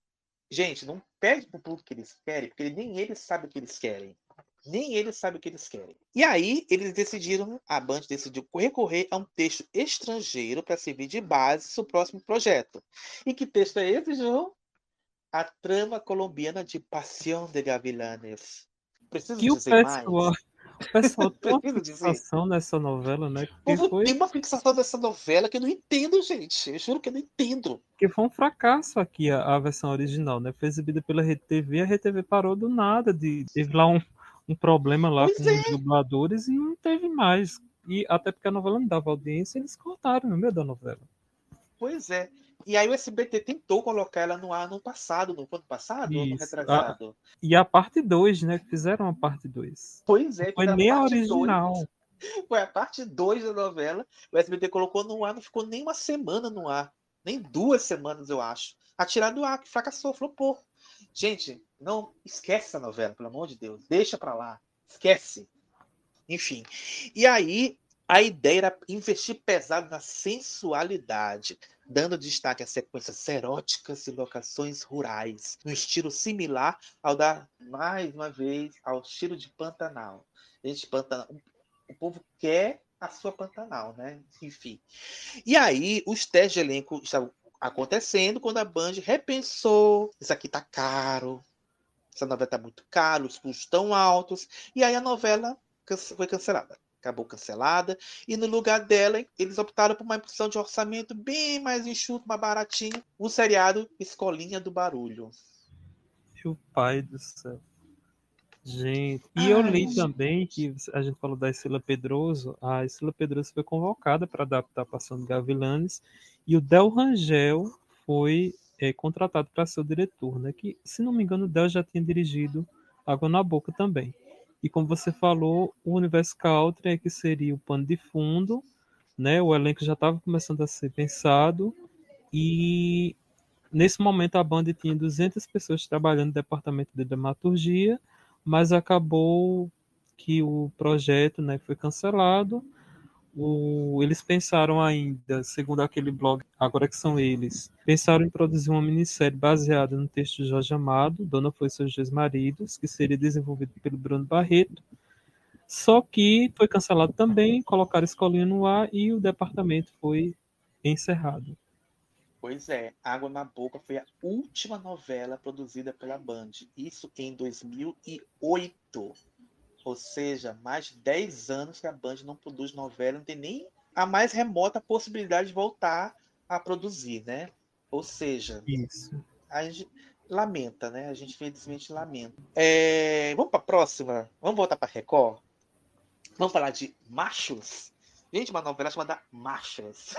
Gente, não pede pro público que eles querem, porque nem eles sabem o que eles querem. Nem eles sabem o que eles querem. E aí, eles decidiram, a Band decidiu recorrer a um texto estrangeiro para servir de base para o próximo projeto. E que texto é esse, João? A trama colombiana de Paixão de Gavilanes. Preciso Que o dizer pessoal, mais? o pessoal [laughs] tem uma fixação nessa novela, né? O Que foi, tem uma fixação dessa novela que eu não entendo, gente. Eu juro que eu não entendo. que foi um fracasso aqui a, a versão original, né? Foi exibida pela Rede TV, a Rede TV parou do nada, de, teve lá um, um problema lá Pois com é. os dubladores e não teve mais. E até porque a novela não dava audiência, eles cortaram no meio da novela. Pois é. E aí o SBT tentou colocar ela no ar no passado, no ano passado ou no Isso. retrasado? E a parte 2, né? Fizeram a parte 2. Pois é, Foi nem a original. dois- [laughs] foi a parte 2 da novela. O SBT colocou no ar, não ficou nem uma semana no ar. Nem duas semanas, eu acho. A tirar do ar, que fracassou, flopou. Gente, não esquece essa novela, pelo amor de Deus. Deixa pra lá. Esquece. Enfim. E aí, a ideia era investir pesado na sensualidade, dando destaque a sequências eróticas e locações rurais, no estilo similar ao da, mais uma vez, ao estilo de Pantanal. Gente, Pantanal, o povo quer a sua Pantanal, né? Enfim. E aí, os testes de elenco estavam acontecendo quando a Band repensou: isso aqui tá caro, essa novela tá muito caro, os custos tão altos, e aí a novela foi cancelada. Acabou cancelada, e no lugar dela, eles optaram por uma opção de orçamento bem mais enxuto, mais baratinho, o seriado Escolinha do Barulho. Meu pai do céu. Gente, e eu Ai, li gente. também que a gente falou da Isila Pedroso. A Isila Pedroso foi convocada para adaptar Passando Gavilanes e o Del Rangel foi eh, contratado para ser o diretor, né? Que, se não me engano, o Del já tinha dirigido Água na Boca também. E como você falou, o Universo Country é que seria o pano de fundo, né? O elenco já estava começando a ser pensado e nesse momento a banda tinha 200 pessoas trabalhando no departamento de dramaturgia, mas acabou que o projeto né, foi cancelado. O- eles pensaram ainda, segundo aquele blog, agora que são eles, pensaram em produzir uma minissérie baseada no texto de Jorge Amado, Dona Foi Seus Dois Maridos, que seria desenvolvido pelo Bruno Barreto. Só que foi cancelado também, colocaram a escolinha no ar e o departamento foi encerrado. Pois é, Água na Boca foi a última novela produzida pela Band. Isso em 2008. Ou seja, mais de 10 anos que a Band não produz novela, não tem nem a mais remota possibilidade de voltar a produzir, né? Ou seja, Isso. a gente lamenta, né? A gente infelizmente lamenta. É, Vamos para a próxima? Vamos voltar para Record? Vamos falar de Machos? Gente, uma novela chamada Machos.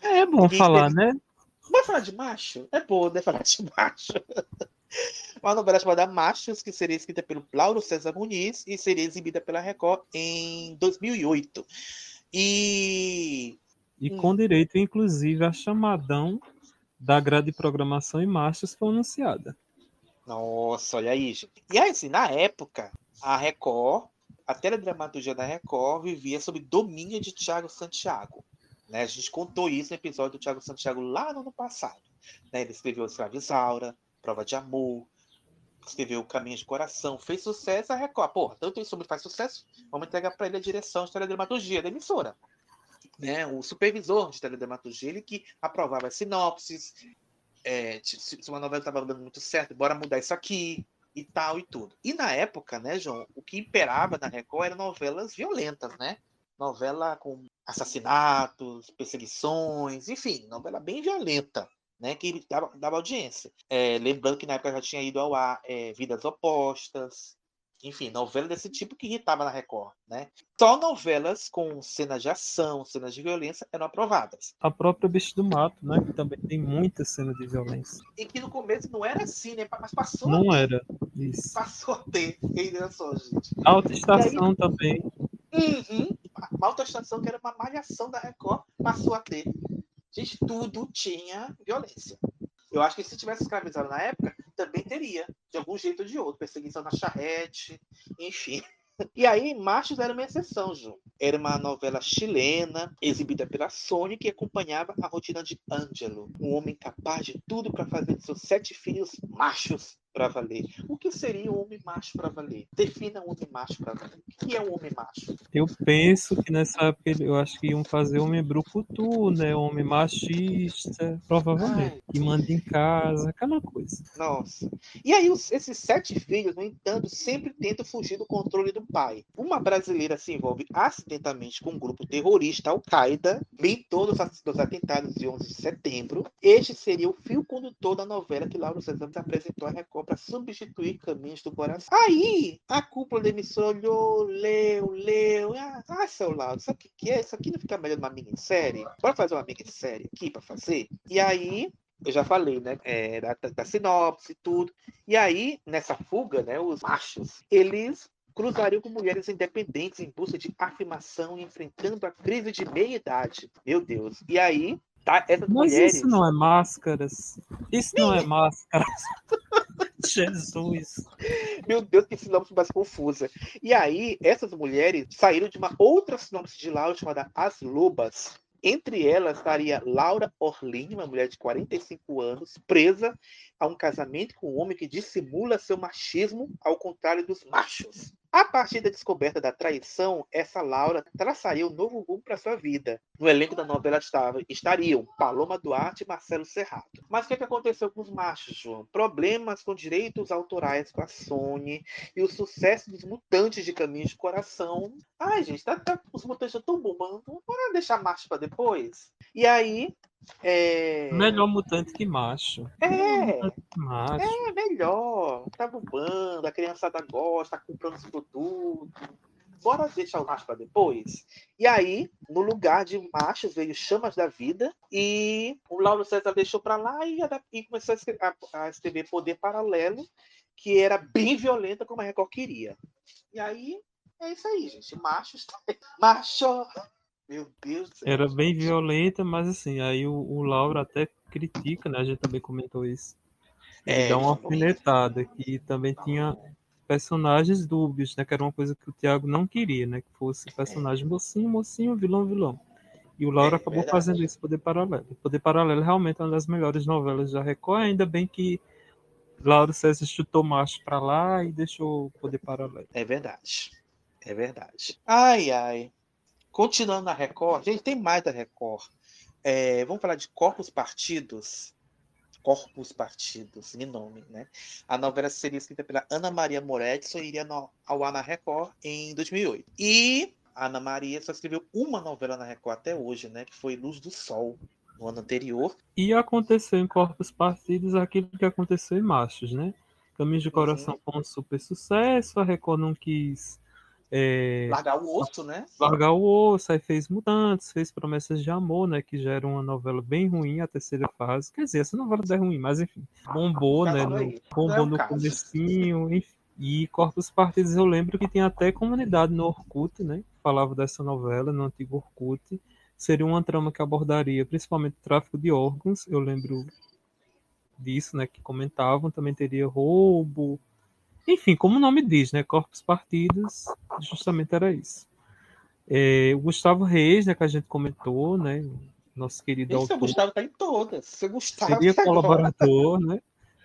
É bom falar, eles- né? Vai falar de macho? É bom, né? Falar de macho. Uma novela chamada Machos, que seria escrita pelo Lauro César Muniz e seria exibida pela Record em 2008. E. E Hum. com direito, inclusive, a chamadão da grade de programação em marços foi anunciada. Nossa, olha aí, gente. E aí, assim, na época, a Record, a teledramaturgia da Record vivia sob domínio de Tiago Santiago. Né? A gente contou isso no episódio do Tiago Santiago lá no ano passado. né? Ele escreveu Escravizaura, Prova de Amor, escreveu Caminhos de Coração, fez sucesso, a Record, porra, tanto esse homem faz sucesso, vamos entregar para ele a direção de teledramaturgia da emissora. Né? O supervisor de teledramaturgia, ele que aprovava as sinopses, é, se uma novela estava dando muito certo, bora mudar isso aqui e tal e tudo. E na época, né, João, o que imperava na Record eram novelas violentas, né? Novela com assassinatos, perseguições, enfim, novela bem violenta, né? Que dava, dava audiência. É, lembrando que na época já tinha ido ao ar é, Vidas Opostas, enfim, novela desse tipo que irritava na Record, né? Só novelas com cenas de ação, cenas de violência eram aprovadas. A própria Bicho do Mato, né? Que também tem muita cena de violência. E que no começo não era assim, né? Mas passou Não era. Isso. Passou a ter. Ainda só, gente. Alta estação também. Uhum. Uma alta estação que era uma malhação da Record passou a ter. Gente, tudo tinha violência. Eu acho que se tivesse escravizado na época, também teria, de algum jeito ou de outro. Perseguição na charrete, enfim. E aí, Machos era uma exceção, Ju. Era uma novela chilena, exibida pela Sony, que acompanhava a rotina de Ângelo, um homem capaz de tudo para fazer de seus sete filhos machos para valer. O que seria o homem macho para valer? Defina o homem macho para valer. O que é o homem macho? Eu penso que nessa época eu acho que iam fazer homem brucutu, né? Homem machista, provavelmente. Que manda em casa, aquela coisa. Nossa. E aí, os- esses sete filhos, no entanto, sempre tentam fugir do controle do pai. Uma brasileira se envolve acidentalmente com um grupo terrorista, Al-Qaeda, mentor dos, ass- dos atentados de 11 de setembro. Este seria o fio condutor da novela que Lauro César apresentou à Record para substituir Caminhos do Coração. Aí, a cúpula da emissora olhou, leu, leu. Ah, ah, seu Lauro, sabe o que, é? Isso aqui não fica melhor numa minissérie? Bora fazer uma minissérie aqui para fazer? E aí, eu já falei, né? é, da, da- sinopse e tudo. E aí, nessa fuga, né, os machos, eles cruzariam com mulheres independentes em busca de afirmação e enfrentando a crise de meia-idade. Meu Deus. E aí, tá, essas Mas mulheres. isso não é máscaras. Isso não é máscaras. [laughs] Jesus. Meu Deus, que sinopse mais confusa. E aí, essas mulheres saíram de uma outra sinopse de Laura chamada As Lobas. Entre elas estaria Laura Orlin, uma mulher de 45 anos, presa a um casamento com um homem que dissimula seu machismo, ao contrário dos machos. A partir da descoberta da traição, essa Laura traçaria um novo rumo para sua vida. No elenco da novela estariam Paloma Duarte e Marcelo Serrato. Mas o que, que aconteceu com os machos, João? Problemas com direitos autorais com a Sony e o sucesso dos mutantes de Caminhos de Coração. Ai, gente, tá, tá- os mutantes estão bombando. Bora deixar macho para depois? E aí. É... Melhor mutante que macho. É, Macho. é melhor. Tá bombando, a criançada gosta, tá comprando os produtos. Bora deixar o macho para depois? E aí, no lugar de machos, veio Chamas da Vida. E o Lauro César deixou para lá e, e começou a escre- a, a escrever Poder Paralelo, que era bem violenta como a Record queria. E aí, é isso aí, gente. Machos. [laughs] Macho! Meu Deus do céu. Era bem violenta, mas assim, aí o, o Laura até critica, né? A gente também comentou isso. É, dá uma alfinetada, que também tinha personagens dúbios, né? Que era uma coisa que o Thiago não queria, né? Que fosse personagem mocinho, mocinho, vilão, vilão. E o Laura É, acabou verdade. fazendo isso, Poder Paralelo. Poder Paralelo realmente é uma das melhores novelas da Record, ainda bem que Laura César chutou macho pra lá e deixou Poder Paralelo. É verdade. É verdade. Ai, ai. Continuando na Record, gente, tem mais da Record. É, vamos falar de Corpos Partidos. Corpos Partidos, em nome, né? A novela seria escrita pela Ana Maria Moretson e iria no- ao ar na Record em 2008. E a Ana Maria só escreveu uma novela na Record até hoje, né? Que foi Luz do Sol, no ano anterior. E aconteceu em Corpos Partidos aquilo que aconteceu em Machos, né? Caminhos de Coração foi um super sucesso, a Record não quis é, Largar o osso, né? largar o osso, aí fez Mutantes, fez Promessas de Amor, né? Que já era uma novela bem ruim, a terceira fase. Quer dizer, essa novela é ruim, mas enfim. Bombou, Tá né? no- é bombou o no caso. comecinho, enfim. E Corpos Partidos eu lembro que tinha até comunidade no Orkut, né? Falava dessa novela no antigo Orkut. Seria uma trama que abordaria principalmente o tráfico de órgãos. Eu lembro disso, né? Que comentavam. Também teria roubo. Enfim, como o nome diz, né? Corpos Partidos, justamente era isso. É, o Gustavo Reis, né? Que a gente comentou, né? Nosso querido Esse seu autor. Gustavo tá em todas. Seu Gustavo Seria tá agora. colaborador, né?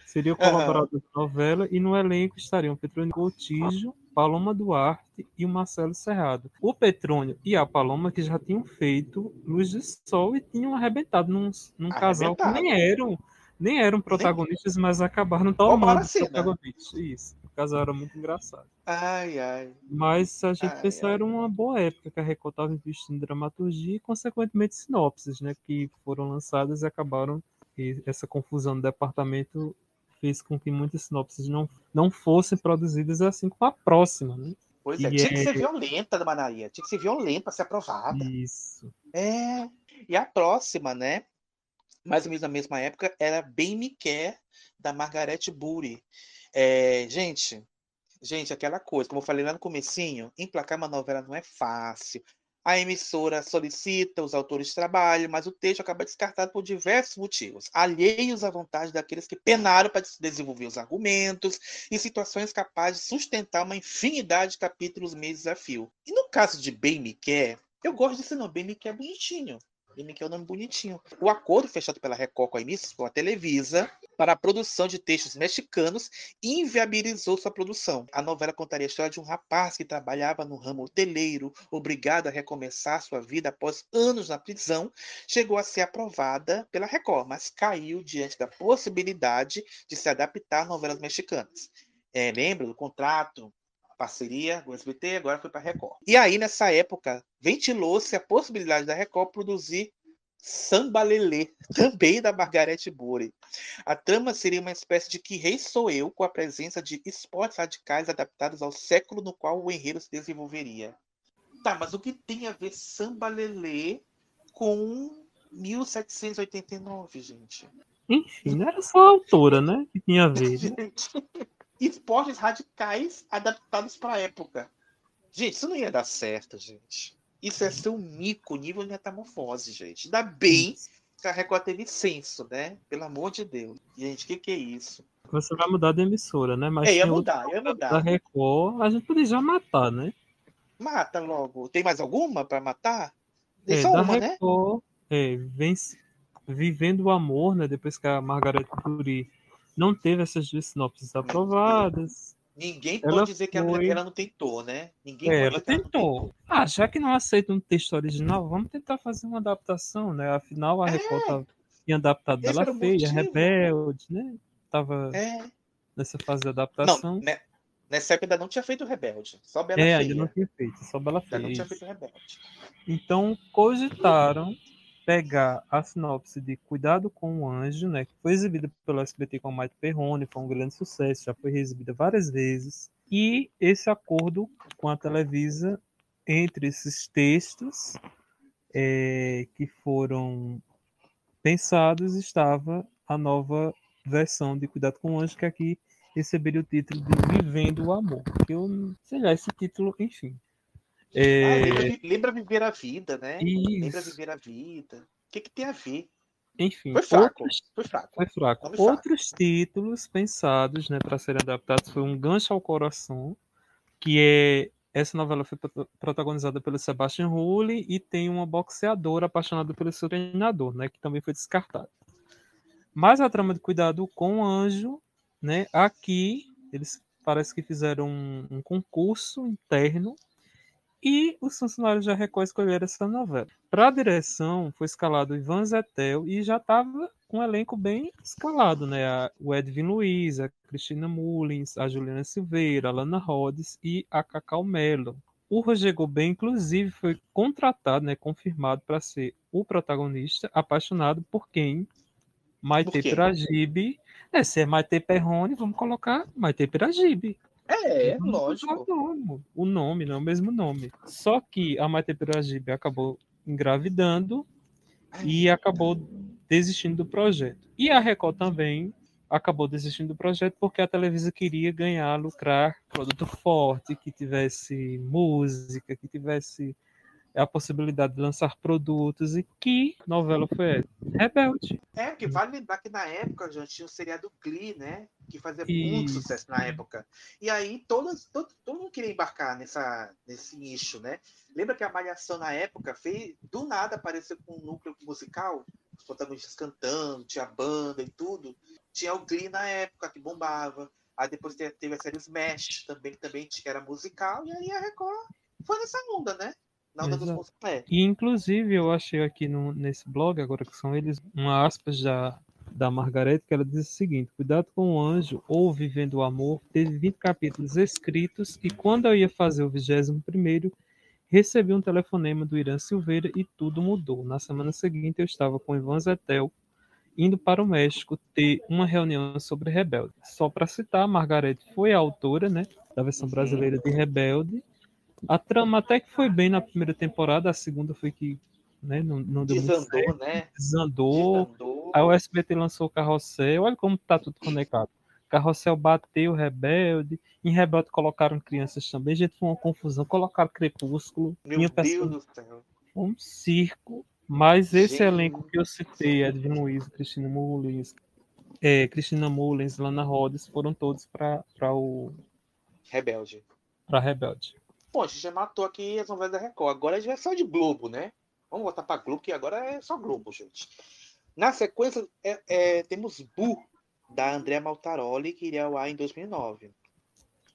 Seria colaborador da novela e no elenco estariam Petrônio Coutinho, Paloma Duarte e o Marcelo Serrado. O Petrônio e a Paloma que já tinham feito Luz do Sol e tinham arrebentado num, num casal que nem eram nem eram protagonistas, mas acabaram tomando protagonistas. Isso. Casal era muito engraçado. Ai, ai. Mas se a gente Ai, pensar, era uma boa época que a Record estava investindo em dramaturgia e, consequentemente, sinopses, né? Que foram lançadas e acabaram. E essa confusão no departamento fez com que muitas sinopses não, não fossem produzidas assim como a próxima, né? Pois é, E tinha que ser é- violenta, Maria. Tinha que ser violenta para ser aprovada. Isso. É. E a próxima, né? Mais ou menos na mesma época, era Bem Me Quer, da Margaret Bury. É, gente, gente, aquela coisa, como eu falei lá no comecinho, emplacar uma novela não é fácil. A emissora solicita, os autores trabalham, mas o texto acaba descartado por diversos motivos, alheios à vontade daqueles que penaram para desenvolver os argumentos em situações capazes de sustentar uma infinidade de capítulos meses a fio. E no caso de Bem Me Quer, eu gosto desse nome, Bem Me Quer bonitinho. Que é um nome bonitinho. O acordo fechado pela Record com a com a Televisa, para a produção de textos mexicanos inviabilizou sua produção. A novela contaria a história de um rapaz que trabalhava no ramo hoteleiro, obrigado a recomeçar sua vida após anos na prisão, chegou a ser aprovada pela Record, mas caiu diante da possibilidade de se adaptar a novelas mexicanas. É, lembra do contrato parceria com o SBT, agora foi para a Record. E aí, nessa época, ventilou-se a possibilidade da Record produzir Samba Lelê, [laughs] também da Margaret Bury. A trama seria uma espécie de Que Rei Sou Eu, com a presença de esportes radicais adaptados ao século no qual o enredo se desenvolveria. Tá, mas o que tem a ver Samba Lelê com 1789, gente? Enfim, não era só a autora, né? Que tinha a ver. Né? [laughs] Esportes radicais adaptados para a época. Gente, isso não ia dar certo, gente. Isso ia ser um mico nível metamorfose, gente. Ainda bem que a Record teve senso, né? Pelo amor de Deus. Gente, o que, que é isso? Você vai mudar de emissora, né? Mas É, ia mudar, ia mudar. Da Record, a gente podia já matar, né? Mata logo. Tem mais alguma para matar? Tem É, só da uma, né? Record, é, vence, Vivendo o Amor, né? Depois que a Margaret Curie não teve essas duas sinopses aprovadas. Ninguém Ela pode dizer que ela, foi- ela não tentou, né? Ninguém É, pode ela ela não tentou. Ah, já que não aceita um texto original, vamos tentar fazer uma adaptação, né? Afinal, a Record tava, tinha adaptado É. Esse o Feia. Rebelde, né? Tava É. nessa fase de Não, adaptação. né? nessa época ainda não tinha feito Rebelde. Só Bela é, Feia. ainda não tinha feito, só Bela Ainda não Feia. tinha feito Rebelde. Então, cogitaram pegar a sinopse de Cuidado com o Anjo, né, que foi exibida pelo SBT com o Mike Perrone, foi um grande sucesso, já foi exibida várias vezes, e esse acordo com a Televisa entre esses textos eh, que foram pensados estava a nova versão de Cuidado com o Anjo, que aqui receberia o título de Vivendo o Amor. Eu, sei lá, esse título, enfim. Ah, É, lembra, lembra viver a vida, né? Lembra Isso. viver a vida. O que, que tem a ver? Enfim, Foi fraco. outros- Foi fraco. Foi fraco. Fraco. Outros títulos pensados né, para serem adaptados foi Um Gancho ao Coração, que é. Essa novela foi prota- protagonizada pelo Sebastian Rulli e tem uma boxeadora apaixonada pelo seu treinador, né, que também foi descartado. Mas a trama de Cuidado com o Anjo, né, aqui eles parece que fizeram um, um concurso interno e os funcionários da Record escolheram essa novela. Para a direção, foi escalado o Ivan Zetel e já estava com um elenco bem escalado, né? O Edwin Luiz, a Cristina Mullins, a Juliana Silveira, a Lana Rhodes e a Cacau Mello. O Roger Gobet, inclusive, foi contratado, né, confirmado para ser o protagonista, apaixonado por quem? Maite Por? Piragibe. É, se é Maite Perrone, vamos colocar Maite Piragibe. É, Vamos lógico. O nome, o nome, não é o mesmo nome. Só que a Maite Piragibe acabou engravidando e acabou desistindo do projeto. E a Record também acabou desistindo do projeto porque a Televisa queria ganhar, lucrar produto forte, que tivesse música, que tivesse a possibilidade de lançar produtos e que novela foi essa? Rebelde. É, porque vale lembrar que na época, já tinha o seriado Glee, né? Que fazia muito sucesso na época. E aí todas, todo, todo mundo queria embarcar nessa, nesse nicho, né? Lembra que a Malhação na época fez, do nada apareceu com um núcleo musical, os protagonistas cantando, tinha banda e tudo. Tinha o Glee na época, que bombava. Aí depois te- teve a série Smash, também, que também era musical, e aí a Record foi nessa onda, né? Na onda dos Exato. musicais. É. E inclusive eu achei aqui no, nesse blog, agora que são eles, uma aspas da, da Margarete, que ela diz o seguinte: Cuidado com o anjo ou Vivendo o Amor, teve 20 capítulos escritos, e quando eu ia fazer o 21, recebi um telefonema do Irã Silveira e tudo mudou. Na semana seguinte eu estava com Ivan Zetel indo para o México ter uma reunião sobre Rebelde. Só para citar, Margarete foi a autora, né, da versão brasileira de Rebelde. A trama até que foi bem na primeira temporada, a segunda foi que né, não, não deu Desandou, certo. né? Desandou. Desandou. Aí o SBT lançou o Carrossel. Olha como tá tudo conectado. Carrossel bateu Rebelde. Em Rebelde colocaram crianças também. Gente, foi uma confusão. Colocaram Crepúsculo. Meu tinha Deus do céu. um circo. Mas esse Gente. elenco que eu citei, Edwin Luiz, Cristina Mullins, é, Cristina Mullins, Lana Rhodes, foram todos para o Rebelde. para Rebelde. Pô, a gente já matou aqui as novelas da Record. Agora a gente vai só de Globo, né? Vamos voltar para Globo, que agora é só Globo, gente. Na sequência, é, é, temos Bu, da Andrea Maltaroli, que iria ao ar em 2009.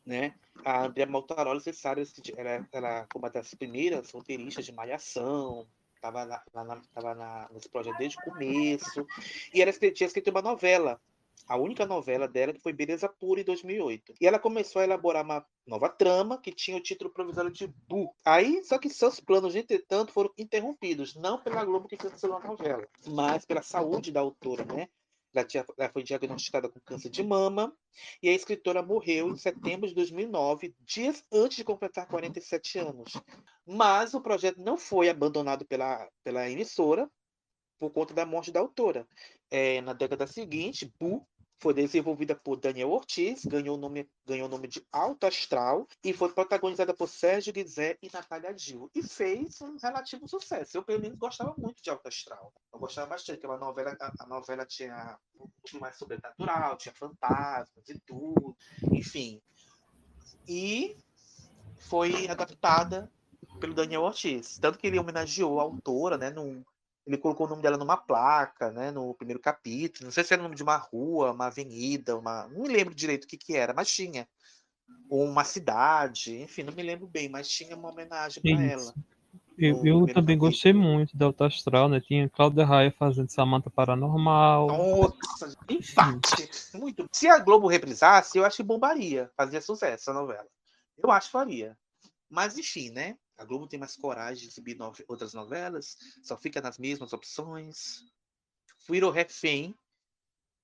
Né? A Andrea Maltaroli, vocês sabem, ela era uma das primeiras roteiristas de Malhação, estava na, na, tava na, nesse projeto desde o começo, e ela tinha escrito uma novela, a única novela dela que foi Beleza Pura em 2008. E ela começou a elaborar uma nova trama que tinha o título provisório de Bu. Aí, só que seus planos, entretanto, foram interrompidos, não pela Globo que cancelou a novela, mas pela saúde da autora, né? Ela, tinha, ela, foi diagnosticada com câncer de mama e a escritora morreu em setembro de 2009, dias antes de completar 47 anos. Mas o projeto não foi abandonado pela, pela emissora por conta da morte da autora. É, na década seguinte, Bu foi desenvolvida por Daniel Ortiz, ganhou o nome, ganhou nome de Alto Astral e foi protagonizada por Sérgio Guizé e Natália Gil. E fez um relativo sucesso. Eu, pelo menos, gostava muito de Alto Astral. Eu gostava bastante, porque a novela, a, a novela tinha mais sobrenatural, tinha fantasmas e tudo, enfim. E foi adaptada pelo Daniel Ortiz. Tanto que ele homenageou a autora, né, num, ele colocou o nome dela numa placa, né, no primeiro capítulo. Não sei se era o nome de uma rua, uma avenida, uma. Não me lembro direito o que, que era, mas tinha. Ou uma cidade, enfim, não me lembro bem, mas tinha uma homenagem para ela. Eu, eu também capítulo. gostei muito da Alta Astral, né? Tinha Cláudia Raia fazendo Samanta Paranormal. Nossa, empate. muito. Se a Globo reprisasse, eu acho que bombaria. Fazia sucesso a novela. Eu acho que faria. Mas enfim, né? A Globo tem mais coragem de exibir outras novelas, só fica nas mesmas opções. Virou refém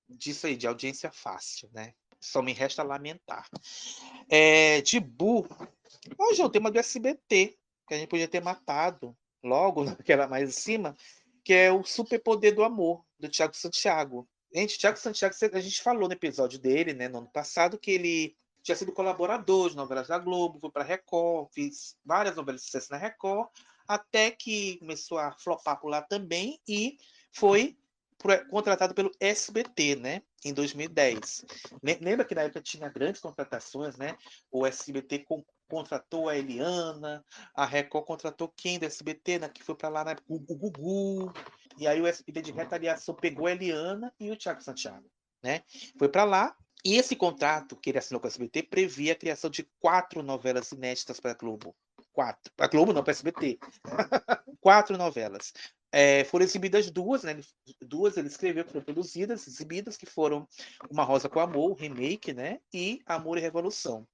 disso aí, de audiência fácil, né? Só me resta lamentar. É, de Bu, hoje é o tema do SBT, que a gente podia ter matado logo [laughs] naquela mais em cima, que é o Superpoder do Amor, do Tiago Santiago. Gente, Tiago Santiago, a gente falou no episódio dele, né, no ano passado, que ele tinha sido colaborador de novelas da Globo, foi para Record, fiz várias novelas de sucesso na Record, até que começou a flopar por lá também e foi contratado pelo SBT, né, em 2010. Lembra que na época tinha grandes contratações, né? O SBT contratou a Eliana, a Record contratou quem do SBT, né, que foi para lá na o Gugu, e aí o SBT de retaliação pegou a Eliana e o Thiago Santiago, né? Foi para lá e esse contrato que ele assinou com a SBT previa a criação de quatro novelas inéditas para a Globo. Quatro. Para a Globo, não, para a SBT. [laughs] quatro novelas. É, foram exibidas duas, né? Duas ele escreveu foram produzidas, exibidas, que foram Uma Rosa com Amor, remake, né? E Amor e Revolução.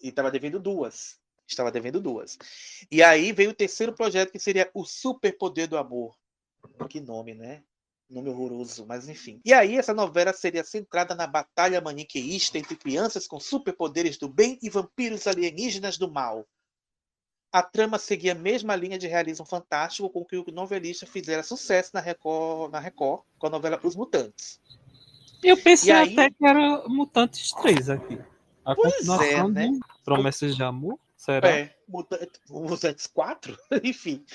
E estava devendo duas. Estava devendo duas. E aí veio o terceiro projeto, que seria O Superpoder do Amor. Que nome, né? Nome horroroso, mas enfim. E aí, essa novela seria centrada na batalha maniqueísta entre crianças com superpoderes do bem e vampiros alienígenas do mal. A trama seguia a mesma linha de realismo fantástico com que o novelista fizera sucesso na Record, na Record com a novela Os Mutantes. Eu pensei aí... até que era Mutantes 3 aqui. A pois continuação é, né? Promessas de Amor. Será? É, Mutantes 4, [laughs] enfim.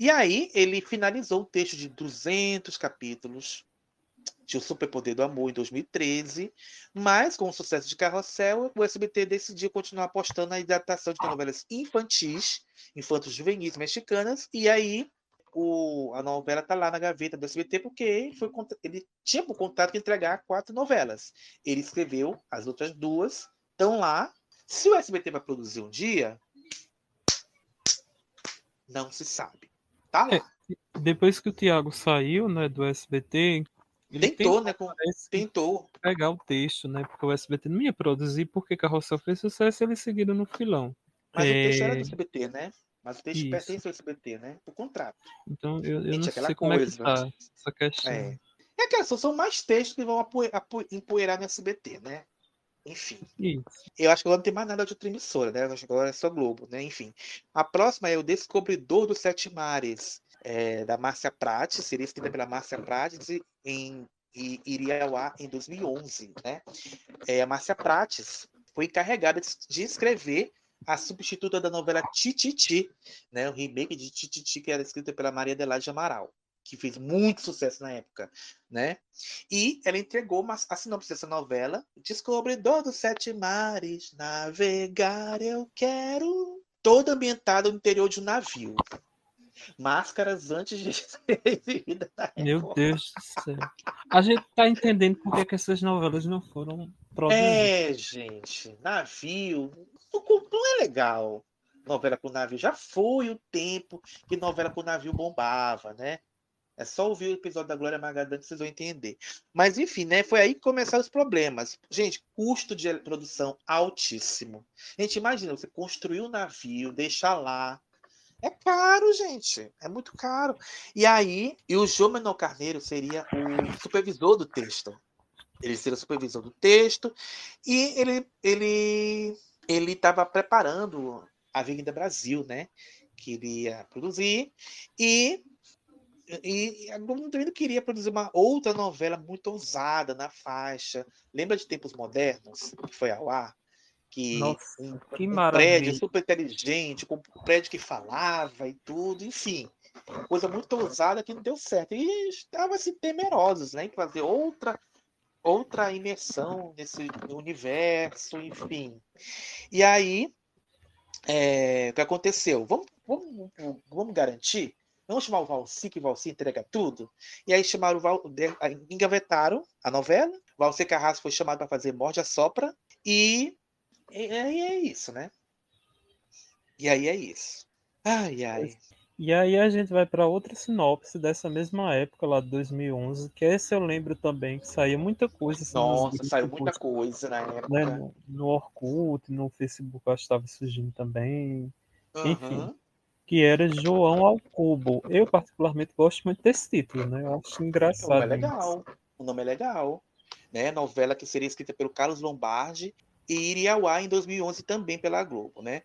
E aí ele finalizou o texto de 200 capítulos de O Superpoder do Amor em 2013, mas com o sucesso de Carrossel, o SBT decidiu continuar apostando na adaptação de novelas infantis, infantos juvenis mexicanas, e aí o, a novela está lá na gaveta do SBT porque foi, ele tinha por contrato que entregar quatro novelas. Ele escreveu as outras duas, estão lá, se o SBT vai produzir um dia, não se sabe. Tá lá. É, depois que o Thiago saiu, né, do SBT, ele tentou, né? Com... Tentou. Pegar o texto, né? Porque o SBT não ia produzir, porque Carrossel fez sucesso e eles seguiram no filão. Mas é... o texto era do SBT, né? Mas o texto Isso. pertence ao SBT, né? Por contrato. Então, eu, eu Gente, não sei como coisa. é que tá essa questão. É. É aquela são mais textos que vão empoeirar no SBT, né? Enfim. Isso. Eu acho que agora não tem mais nada de outra emissora, né? Eu acho que agora é só Globo, né? Enfim. A próxima é o Descobridor dos Sete Mares, é, da Márcia Prates, seria escrita pela Márcia Prates em, e iria ao ar em 2011, né? É, a Márcia Prates foi encarregada de escrever a substituta da novela Tititi, né? O remake de Tititi, que era escrita pela Maria Adelaide Amaral que fez muito sucesso na época, né? E ela entregou uma, a sinopse dessa novela, Descobridor dos Sete Mares, navegar eu quero, toda ambientada no interior de um navio. Máscaras antes de [laughs] ser exibida na Meu. Deus do céu. A gente tá entendendo por que, que essas novelas não foram produzidas. É, gente, navio não é legal. Novela com navio já foi o tempo que novela com navio bombava, né? É só ouvir o episódio da Glória Magalhães que vocês vão entender. Mas enfim, né? Foi aí que começaram os problemas. Gente, custo de produção altíssimo. Gente, imagina você construir um navio, deixar lá. É caro, gente. É muito caro. E aí, e o João Menor Carneiro seria o supervisor do texto. Ele seria o supervisor do texto e ele ele ele estava preparando a Avenida Brasil, né? Que ele ia produzir e e a Globo também não queria produzir uma outra novela muito ousada na faixa. Lembra de Tempos Modernos, que foi ao ar? Que Nossa, um, que um prédio super inteligente, com um prédio que falava e tudo, enfim. Coisa muito ousada que não deu certo. E estavam assim, temerosos, né? Em fazer outra outra imersão nesse universo, enfim. E aí, é, o que aconteceu? Vamos, vamos, vamos garantir? Vamos chamar o Valci, que o Valci entrega tudo? E aí chamaram o Val, engavetaram a novela. Valci Carrasco foi chamado para fazer Morde a Sopra. E, aí é isso, né? E aí é isso. Ai, ai. E aí a gente vai para outra sinopse dessa mesma época, lá de 2011, que essa eu lembro também, que saía muita coisa. assim, nos Nossa, saiu muita coisa na época. Né, no, no Orkut, no Facebook, eu acho que estava surgindo também. Enfim, Aham. Que era João ao Cubo. Eu, particularmente, gosto muito desse título, né? Eu acho O engraçado. nome é legal. O nome é legal. Né? Novela que seria escrita pelo Carlos Lombardi e iria ao ar em 2011 também pela Globo, né?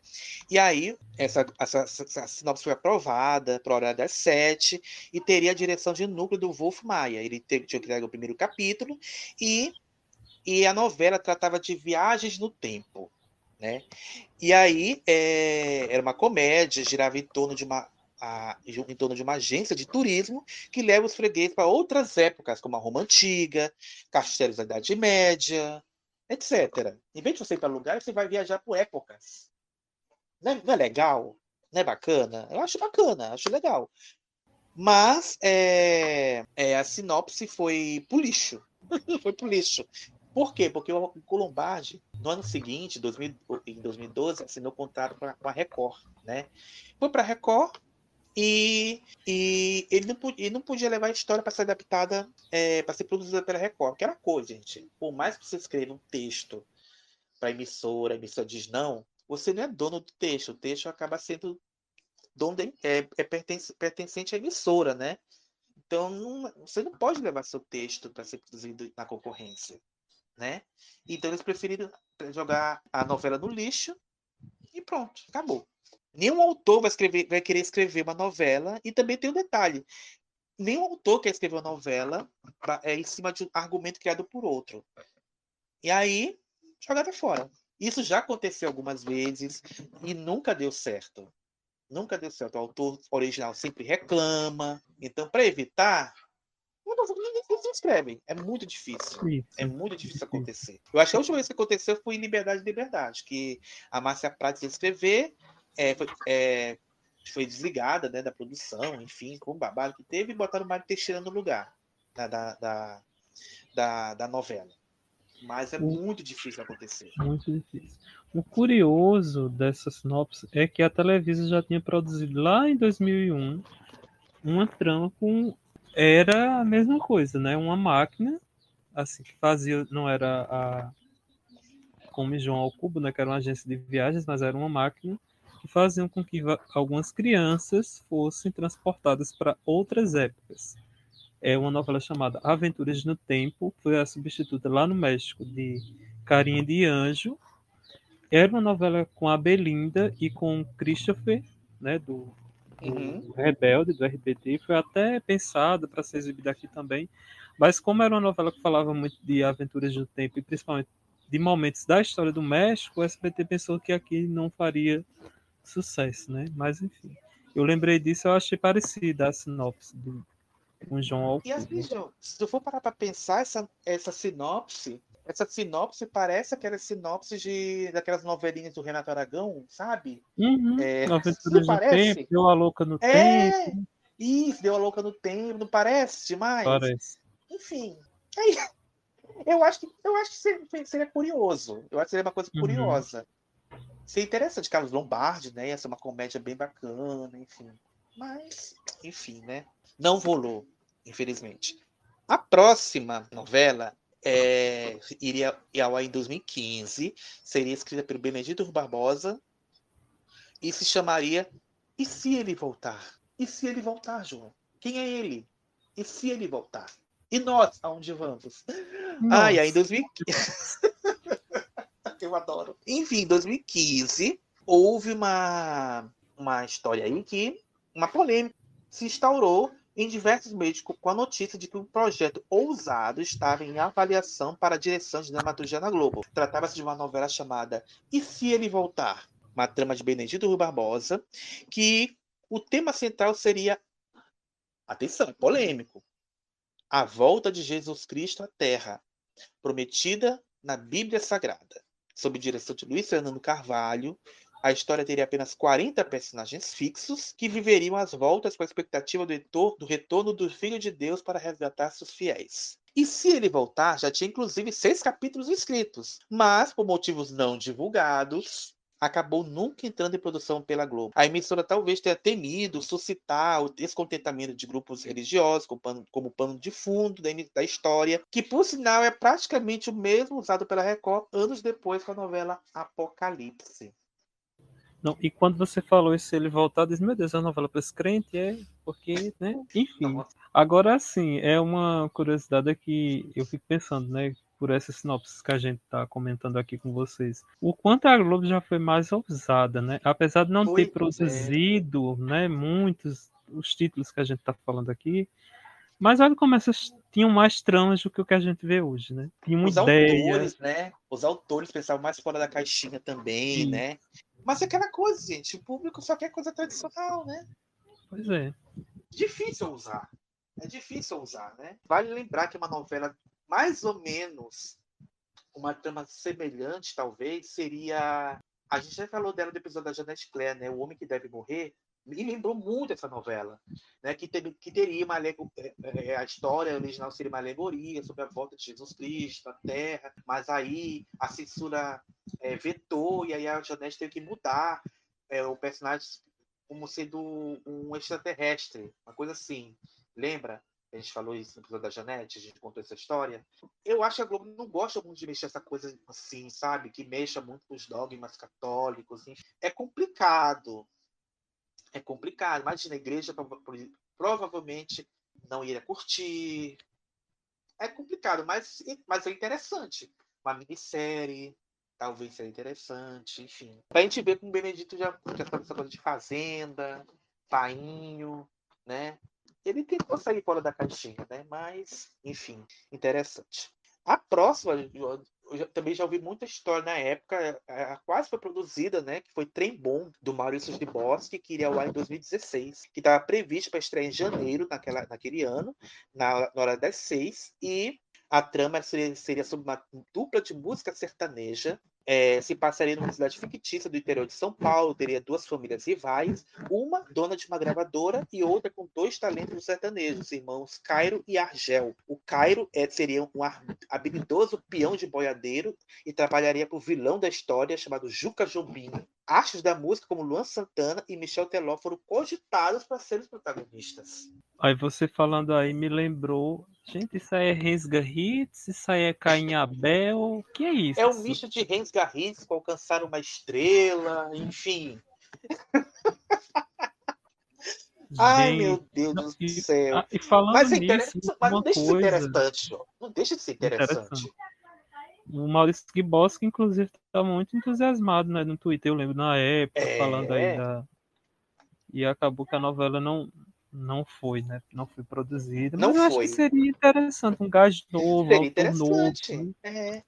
E aí, essa, essa, essa sinopse foi aprovada para hora das sete e teria a direção de núcleo do Wolf Maia. Ele teve, tinha que dar o primeiro capítulo e, e a novela tratava de viagens no tempo, né? E aí, é, era uma comédia, girava em torno de uma a- em torno de uma agência de turismo que leva os fregueses para outras épocas, como a Roma Antiga, castelos da Idade Média, etc. Em vez de você ir para lugares, você vai viajar por épocas. Não é, não é legal? Não é bacana? Eu acho bacana, acho legal. Mas é, é, a sinopse foi pro lixo. [laughs] foi pro lixo. Por quê? Porque o Colombardi, no ano seguinte, 2000 em 2012, assinou contrato com a Record. Né? Foi para a Record e, e ele, não podia, ele não podia levar a história para ser adaptada, para ser produzida pela Record. Que era coisa, gente. Por mais que você escreva um texto para emissora, a emissora diz não, você não é dono do texto. O texto acaba sendo dono de- é, é pertence- pertencente à emissora, né? Então não- você não pode levar seu texto para ser produzido na concorrência, né? Então eles preferiram jogar a novela no lixo e pronto, acabou. Nenhum autor vai, escrever, vai querer escrever uma novela, e também tem um detalhe: nenhum autor quer escrever uma novela é, em cima de um argumento criado por outro. E aí, jogada fora. Isso já aconteceu algumas vezes e nunca deu certo. Nunca deu certo. O autor original sempre reclama. Então, para evitar, não, se escreve. É muito difícil. Isso. É muito difícil acontecer. Eu acho que a última vez que aconteceu foi em Liberdade de Liberdade, que a Márcia Prates ia escrever, é, foi, é, foi desligada né, da produção, enfim, com o babado que teve, e botaram o Mário Teixeira no lugar da, da, da, da, da novela. Mas é O- muito difícil acontecer. Muito difícil. O curioso dessa sinopse é que a Televisa já tinha produzido lá em 2001 uma trama com. Era a mesma coisa, né? Uma máquina, assim, que fazia. Não era a. Como João ao Cubo, né? Que era uma agência de viagens, mas era uma máquina que faziam com que algumas crianças fossem transportadas para outras épocas. É uma novela chamada Aventuras no Tempo, foi a substituta lá no México de Carinha de Anjo. Era uma novela com a Belinda e com Christopher, né, do, do Uhum. Rebelde, do RBD. Foi até pensada para ser exibida aqui também. Mas como era uma novela que falava muito de aventuras no tempo e principalmente de momentos da história do México, o SBT pensou que aqui não faria sucesso, né? Mas enfim. Eu lembrei disso, eu achei parecida a sinopse do com João E Alcubo. assim, João, se tu for parar para pensar, essa, essa sinopse Essa sinopse parece aquelas sinopses de daquelas novelinhas do Renato Aragão, sabe? Uhum. É, Aventuras não no parece? Tempo, Deu a Louca no É, Tempo. isso, deu a louca no tempo, não parece demais? Parece. Enfim, aí, eu acho que eu acho que seria, seria curioso. Eu acho que seria uma coisa Uhum. curiosa. Seria interessante, Carlos Lombardi, né? Ia ser uma comédia bem bacana, enfim. Mas, enfim, né? Não rolou, infelizmente. A próxima novela é, iria ir ao ar em 2015, seria escrita pelo Benedito Barbosa e se chamaria E se ele voltar? E se ele voltar, João? Quem é ele? E se ele voltar? E nós, aonde vamos? Ah, e aí em 2015. Eu adoro. Enfim, em 2015, houve uma, uma história aí que uma polêmica se instaurou em diversos meios com a notícia de que um projeto ousado estava em avaliação para a direção de dramaturgia na Globo. Tratava-se de uma novela chamada E se ele voltar? Uma trama de Benedito Rui Barbosa, que o tema central seria, atenção, polêmico, a volta de Jesus Cristo à Terra, prometida na Bíblia Sagrada. Sob direção de Luiz Fernando Carvalho, a história teria apenas 40 personagens fixos que viveriam as voltas com a expectativa do, do retorno do Filho de Deus para resgatar seus fiéis. E se ele voltar, já tinha inclusive seis capítulos escritos, mas por motivos não divulgados, acabou nunca entrando em produção pela Globo. A emissora talvez tenha temido suscitar o descontentamento de grupos religiosos como pano, como pano de fundo da, da história, que por sinal é praticamente o mesmo usado pela Record anos depois com a novela Apocalipse. Não, e quando você falou isso, ele voltar, diz, meu Deus, é uma novela para esse crente, é, porque, né? Enfim. Agora sim, é uma curiosidade que eu fico pensando, né? Por essas sinopses que a gente está comentando aqui com vocês. O quanto a Globo já foi mais ousada, né? Apesar de não Foi, ter é. produzido, né, muitos os títulos que a gente está falando aqui. Mas olha como essas tinham mais tramas do que o que a gente vê hoje, né? Tinha uma Os ideia. autores, né? Os autores pensavam mais fora da caixinha também, Sim. né? Mas é aquela coisa, gente, o público só quer coisa tradicional, né? Pois é. Difícil usar. É difícil usar, né? Vale lembrar que uma novela mais ou menos uma trama semelhante, talvez, seria. A gente já falou dela do episódio da Janet Claire, né? O Homem que Deve Morrer. Me lembrou muito essa novela, né? Que, teve- que teria uma alego- é, é, a história original seria uma alegoria sobre a volta de Jesus Cristo à Terra, mas aí a censura é, vetou e aí a Janete teve que mudar é, o personagem como sendo um extraterrestre, uma coisa assim. Lembra? A gente falou isso no episódio da Janete, a gente contou essa história. Eu acho que a Globo não gosta muito de mexer essa coisa assim, sabe? Que mexa muito com os dogmas católicos. enfim. É complicado. É complicado. Imagina, a igreja prova- pro- provavelmente não iria curtir. É complicado, mas, mas é interessante. Uma minissérie, talvez seja interessante, enfim. Pra gente ver como o Benedito já, já sabe essa coisa de fazenda, painho, né? Ele tentou sair fora da caixinha, né? Mas, enfim, interessante. A próxima, também já ouvi muita história na época, a, a quase foi produzida, né? Que foi Trem Bom, do Maurício de Bosque, que iria ao ar em 2016, que estava previsto para estrear em janeiro naquela, naquele ano, na, na hora das seis, e a trama seria, seria sobre uma dupla de música sertaneja. Eh, se passaria numa cidade fictícia do interior de São Paulo, teria duas famílias rivais, uma dona de uma gravadora e outra com dois talentos sertanejos, os irmãos Cairo e Argel. O Cairo é, seria um habilidoso peão de boiadeiro e trabalharia para o vilão da história chamado Juca Jobim. Astros da música como Luan Santana e Michel Teló foram cogitados para serem os protagonistas. Aí você falando aí me lembrou. Gente, isso aí é Rensga Hits, isso aí é Caim Abel. O que é isso? É um misto de Renz Garris com alcançar uma estrela, enfim. [laughs] Ai, meu Deus não, do e- céu. ah, e falando Mas é nisso, mas não deixa de ser interessante, João. Não deixa de ser interessante. Interessante. O Maurício Giboschi, inclusive, está muito entusiasmado né, no Twitter, eu lembro na época, É. falando aí da. E acabou que a novela não, não foi, né? Não foi produzida. Não Mas eu acho foi. que seria interessante, um gás novo, Seria autor novo. interessante. É.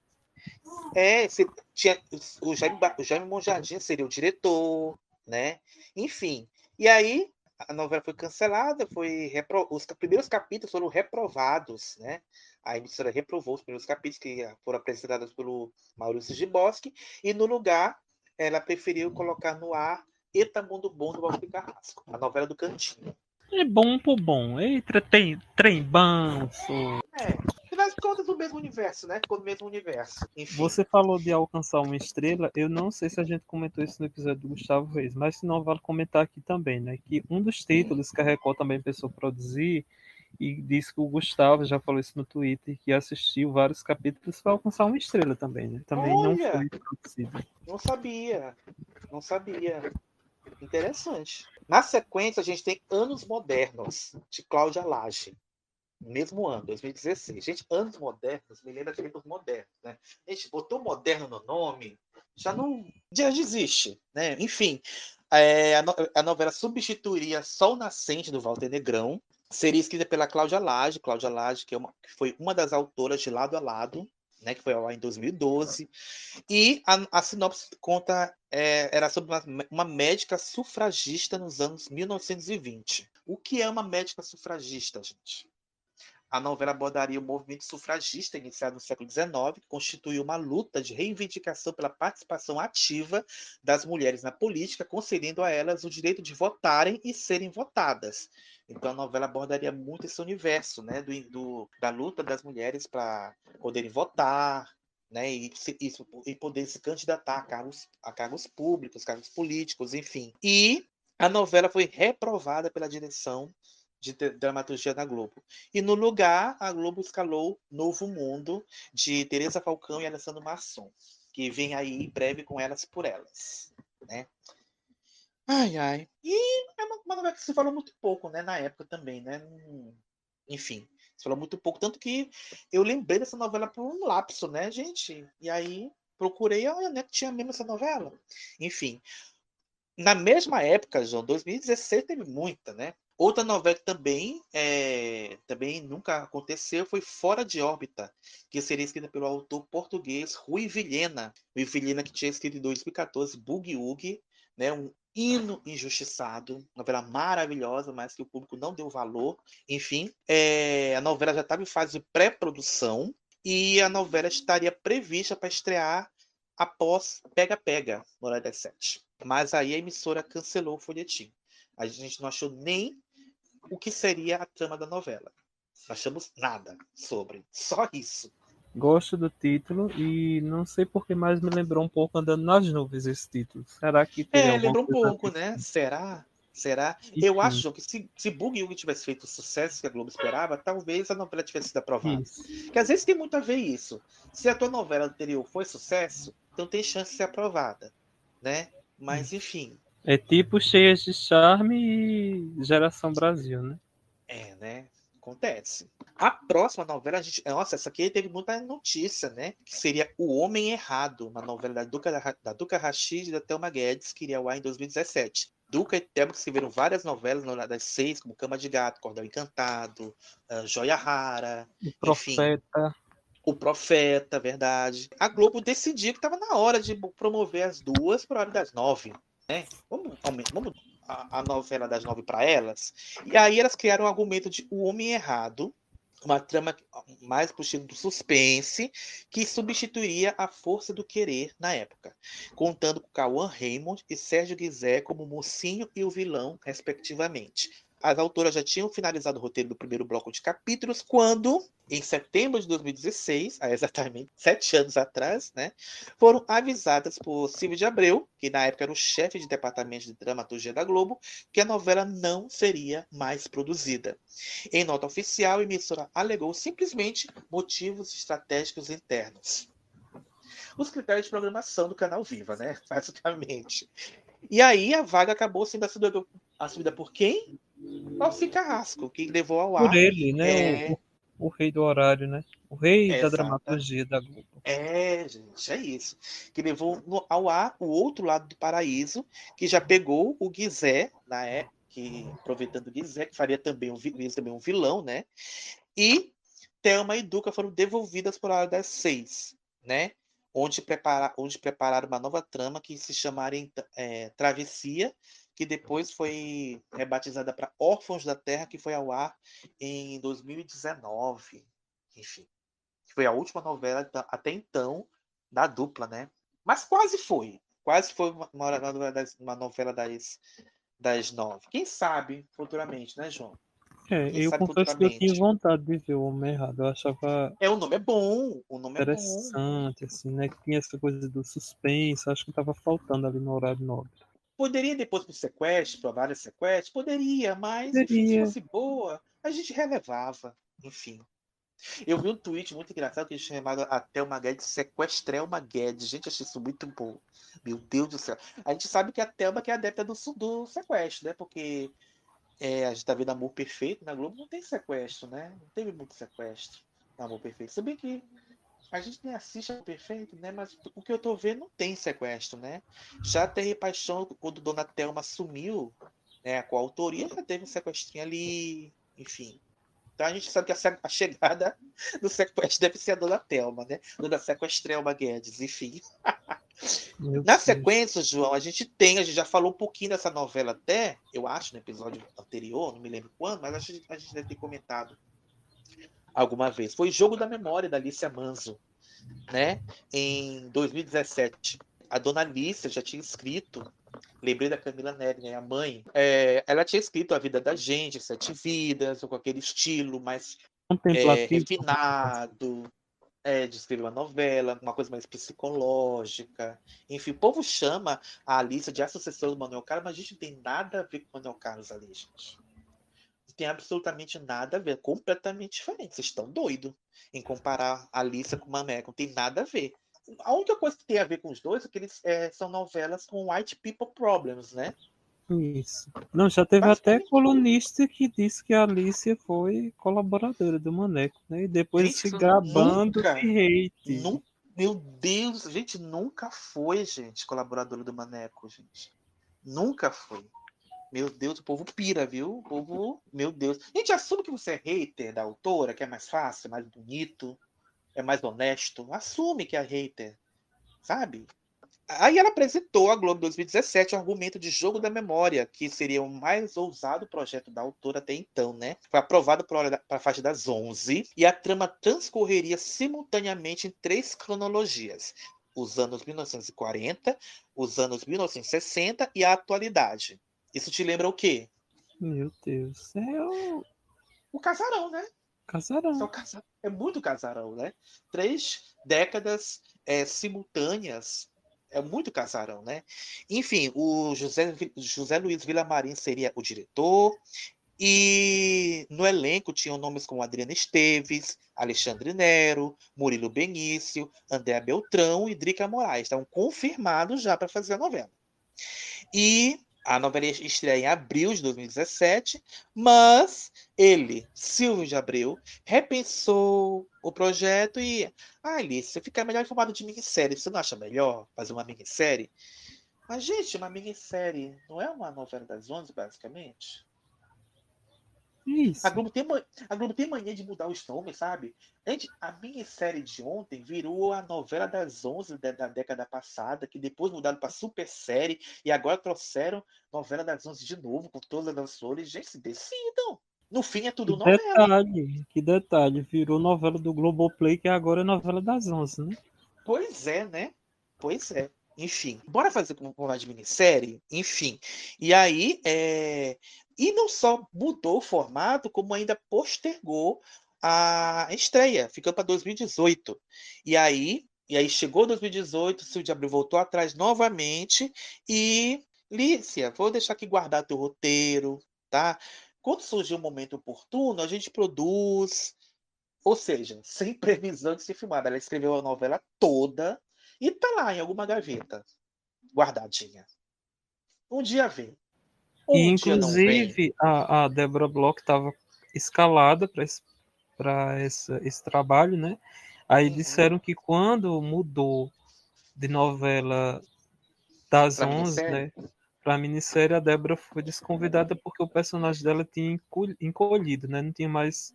É, se tinha, o, Jaime, o Jaime Monjardim seria o diretor, né? Enfim. E aí, a novela foi cancelada, foi repro... os primeiros capítulos foram reprovados, né? A emissora reprovou os primeiros capítulos que foram apresentados pelo Maurício Giboski e no lugar ela preferiu colocar no ar Eta Mundo Bom do Walter Carrasco, a novela do Cantinho. É bom por bom. Eita, tem trem. É, de contas, do mesmo universo, né? Ficou do mesmo universo. Enfim. Você falou de alcançar uma estrela. Eu não sei se a gente comentou isso no episódio do Gustavo Reis, mas se não, vale comentar aqui também, né? Que um dos títulos que a Record também pensou produzir e disse que o Gustavo já falou isso no Twitter, que assistiu vários capítulos para alcançar uma estrela também, né? Também não Olha! foi produzido. Não sabia. Não sabia. Interessante. Na sequência, a gente tem Anos Modernos, de Cláudia Lage. Mesmo ano, 2016. Gente, Anos Modernos, me lembra de tempos modernos, né? Gente, botou moderno no nome, já não. Já desiste, né? Enfim, é, a, no- a novela substituiria Sol Nascente do Walter Negrão. Seria escrita pela Cláudia Lage, Cláudia Lage, que, é uma- que foi uma das autoras de Lado a Lado, né, que foi ar em 2012. E a, a sinopse conta é, era sobre uma, uma médica sufragista nos anos 1920. O que é uma médica sufragista, gente? A novela abordaria o movimento sufragista iniciado no século XIX, que constituiu uma luta de reivindicação pela participação ativa das mulheres na política, concedendo a elas o direito de votarem e serem votadas. Então a novela abordaria muito esse universo, né, do, do- da luta das mulheres para poderem votar, né, e, isso- e poder se candidatar a cargos, a cargos públicos, cargos políticos, enfim. E a novela foi reprovada pela direção de dramaturgia da Globo. E no lugar, a Globo escalou Novo Mundo, de Teresa Falcão e Alessandro Masson, que vem aí em breve com Elas por Elas, né? Ai, ai. E é uma, uma novela que se falou muito pouco, né, na época também, né? Não- Enfim, se falou muito pouco, tanto que eu lembrei dessa novela por um lapso, né, gente? E aí procurei, olha, né, tinha mesmo essa novela. Enfim, na mesma época, João, 2016 teve muita, né? Outra novela que também, é, também nunca aconteceu foi Fora de Órbita, que seria escrita pelo autor português Rui Vilhena. Rui Vilhena que tinha escrito em 2014 Boogie Woogie, né? um hino injustiçado, novela maravilhosa, mas que o público não deu valor. Enfim, é, a novela já estava em fase de pré-produção e a novela estaria prevista para estrear após Pega Pega, no Hora das Sete. Mas aí a emissora cancelou o folhetim. A gente não achou nem o que seria a trama da novela. Não achamos nada sobre. Só isso. Gosto do título e não sei porque mais me lembrou um pouco Andando nas Nuvens esse título. Será que teria É, lembra um pouco, né? Será? Será? Eu Enfim. acho que se, se Boogie Woogie tivesse feito o sucesso que a Globo esperava, talvez a novela tivesse sido aprovada. Isso. Porque às vezes tem muito a ver isso. Se a tua novela anterior foi sucesso, então tem chance de ser aprovada, né? Mas enfim, É tipo Cheias de Charme e Geração Brasil, né? É, né? Acontece. A próxima novela, a gente. Nossa, essa aqui teve muita notícia, né? Que seria O Homem Errado, uma novela da Duca, da, Duca Rachid e da Thelma Guedes, que iria ao ar em 2017. Duca e Thelma que escreveram várias novelas no das seis, como Cama de Gato, Cordel Encantado, ah, Joia Rara, O Profeta. O Profeta, verdade. A Globo decidiu que estava na hora de promover as duas para hora das nove. Né? Vamos, vamos a, a novela das nove para elas. E aí elas criaram o argumento de O Homem Errado, uma trama mais pro estilo do suspense, que substituiria a Força do Querer na época, contando com Cauã Raymond e Sérgio Guizé como mocinho e o vilão, respectivamente. As autoras já tinham finalizado o roteiro do primeiro bloco de capítulos quando, em setembro de 2016, há exatamente sete anos atrás, né, foram avisadas por Silvio de Abreu, que na época era o chefe de departamento de dramaturgia da Globo, que a novela não seria mais produzida. Em nota oficial, a emissora alegou simplesmente motivos estratégicos internos. Os critérios de programação do canal Viva, né? [laughs] Basicamente. E aí a vaga acabou sendo assumida, assumida por quem? Alci Carrasco, que levou ao ar. Por ele, né? É, O, o rei do horário, né? O rei da dramaturgia da Globo. É, gente, é isso. Que levou ao ar o outro lado do paraíso, que já pegou o Guizé, na é, que aproveitando o Guizé, que faria também um, também um vilão, né? E Thelma e Duca foram devolvidas por hora das seis, né? Onde, prepara, onde prepararam uma nova trama que se chamaria é, Travessia, que depois foi rebatizada para Órfãos da Terra, que foi ao ar em 2019. Enfim, foi a última novela até então da dupla, né? Mas quase foi. Quase foi uma, uma novela das, uma novela das, das nove. Quem sabe futuramente, né, João? É, Quem eu confesso que eu tinha vontade de ver o Homem Errado. Eu achava É, o nome é bom. O nome é bom. interessante, assim, né? Que tinha essa coisa do suspense. Acho que tava faltando ali no horário nobre. Poderia depois pro sequestro, para vários sequestros? Poderia, mas enfim, se Poderia. fosse boa, a gente relevava. Enfim. Eu vi um tweet muito engraçado que chamado A Thelma Guedes Sequestrelma Guedes. Gente, achei isso muito bom. Meu Deus do céu. A gente sabe que a Thelma que é adepta do, do sequestro, né? Porque é, a gente tá vendo Amor Perfeito na Globo, não tem sequestro, né? Não teve muito sequestro no Amor Perfeito. Se bem que a gente nem assiste Amor Perfeito, né? Mas o que eu tô vendo não tem sequestro, né? Já Terra e Paixão, quando Dona Thelma sumiu, né, com a autoria, já teve um sequestrinho ali, enfim. Então a gente sabe que a, a chegada do sequestro deve ser a Dona Thelma, né? Dona Sequestrelma Guedes, enfim. Meu Na Deus. sequência, João, a gente tem, a gente já falou um pouquinho dessa novela até, eu acho, no episódio anterior, não me lembro quando, mas acho que a gente deve ter comentado alguma vez. Foi Jogo da Memória, da Alicia Manso, né? Em 2017. A dona Alicia já tinha escrito, lembrei da Camila Neri, né? A mãe, é, ela tinha escrito A Vida da Gente, Sete Vidas, com aquele estilo mais é, refinado, é, de escrever uma novela, uma coisa mais psicológica. Enfim, o povo chama a Alice de a sucessora do Manuel Carlos, mas a gente não tem nada a ver com o Manuel Carlos ali, gente. Tem absolutamente nada a ver, é completamente diferente. Vocês estão doidos em comparar a Alice com o Manuel, não tem nada a ver. A única coisa que tem a ver com os dois é que eles é, são novelas com white people problems, né? Isso. Não, já teve até colunista que disse que a Alicia foi colaboradora do Maneco, né? E depois Gente, se gabando nunca, de hate. Meu Deus, gente, nunca foi, gente, colaboradora do Maneco, gente. Nunca foi. Meu Deus, o povo pira, viu? O povo, meu Deus. Gente, assume que você é hater da autora, que é mais fácil, mais bonito, é mais honesto. Assume que é hater, sabe? Aí ela apresentou à Globo 2017 o argumento de jogo da memória, que seria o mais ousado projeto da autora até então, né? Foi aprovado para a faixa das 11 e a trama transcorreria simultaneamente em três cronologias: os anos 1940, os anos 1960 e a atualidade. Isso te lembra o quê? Meu Deus. É o O casarão, né? casarão. São casa- É muito casarão, né? Três décadas é, simultâneas. É muito casarão, né? Enfim, o José, José Luiz Villamarim seria o diretor. E no elenco tinham nomes como Adriana Esteves, Alexandre Nero, Murilo Benício, André Beltrão e Drica Moraes. Estavam confirmados já para fazer a novela. E a novela ia estrear em abril de 2017, mas ele, Silvio de Abreu, repensou o projeto e. Ah, Alice, fica melhor em de minissérie. Você não acha melhor fazer uma minissérie? Mas, gente, uma minissérie não é uma novela das 11, basicamente? Isso. A Globo, tem, a Globo tem mania de mudar os nomes, sabe? Gente, a minissérie de ontem virou a novela das 11 da, da década passada, que depois mudaram para super série e agora trouxeram novela das 11 de novo, com todas as flores. Gente, se decidam. No fim é tudo Que novela. detalhe, que detalhe. Virou novela do Globoplay, que agora é novela das 11, né? Pois é, né? Pois é. Enfim, bora fazer com uma de minissérie? Enfim. E aí, é... e não só mudou o formato, como ainda postergou a estreia, ficando para 2018. E aí, e aí chegou 2018, Silvio de Abreu voltou atrás novamente e Lícia, vou deixar aqui guardar teu roteiro, tá? Quando surgir o momento oportuno, a gente produz, ou seja, sem previsão de ser filmada. Ela escreveu a novela toda e tá lá em alguma gaveta, guardadinha. Um dia vem. Ou E um dia não vem. inclusive a, a Débora Bloch estava escalada para esse, pra essa- esse trabalho, né? Aí Uhum. disseram que quando mudou de novela das Pra 11, minissérie? né? Para a minissérie, a Débora foi desconvidada porque o personagem dela tinha encolh- encolhido, né? Não tinha mais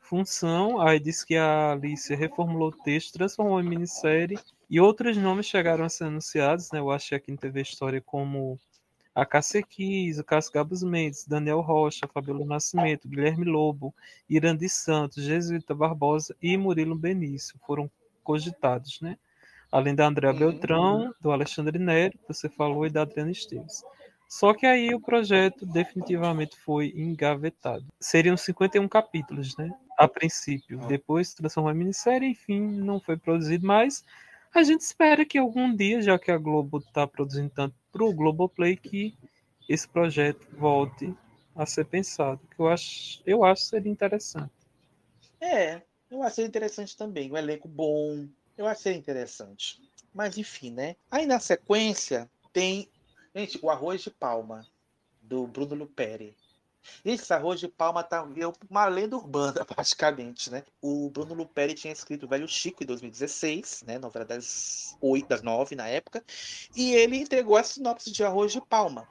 função. Aí disse que a Alicia reformulou o texto, transformou em minissérie e outros nomes chegaram a ser anunciados, né? Eu achei aqui em TV História como a Cacequis, o Cássio Gabos Mendes, Daniel Rocha, Fabiola Nascimento, Guilherme Lobo, Irandi Santos, Jesuíta Barbosa e Murilo Benício foram cogitados, né? Além da Andréa. Beltrão, do Alexandre Nero, que você falou, e da Adriana Esteves. Só que aí o projeto definitivamente foi engavetado. Seriam 51 capítulos, né? A princípio. Ah. Depois se transformou em minissérie, enfim, não foi produzido mais. A gente espera que algum dia, já que a Globo está produzindo tanto para o Globoplay, que esse projeto volte a ser pensado. Que eu acho, eu acho seria interessante. É, eu achei interessante também. Um elenco bom. Eu achei interessante. Mas enfim, né? Aí na sequência tem. Gente, o Arroz de Palma, do Bruno Luperi. Esse Arroz de Palma tá uma lenda urbana, [laughs] praticamente, né? O Bruno Luperi tinha escrito o Velho Chico em 2016, né? Novela das oito, das nove na época. E ele entregou a sinopse de Arroz de Palma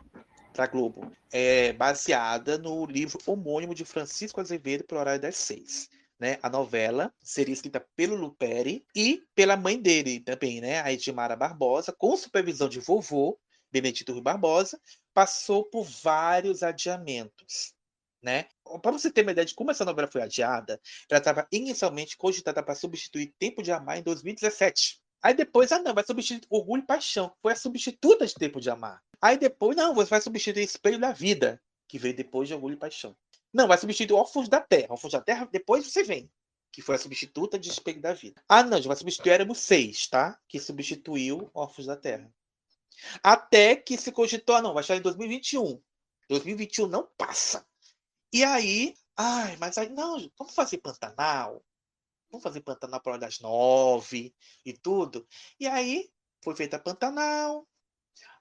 para Globo, é, baseada no livro homônimo de Francisco Azevedo o horário das seis. Né? A novela seria escrita pelo Luperi e pela mãe dele também, né? A Edmara Barbosa, com supervisão de vovô, Benedito Rui Barbosa, passou por vários adiamentos. Né? Para você ter uma ideia de como essa novela foi adiada, ela estava inicialmente cogitada para substituir Tempo de Amar em 2017. Aí depois, ah não, vai substituir Orgulho e Paixão, foi a substituta de Tempo de Amar. Aí depois, não, você vai substituir Espelho da Vida, que veio depois de Orgulho e Paixão. Não, vai substituir Órfãos da Terra. Órfãos da Terra, depois você vem, que foi a substituta de Espelho da Vida. Ah não, já vai substituir Éramos 6, tá? Que substituiu Órfãos da Terra. Até que se cogitou, ah, não, vai estar em 2021. 2021 não passa. E aí, ai, mas aí, não, vamos fazer Pantanal. Vamos fazer Pantanal para das nove e tudo. E aí, foi feita Pantanal.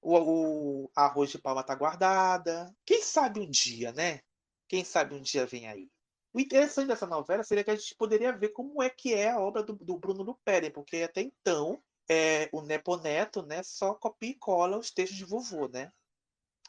O, o arroz de palma tá guardada. Quem sabe um dia, né? Quem sabe um dia vem aí. O interessante dessa novela seria que a gente poderia ver como é que é a obra do, do Bruno Luperi, porque até então é, o Neponeto né, só copia e cola os textos de vovô, né?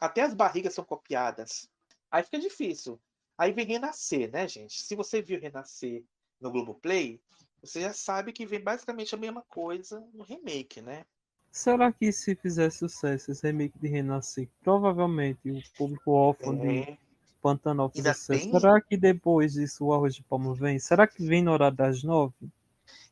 Até as barrigas são copiadas. Aí fica difícil. Aí vem Renascer, né, gente? Se você viu Renascer no Globoplay, você já sabe que vem basicamente a mesma coisa no remake, né? Será que se fizer sucesso esse remake de Renascer, provavelmente o público órfão de É, Pantanal fizer sucesso, tem- será que depois disso o Arroz de Palma vem? Será que vem no horário das nove?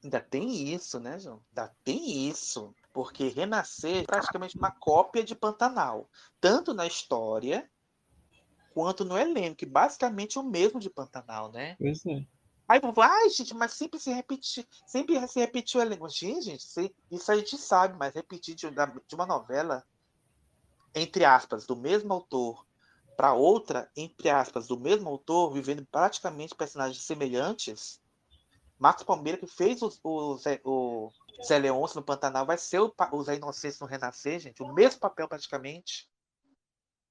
Ainda tem isso, né, João? Ainda tem isso. Porque Renascer é praticamente uma cópia de Pantanal. Tanto na história quanto no elenco, que basicamente é o mesmo de Pantanal, né? Pois é. Aí o povo, ai, gente, mas sempre se repetir, sempre se repetiu o elenco. Sim, gente, se- isso a gente sabe, mas repetir de, de uma novela, entre aspas, do mesmo autor para outra, entre aspas, do mesmo autor, vivendo praticamente personagens semelhantes. Marcos Palmeira, que fez o, o, Zé, o Zé Leôncio no Pantanal, vai ser o, o Zé Inocêncio no Renascer, gente, o mesmo papel praticamente.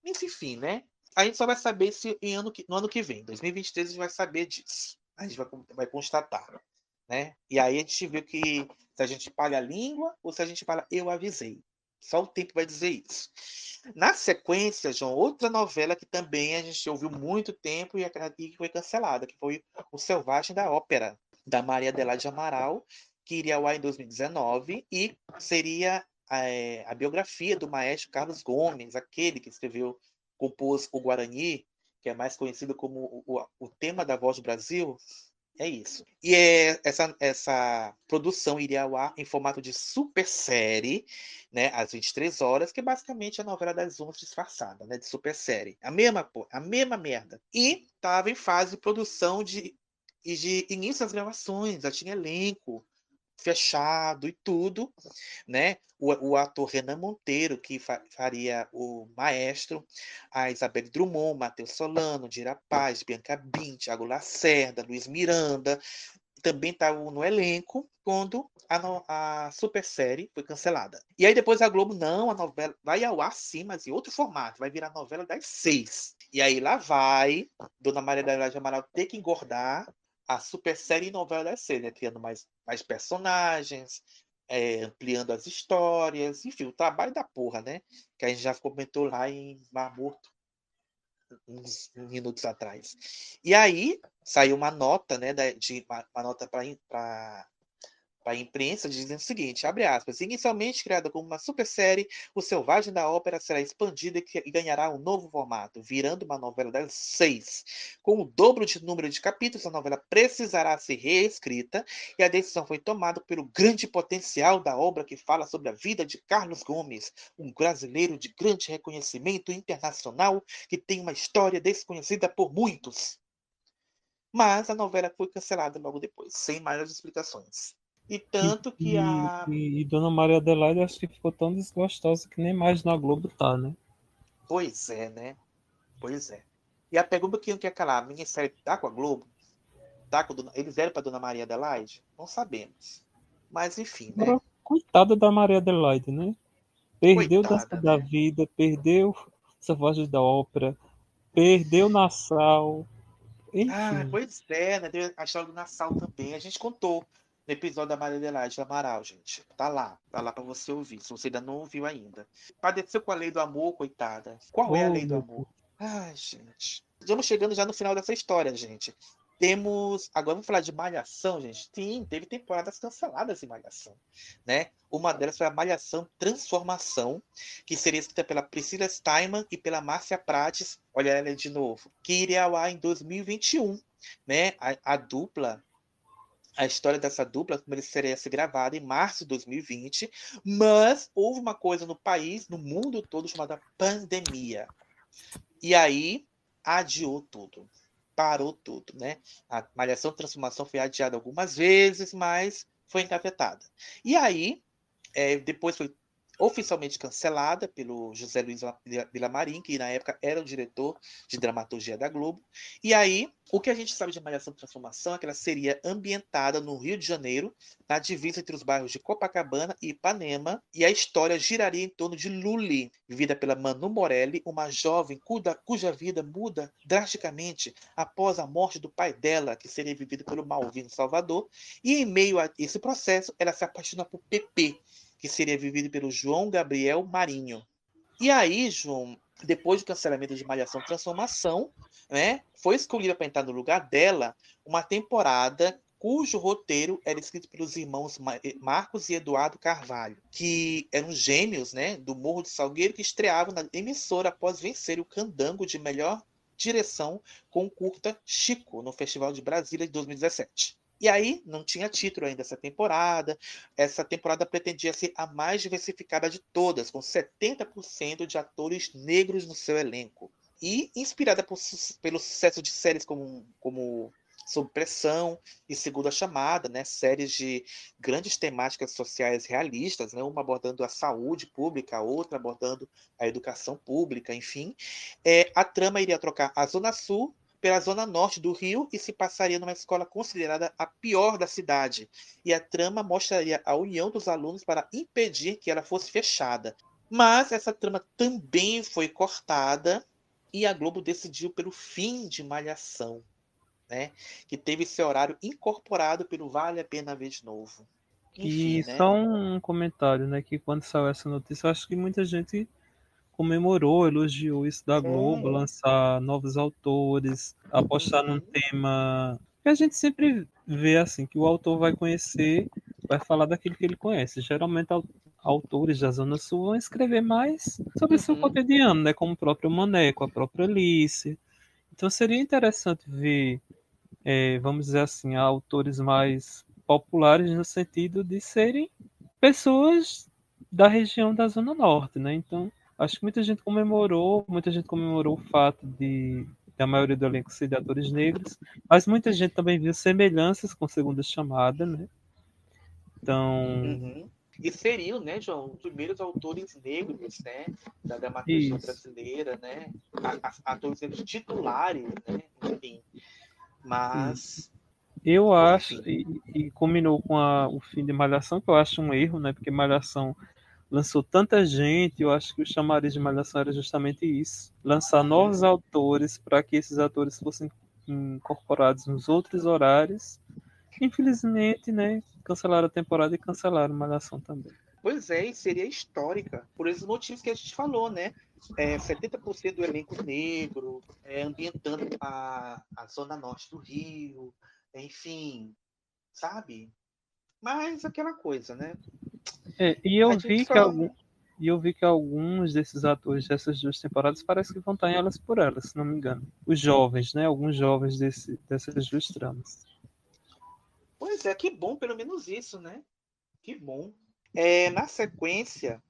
Enfim, né? A gente só vai saber se em ano que- no ano que vem, 2023, a gente vai saber disso. A gente vai, vai constatar. Né? E aí a gente viu que se a gente palha a língua ou se a gente fala eu avisei. Só o tempo vai dizer isso. Na sequência, João, outra novela que também a gente ouviu muito tempo e a- e foi cancelada, que foi O Selvagem da Ópera, da Maria Adelaide Amaral, que iria ao ar em 2019 e seria eh, a biografia do maestro Carlos Gomes, aquele que escreveu, compôs o Guarani, que é mais conhecido como o, o- tema da Voz do Brasil. É isso. E é, essa, essa produção iria ao ar em formato de super série, né, às 23 horas, que é basicamente a novela das 11 disfarçada, né, de super série. A mesma, a mesma merda. E estava em fase de produção de, e de início das gravações, já tinha elenco fechado e tudo, né? O, o ator Renan Monteiro, que fa- faria o maestro, a Isabelle Drummond, Matheus Solano, Dira Paz, Bianca Bin, Thiago Lacerda, Luiz Miranda, também estavam no elenco quando a, a super série foi cancelada. E aí depois a Globo, não, a novela vai ao ar sim, mas em outro formato, vai virar novela das seis. E aí lá vai Dona Maria da Graça Amaral ter que engordar a super série novela das seis, né? Criando mais, mais personagens, é, ampliando as histórias, enfim, o trabalho da porra, né? Que a gente já comentou lá em Mar Morto uns minutos atrás. E aí saiu uma nota, né, da- de uma, uma nota para a imprensa dizendo o seguinte, abre aspas, inicialmente criada como uma super série, O Selvagem da Ópera será expandida e ganhará um novo formato, virando uma novela das seis. Com o dobro de número de capítulos, a novela precisará ser reescrita e a decisão foi tomada pelo grande potencial da obra que fala sobre a vida de Carlos Gomes, um brasileiro de grande reconhecimento internacional que tem uma história desconhecida por muitos. Mas a novela foi cancelada logo depois, sem maiores explicações. E tanto que a. E, e Dona Maria Adelaide acho que ficou tão desgostosa que nem mais na Globo tá, né? Pois é, né? Pois é. E a pergunta que eu quero calar, a minissérie tá com a Globo? Tá com Dona... Eles eram para Dona Maria Adelaide? Não sabemos. Mas enfim, né? Coitada da Maria Adelaide, né? Perdeu da Vida, perdeu Voz da Ópera, perdeu Nassau. Enfim. Ah, pois é, né? A história do Nassau também. A gente contou no episódio da Maria Adelaide Amaral, gente. Tá lá, tá lá para você ouvir, se você ainda não ouviu ainda. Padeceu com a lei do amor, coitada. Qual é a Oh, lei do amor? Ai, gente. Estamos chegando já no final dessa história, gente. Temos. Agora vamos falar de Malhação, gente. Sim, teve temporadas canceladas em Malhação. Né? Uma delas foi a Malhação Transformação, que seria escrita pela Priscila Steinman e pela Márcia Prates. Olha ela de novo. Que iria ao ar em 2021. Né? A, a dupla a história dessa dupla começaria a ser gravada em março de 2020, mas houve uma coisa no país, no mundo todo, chamada pandemia. E aí adiou tudo, parou tudo, né? A Malhação Transformação foi adiada algumas vezes, mas foi engavetada. E aí, é, depois foi oficialmente cancelada pelo José Luiz Villamarim, que na época era o diretor de dramaturgia da Globo. E aí, o que a gente sabe de Malhação Transformação é que ela seria ambientada no Rio de Janeiro, na divisa entre os bairros de Copacabana e Ipanema, e a história giraria em torno de Luli, vivida pela Manu Morelli, uma jovem cuja, cuja vida muda drasticamente após a morte do pai dela, que seria vivido pelo Malvino Salvador, e em meio a esse processo, ela se apaixona por Pepe, que seria vivido pelo João Gabriel Marinho. E aí, João, depois do cancelamento de Malhação Transformação, né, foi escolhida para entrar no lugar dela uma temporada cujo roteiro era escrito pelos irmãos Marcos e Eduardo Carvalho, que eram gêmeos né, do Morro do Salgueiro, que estreavam na emissora após vencer o Candango de melhor direção com o curta Chico, no Festival de Brasília de 2017. E aí, não tinha título ainda essa temporada. Essa temporada pretendia ser a mais diversificada de todas, com 70% de atores negros no seu elenco. E inspirada por, pelo sucesso de séries como, como Sob Pressão e Segunda Chamada, né? séries de grandes temáticas sociais realistas, né? uma abordando a saúde pública, a outra abordando a educação pública, enfim. É, a trama iria trocar a Zona Sul pela zona norte do Rio e se passaria numa escola considerada a pior da cidade. E a trama mostraria a união dos alunos para impedir que ela fosse fechada. Mas essa trama também foi cortada e a Globo decidiu pelo fim de Malhação, né? Que teve seu horário incorporado pelo Vale a Pena Ver de Novo. Enfim, e né? só um comentário, né? Que quando saiu essa notícia, eu acho que muita gente comemorou, elogiou isso da Globo, Sim. lançar novos autores, apostar num tema que a gente sempre vê assim, que o autor vai conhecer, vai falar daquilo que ele conhece. Geralmente autores da Zona Sul vão escrever mais sobre o seu cotidiano, né? Como o próprio Maneco, a própria Alice. Então seria interessante ver, é, vamos dizer assim, autores mais populares no sentido de serem pessoas da região da Zona Norte, né? Então acho que muita gente comemorou, muita gente comemorou o fato de da maioria do elenco ser de atores negros, mas muita gente também viu semelhanças com Segunda Chamada, né? Então. Uhum. E seriam, né, João, os primeiros autores negros, né, da dramaturgia brasileira, né, atores negros titulares, né, enfim. Mas, Eu acho, e, e combinou com a- o fim de Malhação, que eu acho um erro, né? Porque Malhação lançou tanta gente, eu acho que o chamariz de Malhação era justamente isso. Lançar novos autores para que esses atores fossem incorporados nos outros horários. Infelizmente, né? Cancelaram a temporada e cancelaram Malhação também. pois é, e seria histórica, por esses motivos que a gente falou, né, é, 70% do elenco negro, é, ambientando a, a zona norte do Rio, enfim, sabe? Mas aquela coisa, né? É, e eu vi que só- algum, e eu vi que alguns desses atores dessas duas temporadas parece que vão estar em Elas por Elas, se não me engano. Os jovens, né? Alguns jovens desse, dessas duas tramas. Pois é, que bom, pelo menos isso, né? Que bom. É, na sequência,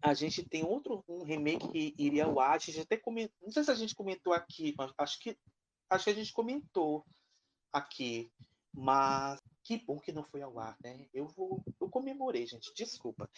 a gente tem outro um remake que iria ao ar. A gente até comentou, não sei se a gente comentou aqui, mas acho que acho que a gente comentou aqui, mas que bom que não foi ao ar, né? Eu vou, eu comemorei, gente, desculpa.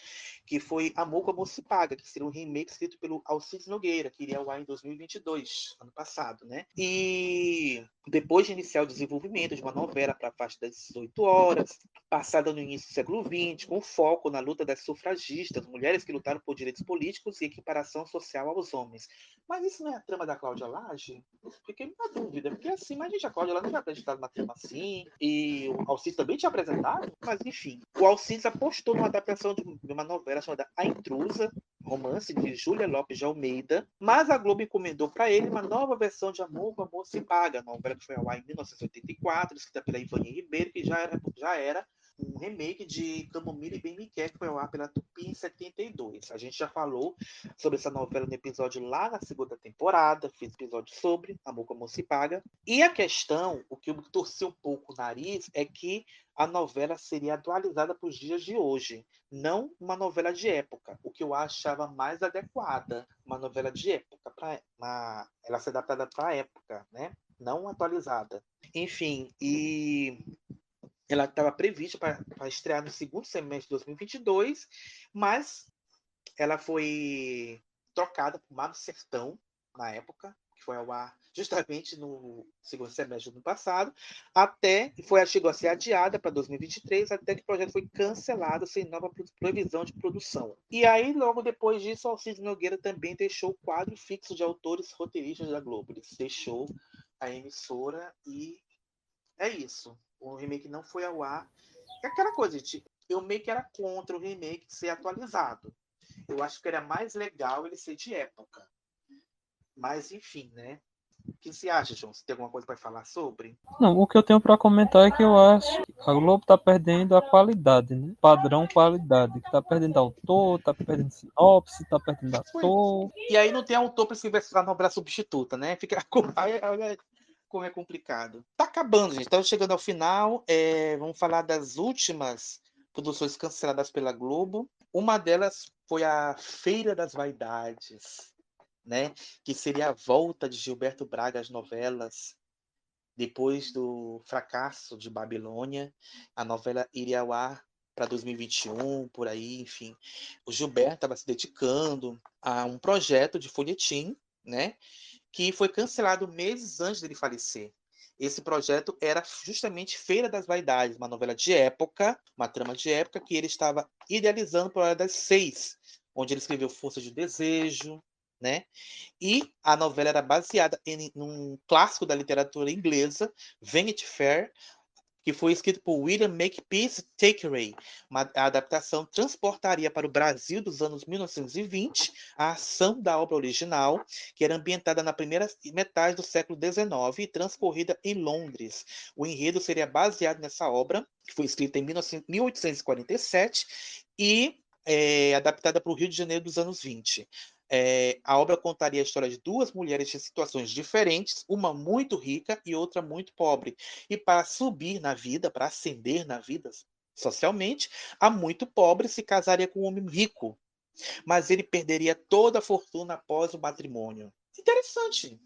Que foi Amor como se paga, que seria um remake escrito pelo Alcides Nogueira, que iria ao ar em 2022, ano passado, né? E depois de iniciar o desenvolvimento de uma novela para a faixa das 18 horas, passada no início do século XX, com foco na luta das sufragistas, mulheres que lutaram por direitos políticos e equiparação social aos homens. Mas isso não é a trama da Cláudia Lage? Fiquei na dúvida, porque assim, mas gente, a Cláudia Lage não tinha apresentado uma trama assim, e o Alcides também tinha apresentado, mas enfim. O Alcides apostou numa adaptação de uma novela chamada A Intrusa, romance de Júlia Lopes de Almeida, mas a Globo encomendou para ele uma nova versão de Amor com Amor se Paga, novela que foi ao ar em 1984, escrita pela Ivani Ribeiro, que já era, já era um remake de Camomila e Bem Me Quer, que foi ar pela Tupi em 72. A gente já falou sobre essa novela no episódio lá na segunda temporada, fiz episódio sobre Amor como se paga. E a questão, o que eu torci um pouco o nariz, é que a novela seria atualizada para os dias de hoje, não uma novela de época, o que eu achava mais adequada, uma novela de época, pra, uma, ela ser adaptada para a época, né? não atualizada. Enfim, e ela estava prevista para estrear no segundo semestre de 2022, mas ela foi trocada por Mar do Sertão, na época, que foi ao ar justamente no segundo semestre do ano passado, até foi chegou a ser adiada para 2023, até que o projeto foi cancelado sem nova previsão de produção. E aí, logo depois disso, Alcides Nogueira também deixou o quadro fixo de autores roteiristas da Globo. Ele deixou a emissora e é isso. O remake não foi ao ar. É aquela coisa, gente. Eu meio que era contra o remake ser atualizado. Eu acho que era mais legal ele ser de época. Mas, enfim, né? O que você acha, João? Você tem alguma coisa para falar sobre? Não, o que eu tenho para comentar é que eu acho que a Globo tá perdendo a qualidade, né? Padrão qualidade. Que tá perdendo autor, tá perdendo sinopse, tá perdendo ator. E aí não tem autor para escrever a novela substituta, né? Fica [laughs] aí, como é complicado. Tá acabando, gente. Estamos chegando ao final. É, vamos falar das últimas produções canceladas pela Globo. Uma delas foi a Feira das Vaidades, né? Que seria a volta de Gilberto Braga às novelas. Depois do fracasso de Babilônia, a novela iria ao ar para 2021, por aí, enfim. O Gilberto estava se dedicando a um projeto de folhetim, né? Que foi cancelado meses antes dele falecer. Esse projeto era justamente Feira das Vaidades, uma novela de época, uma trama de época que ele estava idealizando para a Hora das Seis, onde ele escreveu Força de Desejo, né? E a novela era baseada em um clássico da literatura inglesa, Vanity Fair, que foi escrito por William Makepeace Thackeray. A adaptação transportaria para o Brasil dos anos 1920 a ação da obra original, que era ambientada na primeira metade do século XIX e transcorrida em Londres. O enredo seria baseado nessa obra, que foi escrita em 19 1847 e é, adaptada para o Rio de Janeiro dos anos 20. É, a obra contaria a história de duas mulheres de situações diferentes, uma muito rica e outra muito pobre. E para subir na vida, para ascender na vida socialmente, a muito pobre se casaria com um homem rico, mas ele perderia toda a fortuna após o matrimônio. Interessante.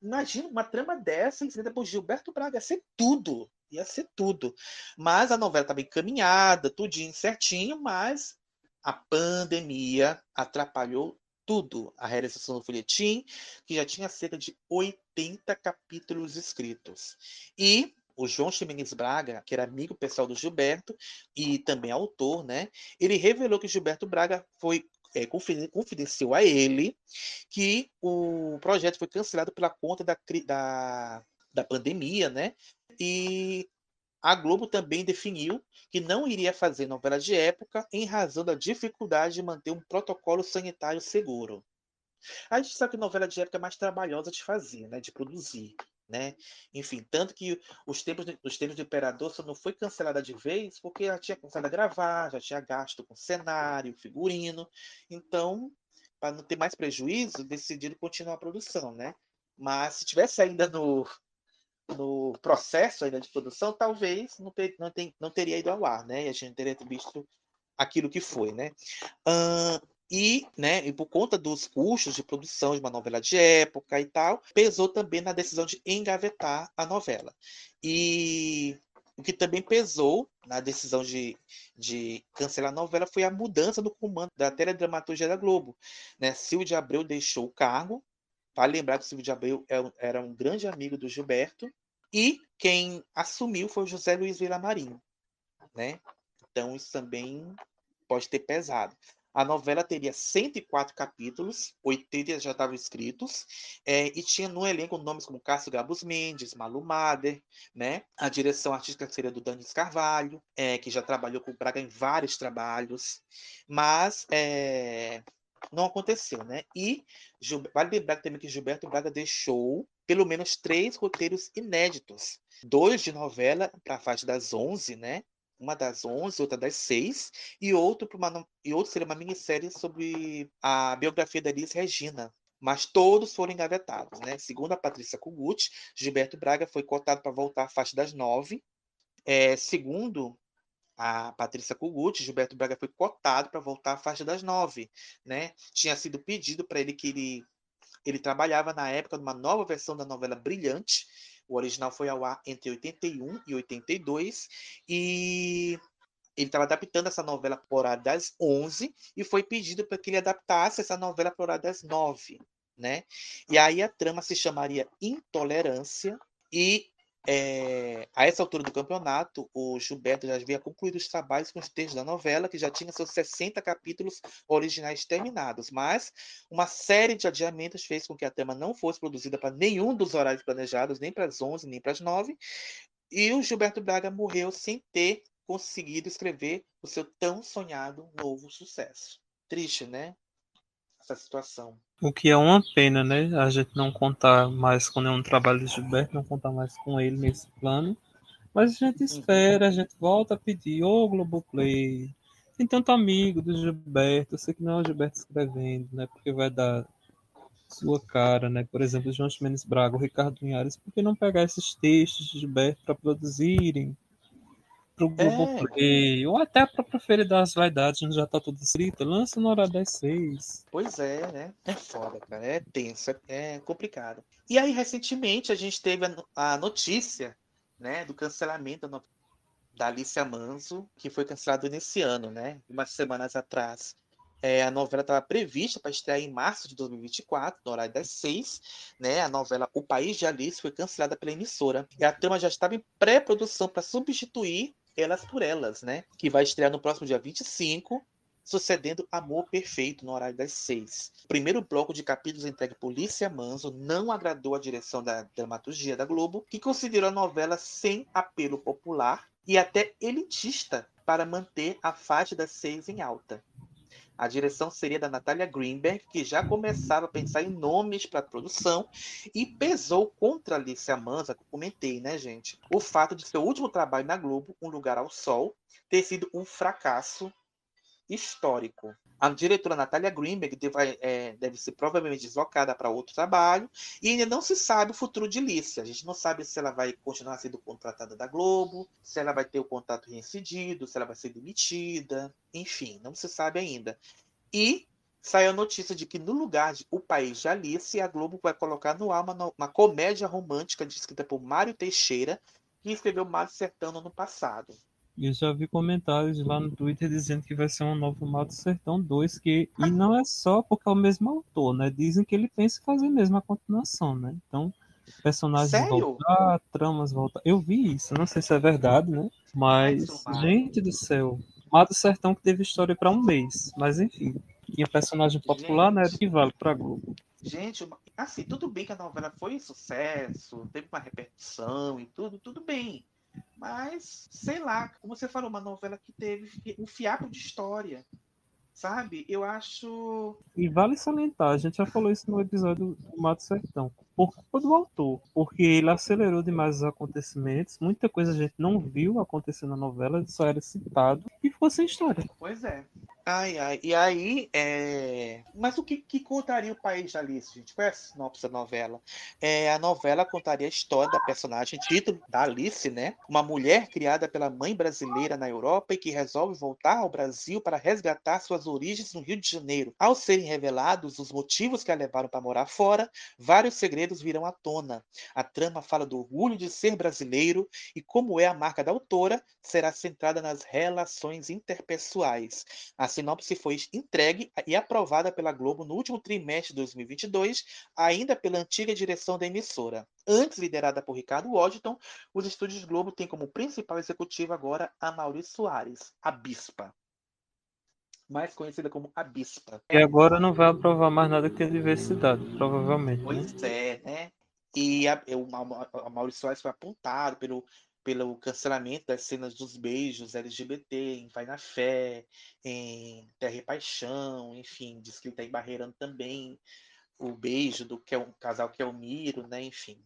Imagina uma trama dessa escrita por Gilberto Braga. Ia ser tudo. Ia ser tudo. Mas a novela estava encaminhada, tudinho certinho, mas a pandemia atrapalhou tudo. A realização do folhetim, que já tinha cerca de 80 capítulos escritos. E o João Ximenes Braga, que era amigo pessoal do Gilberto e também autor, né? Ele revelou que Gilberto Braga foi é, confidenciou a ele que o projeto foi cancelado pela conta da, da, da pandemia, né? E a Globo também definiu que não iria fazer novela de época em razão da dificuldade de manter um protocolo sanitário seguro. A gente sabe que novela de época é mais trabalhosa de fazer, né, de produzir, né? Enfim, tanto que os tempos, os tempos do Imperador só não foi cancelada de vez porque já tinha começado a gravar, já tinha gasto com cenário, figurino. Então, para não ter mais prejuízo, decidiram continuar a produção, né? Mas se tivesse ainda no, no processo ainda de produção, talvez não, ter, não, tem, não teria ido ao ar, né? E a gente teria visto aquilo que foi, né? Uh, e, né, e por conta dos custos de produção de uma novela de época e tal, pesou também na decisão de engavetar a novela. E o que também pesou na decisão de, de cancelar a novela foi a mudança do comando da teledramaturgia da Globo. Né? Silvio de Abreu deixou o cargo. Vale lembrar que Silvio de Abreu é era um grande amigo do Gilberto. E quem assumiu foi o José Luiz Villamarim. Né? Então, isso também pode ter pesado. A novela teria 104 capítulos, 80 já estavam escritos, é, e tinha no elenco nomes como Cássio Gabus Mendes, Malu Mader, né? A direção artística seria do Danis Carvalho, é, que já trabalhou com o Braga em vários trabalhos, mas é, não aconteceu, né? E vale lembrar também que Gilberto Braga deixou pelo menos três roteiros inéditos. Dois de novela para a faixa das 11, né? uma das 11, outra das 6, e outro, uma, e outro seria uma minissérie sobre a biografia da Elis Regina. Mas todos foram engavetados. Né? Segundo a Patrícia Kugut, Gilberto Braga foi cotado para voltar à faixa das 9. É, segundo a Patrícia Kugut, Gilberto Braga foi cotado para voltar à faixa das 9. Né? Tinha sido pedido para ele que ele, ele trabalhava na época numa nova versão da novela Brilhante, o original foi ao ar entre 81 e 82 e ele estava adaptando essa novela para o horário das 11 e foi pedido para que ele adaptasse essa novela para o horário das 9, né? E aí a trama se chamaria Intolerância e é, a essa altura do campeonato, o Gilberto já havia concluído os trabalhos com os textos da novela, que já tinha seus 60 capítulos originais terminados, mas uma série de adiamentos fez com que a trama não fosse produzida para nenhum dos horários planejados, nem para as 11, nem para as 9, e o Gilberto Braga morreu sem ter conseguido escrever o seu tão sonhado novo sucesso. Triste, né? Essa situação. O que é uma pena, né? A gente não contar mais com nenhum trabalho de Gilberto, não contar mais com ele nesse plano. Mas a gente espera, a gente volta a pedir, ô oh, Globoplay, tem tanto amigo do Gilberto, eu sei que não é o Gilberto escrevendo, né? Porque vai dar sua cara, né? Por exemplo, João Mendes Braga, o Ricardo Linhares, por que não pegar esses textos de Gilberto para produzirem? Pro Globoplay, é. ou até a própria Feira das Vaidades, onde já tá tudo escrito, lança na hora das seis. Pois é, né? É foda, cara. É tenso, é, complicado. E aí, recentemente, a gente teve a, notícia né, do cancelamento no, da Alicia Manso, que foi cancelado nesse ano, né? Umas semanas atrás. É, a novela estava prevista para estrear em março de 2024, no horário das seis. Né? A novela O País de Alice foi cancelada pela emissora. E a trama já estava em pré-produção para substituir elas por Elas, né? Que vai estrear no próximo dia 25, sucedendo Amor Perfeito no horário das seis. O primeiro bloco de capítulos entregue por Lícia Manso não agradou a direção da dramaturgia da Globo, que considerou a novela sem apelo popular e até elitista para manter a faixa das seis em alta. A direção seria da Natália Greenberg, que já começava a pensar em nomes para a produção e pesou contra Alicia Manza, que eu comentei, né, gente? O fato de seu último trabalho na Globo, Um Lugar ao Sol, ter sido um fracasso histórico. A diretora Natália Greenberg deve, é, deve ser provavelmente deslocada para outro trabalho e ainda não se sabe o futuro de Lícia. A gente não sabe se ela vai continuar sendo contratada da Globo, se ela vai ter o contrato reincidido, se ela vai ser demitida, enfim, não se sabe ainda. E saiu a notícia de que no lugar de O País de Alice, a Globo vai colocar no ar uma, uma comédia romântica escrita por Mário Teixeira, que escreveu Mar Sertão no passado. Eu já vi comentários lá no Twitter dizendo que vai ser um novo Mato Sertão 2, que e não é só porque é o mesmo autor, né? Dizem que ele pensa em fazer mesmo a continuação, né? Então, personagens Sério? voltar, tramas voltar. Eu vi isso, não sei se é verdade, né? Mas, gente do céu, Mato Sertão que teve história para um mês, mas enfim, tinha personagem popular, né? Que vale para Globo. Gente, assim, tudo bem que a novela foi um sucesso, teve uma repercussão e tudo, tudo bem. Mas, sei lá, como você falou, uma novela que teve um fiapo de história. sabe? Eu acho. E vale salientar, a gente já falou isso no episódio do Mato Sertão, por culpa do autor, porque ele acelerou demais os acontecimentos, muita coisa a gente não viu acontecer na novela, só era citado e ficou sem história. Pois é. Ai, ai. E aí, é... mas o que, que contaria o país da Alice, gente? Qual é a sinopse da novela? É, a novela contaria a história da personagem, título da Alice, né? Uma mulher criada pela mãe brasileira na Europa e que resolve voltar ao Brasil para resgatar suas origens no Rio de Janeiro. Ao serem revelados os motivos que a levaram para morar fora, vários segredos virão à tona. A trama fala do orgulho de ser brasileiro e como é a marca da autora, será centrada nas relações interpessoais. A sinopse foi entregue e aprovada pela Globo no último trimestre de 2022, ainda pela antiga direção da emissora. Antes liderada por Ricardo Washington, os estúdios Globo têm como principal executivo agora a Maurício Soares, a Bispa. Mais conhecida como a Bispa. E agora não vai aprovar mais nada que a diversidade, provavelmente. Né? Pois é, né? E a, a, a Maurício Soares foi apontado pelo pelo cancelamento das cenas dos beijos LGBT em Vai na Fé, em Terra e Paixão, enfim, diz que ele está embarreirando também o beijo do que é um casal que é o Miro, né? Enfim.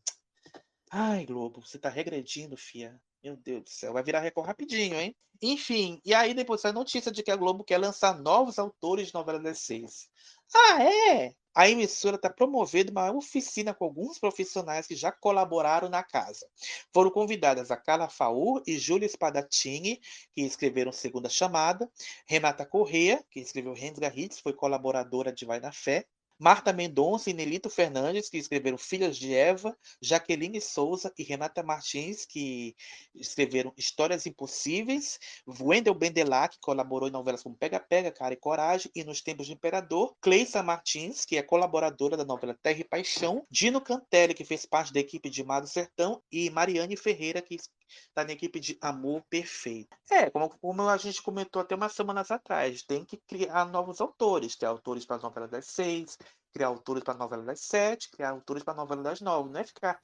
Ai, Globo, você tá regredindo, fia. Meu Deus do céu, vai virar Record rapidinho, hein? Enfim, e aí depois a notícia de que a Globo quer lançar novos autores de novela das seis. Ah, é? A emissora está promovendo uma oficina com alguns profissionais que já colaboraram na casa. Foram convidadas a Carla Faur e Júlia Spadatini, que escreveram Segunda Chamada, Renata Correa, que escreveu Rensga Hits, foi colaboradora de Vai na Fé, Marta Mendonça e Nelito Fernandes, que escreveram Filhas de Eva, Jaqueline Souza e Renata Martins, que escreveram Histórias Impossíveis, Wendel Bendelá, que colaborou em novelas como Pega Pega, Cara e Coragem e Nos Tempos de Imperador, Cleissa Martins, que é colaboradora da novela Terra e Paixão, Dino Cantelli, que fez parte da equipe de Mar do Sertão, e Mariane Ferreira, que está na equipe de Amor Perfeito. É, como, como, a gente comentou até umas semanas atrás, tem que criar novos autores, ter autores para as novelas das seis, criar autores para a novela das sete, criar autores para a novela das nove. Não é ficar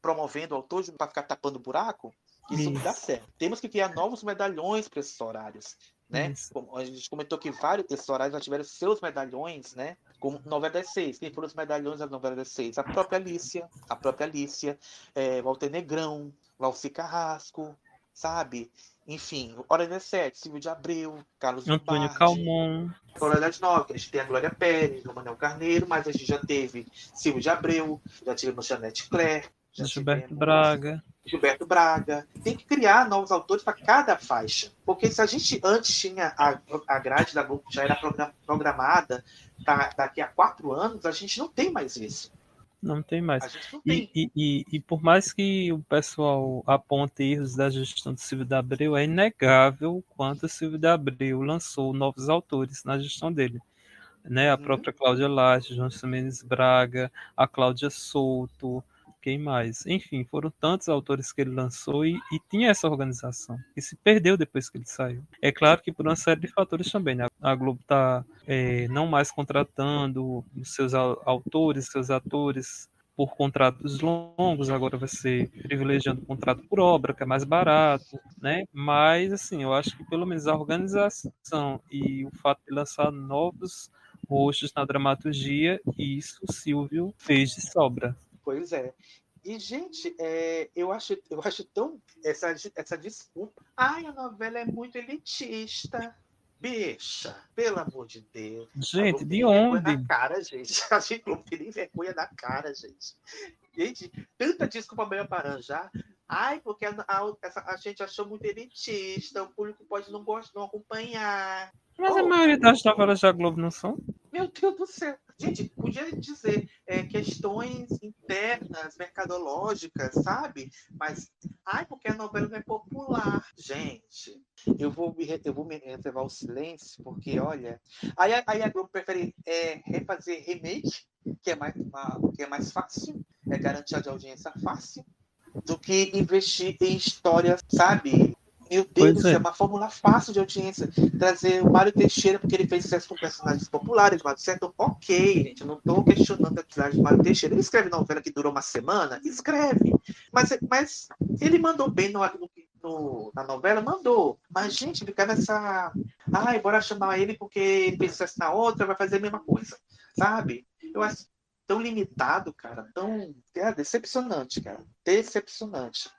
promovendo autores para ficar tapando buraco. Isso, Isso, não dá certo. Temos que criar novos medalhões para esses horários. Né? A gente comentou que vários desses horários já tiveram seus medalhões, né? Como novela das seis. Quem foram os medalhões da novela das seis? A própria Alicia, a própria Alicia, é, Walter Negrão, Valci Carrasco, sabe? Enfim, Hora das Sete, Silvio de Abreu, Carlos Antônio Calmon. Hora das a gente tem a Glória Pérez, o Manuel Carneiro, mas a gente já teve Silvio de Abreu, já tivemos Janete Claire, já Gilberto tivemos Braga. Gilberto Braga. Tem que criar novos autores para cada faixa. Porque se a gente antes tinha a, a grade da Globo já era programada tá, daqui a quatro anos, a gente não tem mais isso. Não tem mais. Não tem. E, e, e, por mais que o pessoal aponte erros da gestão do Silvio da Abreu, é inegável o quanto o Silvio da Abreu lançou novos autores na gestão dele. Né? A uhum. própria Cláudia Laje, João Mendes Braga, a Cláudia Souto, quem mais? Enfim, foram tantos autores que ele lançou e, e, tinha essa organização, que se perdeu depois que ele saiu. É claro que por uma série de fatores também, né? A Globo está é, não mais contratando seus autores, seus atores por contratos longos, agora vai ser privilegiando o contrato por obra, que é mais barato, né? Mas, assim, eu acho que pelo menos a organização e o fato de lançar novos rostos na dramaturgia, isso o Silvio fez de sobra. Pois é. E, gente, é, eu, acho, eu acho tão. Essa, essa desculpa. Ai, a novela é muito elitista. Bicha, pelo amor de Deus. Gente, de onde? Na cara, gente. [laughs] A gente não tem vergonha na cara, gente. Gente, tanta desculpa mesmo para arranjar. Ai, porque a, a, a, gente achou muito elitista, o público pode não gostar, não acompanhar. Mas oh, a maioria das novelas da Globo não são? Meu Deus do céu. Gente, podia dizer é, questões internas, mercadológicas, sabe? Mas, ai, porque a novela não é popular. Gente, eu vou me, eu vou me reservar o silêncio, porque, olha. Aí, aí a Globo prefere é, refazer remake, que é, mais, uma, que é mais fácil, é garantia de audiência fácil, do que investir em histórias, sabe? Meu Deus, é. é uma fórmula fácil de audiência. Trazer o Mário Teixeira, porque ele fez sucesso com personagens populares, mas certo, ok, gente. Eu não estou questionando a atividade do Mário Teixeira. Ele escreve novela que durou uma semana? Escreve. Mas, mas ele mandou bem no, no, no, na novela? Mandou. Mas, gente, ficar nessa. ai, bora chamar ele porque ele fez sucesso na outra, vai fazer a mesma coisa, sabe? Eu acho tão limitado, cara, tão é decepcionante, cara, decepcionante.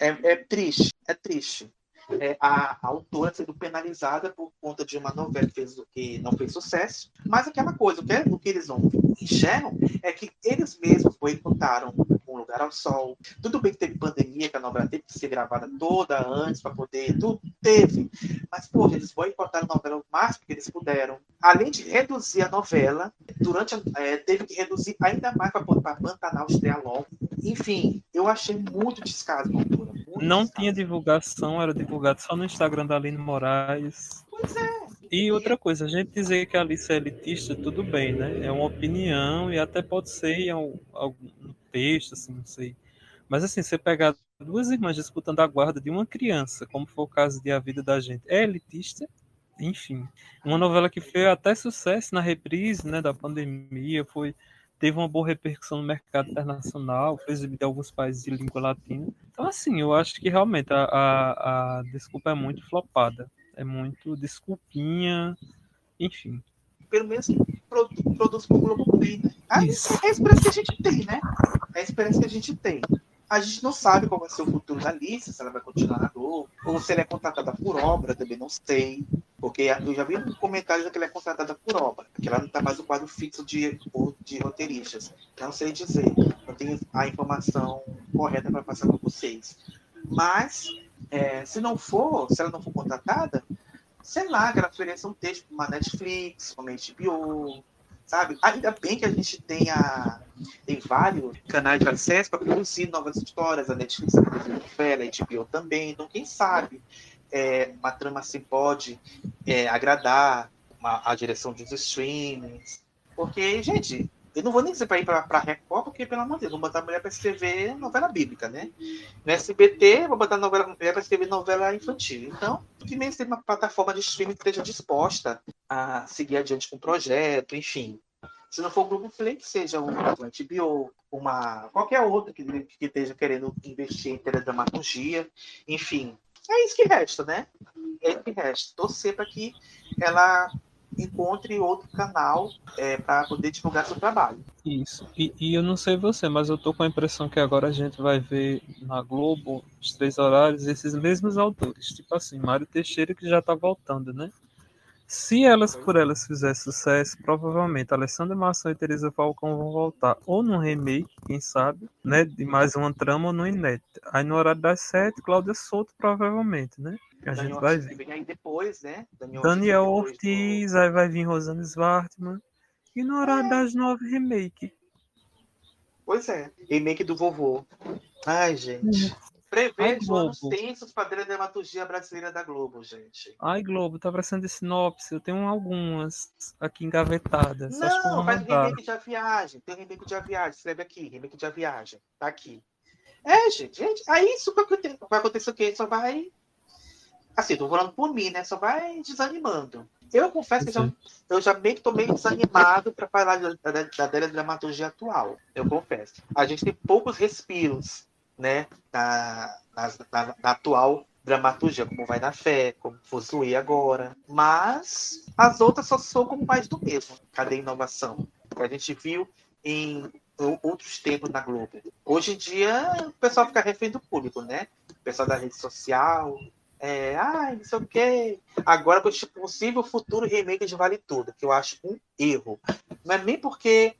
É, é triste, é triste é, a, a, autora sendo penalizada por conta de uma novela que, fez, que não fez sucesso. Mas aquela coisa, o que, o que eles não enxergam é que eles mesmos boicotaram Um Lugar ao Sol. Tudo bem que teve pandemia, que a novela teve que ser gravada toda antes para poder. Tudo teve. Mas, pô, eles boicotaram a novela o máximo que eles puderam. Além de reduzir a novela, durante a, é, teve que reduzir ainda mais para Pantanal estrear logo. Enfim, eu achei muito descaso. Não descaso. tinha divulgação, era divulgado só no Instagram da Aline Moraes. Pois é. E outra coisa, a gente dizer que a Alice é elitista, tudo bem, né? É uma opinião e até pode ser em algum, algum texto, assim, não sei. Mas assim, você pegar duas irmãs disputando a guarda de uma criança, como foi o caso de A Vida da Gente, é elitista? Enfim, uma novela que fez até sucesso na reprise, né, da pandemia, foi teve uma boa repercussão no mercado internacional, foi exibida em alguns países de língua latina. Então, assim, eu acho que realmente a, a, a desculpa é muito flopada. É muito desculpinha, enfim. Pelo menos produz, produz para o Globo Play, né? Ah, Isso. É a esperança que a gente tem, né? É a esperança que a gente tem. A gente não sabe qual vai ser o futuro da Alice, se ela vai continuar na Globo, ou se ela é contratada por obra, também não sei. Porque eu já vi um comentário que ela é contratada por obra, que ela não está mais no quadro fixo de, de roteiristas. Não sei dizer, não tenho a informação correta para passar para vocês. Mas, é, se não for, se ela não for contratada, sei lá, que ela ofereça um texto para uma Netflix, uma HBO, sabe? Ainda bem que a gente tem, a, tem vários canais de acesso para produzir novas histórias, a Netflix está produzindo a HBO também, então quem sabe é, uma trama assim pode é, agradar uma, a direção dos streamings, porque, gente, eu não vou nem dizer para ir para a Record, porque, pelo amor de Deus, vou botar mulher para escrever novela bíblica, né? No SBT, vou botar novela, mulher para escrever novela infantil. Então, que mesmo tem uma plataforma de streaming que esteja disposta a seguir adiante com o projeto, enfim. Se não for o Grupo Play, que seja um HBO, uma, qualquer outro que, que esteja querendo investir em teledramaturgia, enfim. É isso que resta, né? É isso que resta. Torcer para que ela encontre outro canal é, para poder divulgar seu trabalho. Isso. E, e, eu não sei você, mas eu tô com a impressão que agora a gente vai ver na Globo, os três horários, esses mesmos autores. Tipo assim, Mário Teixeira que já tá voltando, né? Se elas por elas fizerem sucesso, provavelmente Alessandra Maçã e Teresa Falcão vão voltar ou num remake, quem sabe, né? De mais uma trama ou no inédito. Aí no horário das sete, Cláudia Souto, provavelmente, né? A Daniel gente vai ver. Aí depois, né? Daniel, Daniel Ortiz, do... aí vai vir Rosana Svartman. E no horário é. das nove, remake. Pois é, remake do vovô. Ai, gente. Hum. Prevejo anos tensos para a dramaturgia brasileira da Globo, gente. Ai, Globo, tá parecendo sinopse. Eu tenho algumas aqui engavetadas. Não, faz remake de A Viagem. Tem remake de A Viagem. Escreve aqui, remake de A Viagem. Tá aqui. É, gente, gente. Aí isso vai acontecer, vai acontecer o quê? Só vai assim, tô falando por mim, né? Só vai desanimando. Eu confesso que já, eu já meio que tô meio desanimado para falar da, da, da dramaturgia atual. Eu confesso. A gente tem poucos respiros, né? Na, na, na, na atual dramaturgia, como Vai na Fé, como Fuzue agora. Mas as outras só são como mais do mesmo. Cadê a inovação? A gente viu em outros tempos na Globo. Hoje em dia, o pessoal fica refém do público, né? O pessoal da rede social, é, ai, não sei o quê. Agora com este possível futuro remake de Vale Tudo, que eu acho um erro. Não é nem porque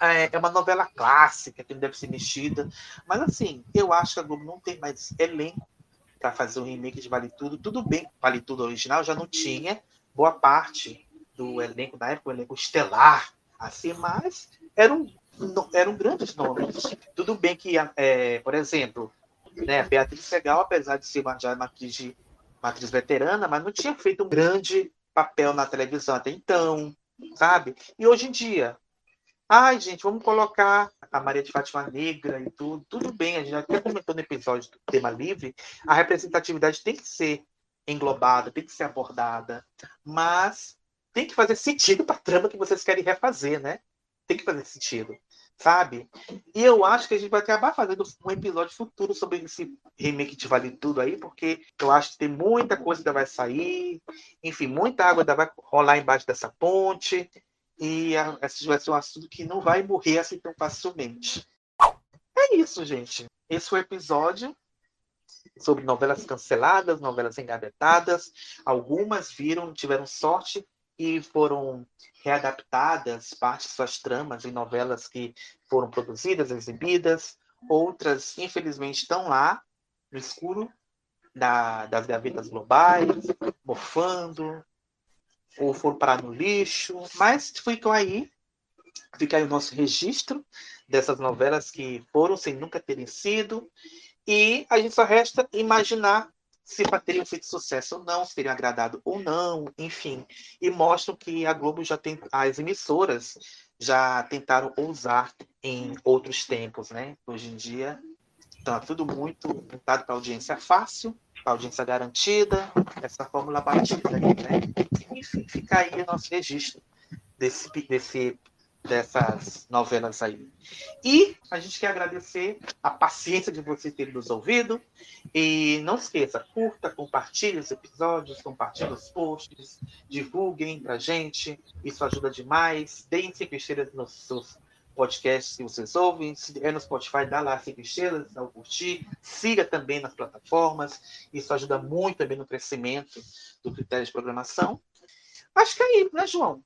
é, é uma novela clássica que não deve ser mexida, mas assim, eu acho que a Globo não tem mais elenco para fazer um remake de Vale Tudo. Tudo bem, Vale Tudo original já não tinha boa parte do elenco da época, o elenco estelar, assim, mas eram, eram grandes nomes. Tudo bem que, é, por exemplo, né? Beatriz Segal, apesar de ser uma, já uma atriz, de, uma atriz veterana, mas não tinha feito um grande papel na televisão até então, sabe? E hoje em dia, ai, gente, vamos colocar a Maria de Fátima Negra e tudo. Tudo bem, a gente até comentou no episódio do tema livre, a representatividade tem que ser englobada, tem que ser abordada, mas tem que fazer sentido para a trama que vocês querem refazer, né? Tem que fazer sentido. Sabe? E eu acho que a gente vai acabar fazendo um episódio futuro sobre esse remake de Vale Tudo aí, porque eu acho que tem muita coisa ainda vai sair, enfim, muita água ainda vai rolar embaixo dessa ponte, e esse vai ser um assunto que não vai morrer assim tão facilmente. É isso, gente. Esse foi o episódio sobre novelas canceladas, novelas engavetadas. Algumas viram, tiveram sorte e foram readaptadas, parte de suas tramas em novelas que foram produzidas, exibidas. Outras, infelizmente, estão lá, no escuro da, das gavetas globais, mofando, ou foram parar no lixo, mas ficam aí, fica aí o nosso registro dessas novelas que foram sem nunca terem sido, e a gente só resta imaginar se teriam feito sucesso ou não, se teriam agradado ou não, enfim. E mostram que a Globo já tem, as emissoras já tentaram ousar em outros tempos, né? Hoje em dia está tudo muito voltado para audiência fácil, para audiência garantida, essa fórmula batida né? Enfim, fica aí o nosso registro desse, desse dessas novelas aí. E a gente quer agradecer a paciência de vocês terem nos ouvido. E não esqueça, curta, compartilhe os episódios, compartilhe os posts, divulguem pra gente. Isso ajuda demais. Deem cinco estrelas nos seus podcasts que vocês ouvem. Se é no Spotify, dá lá cinco estrelas, dá o curtir. Siga também nas plataformas. Isso ajuda muito também no crescimento do critério de programação. Acho que é isso, né, João?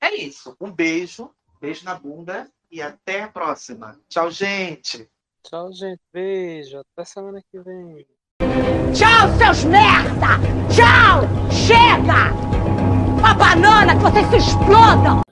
É isso. Um beijo Beijo na bunda e até a próxima. Tchau, gente. Tchau, gente. Beijo. Até semana que vem. Tchau, seus merda! Tchau! Chega! Uma banana que vocês se explodam!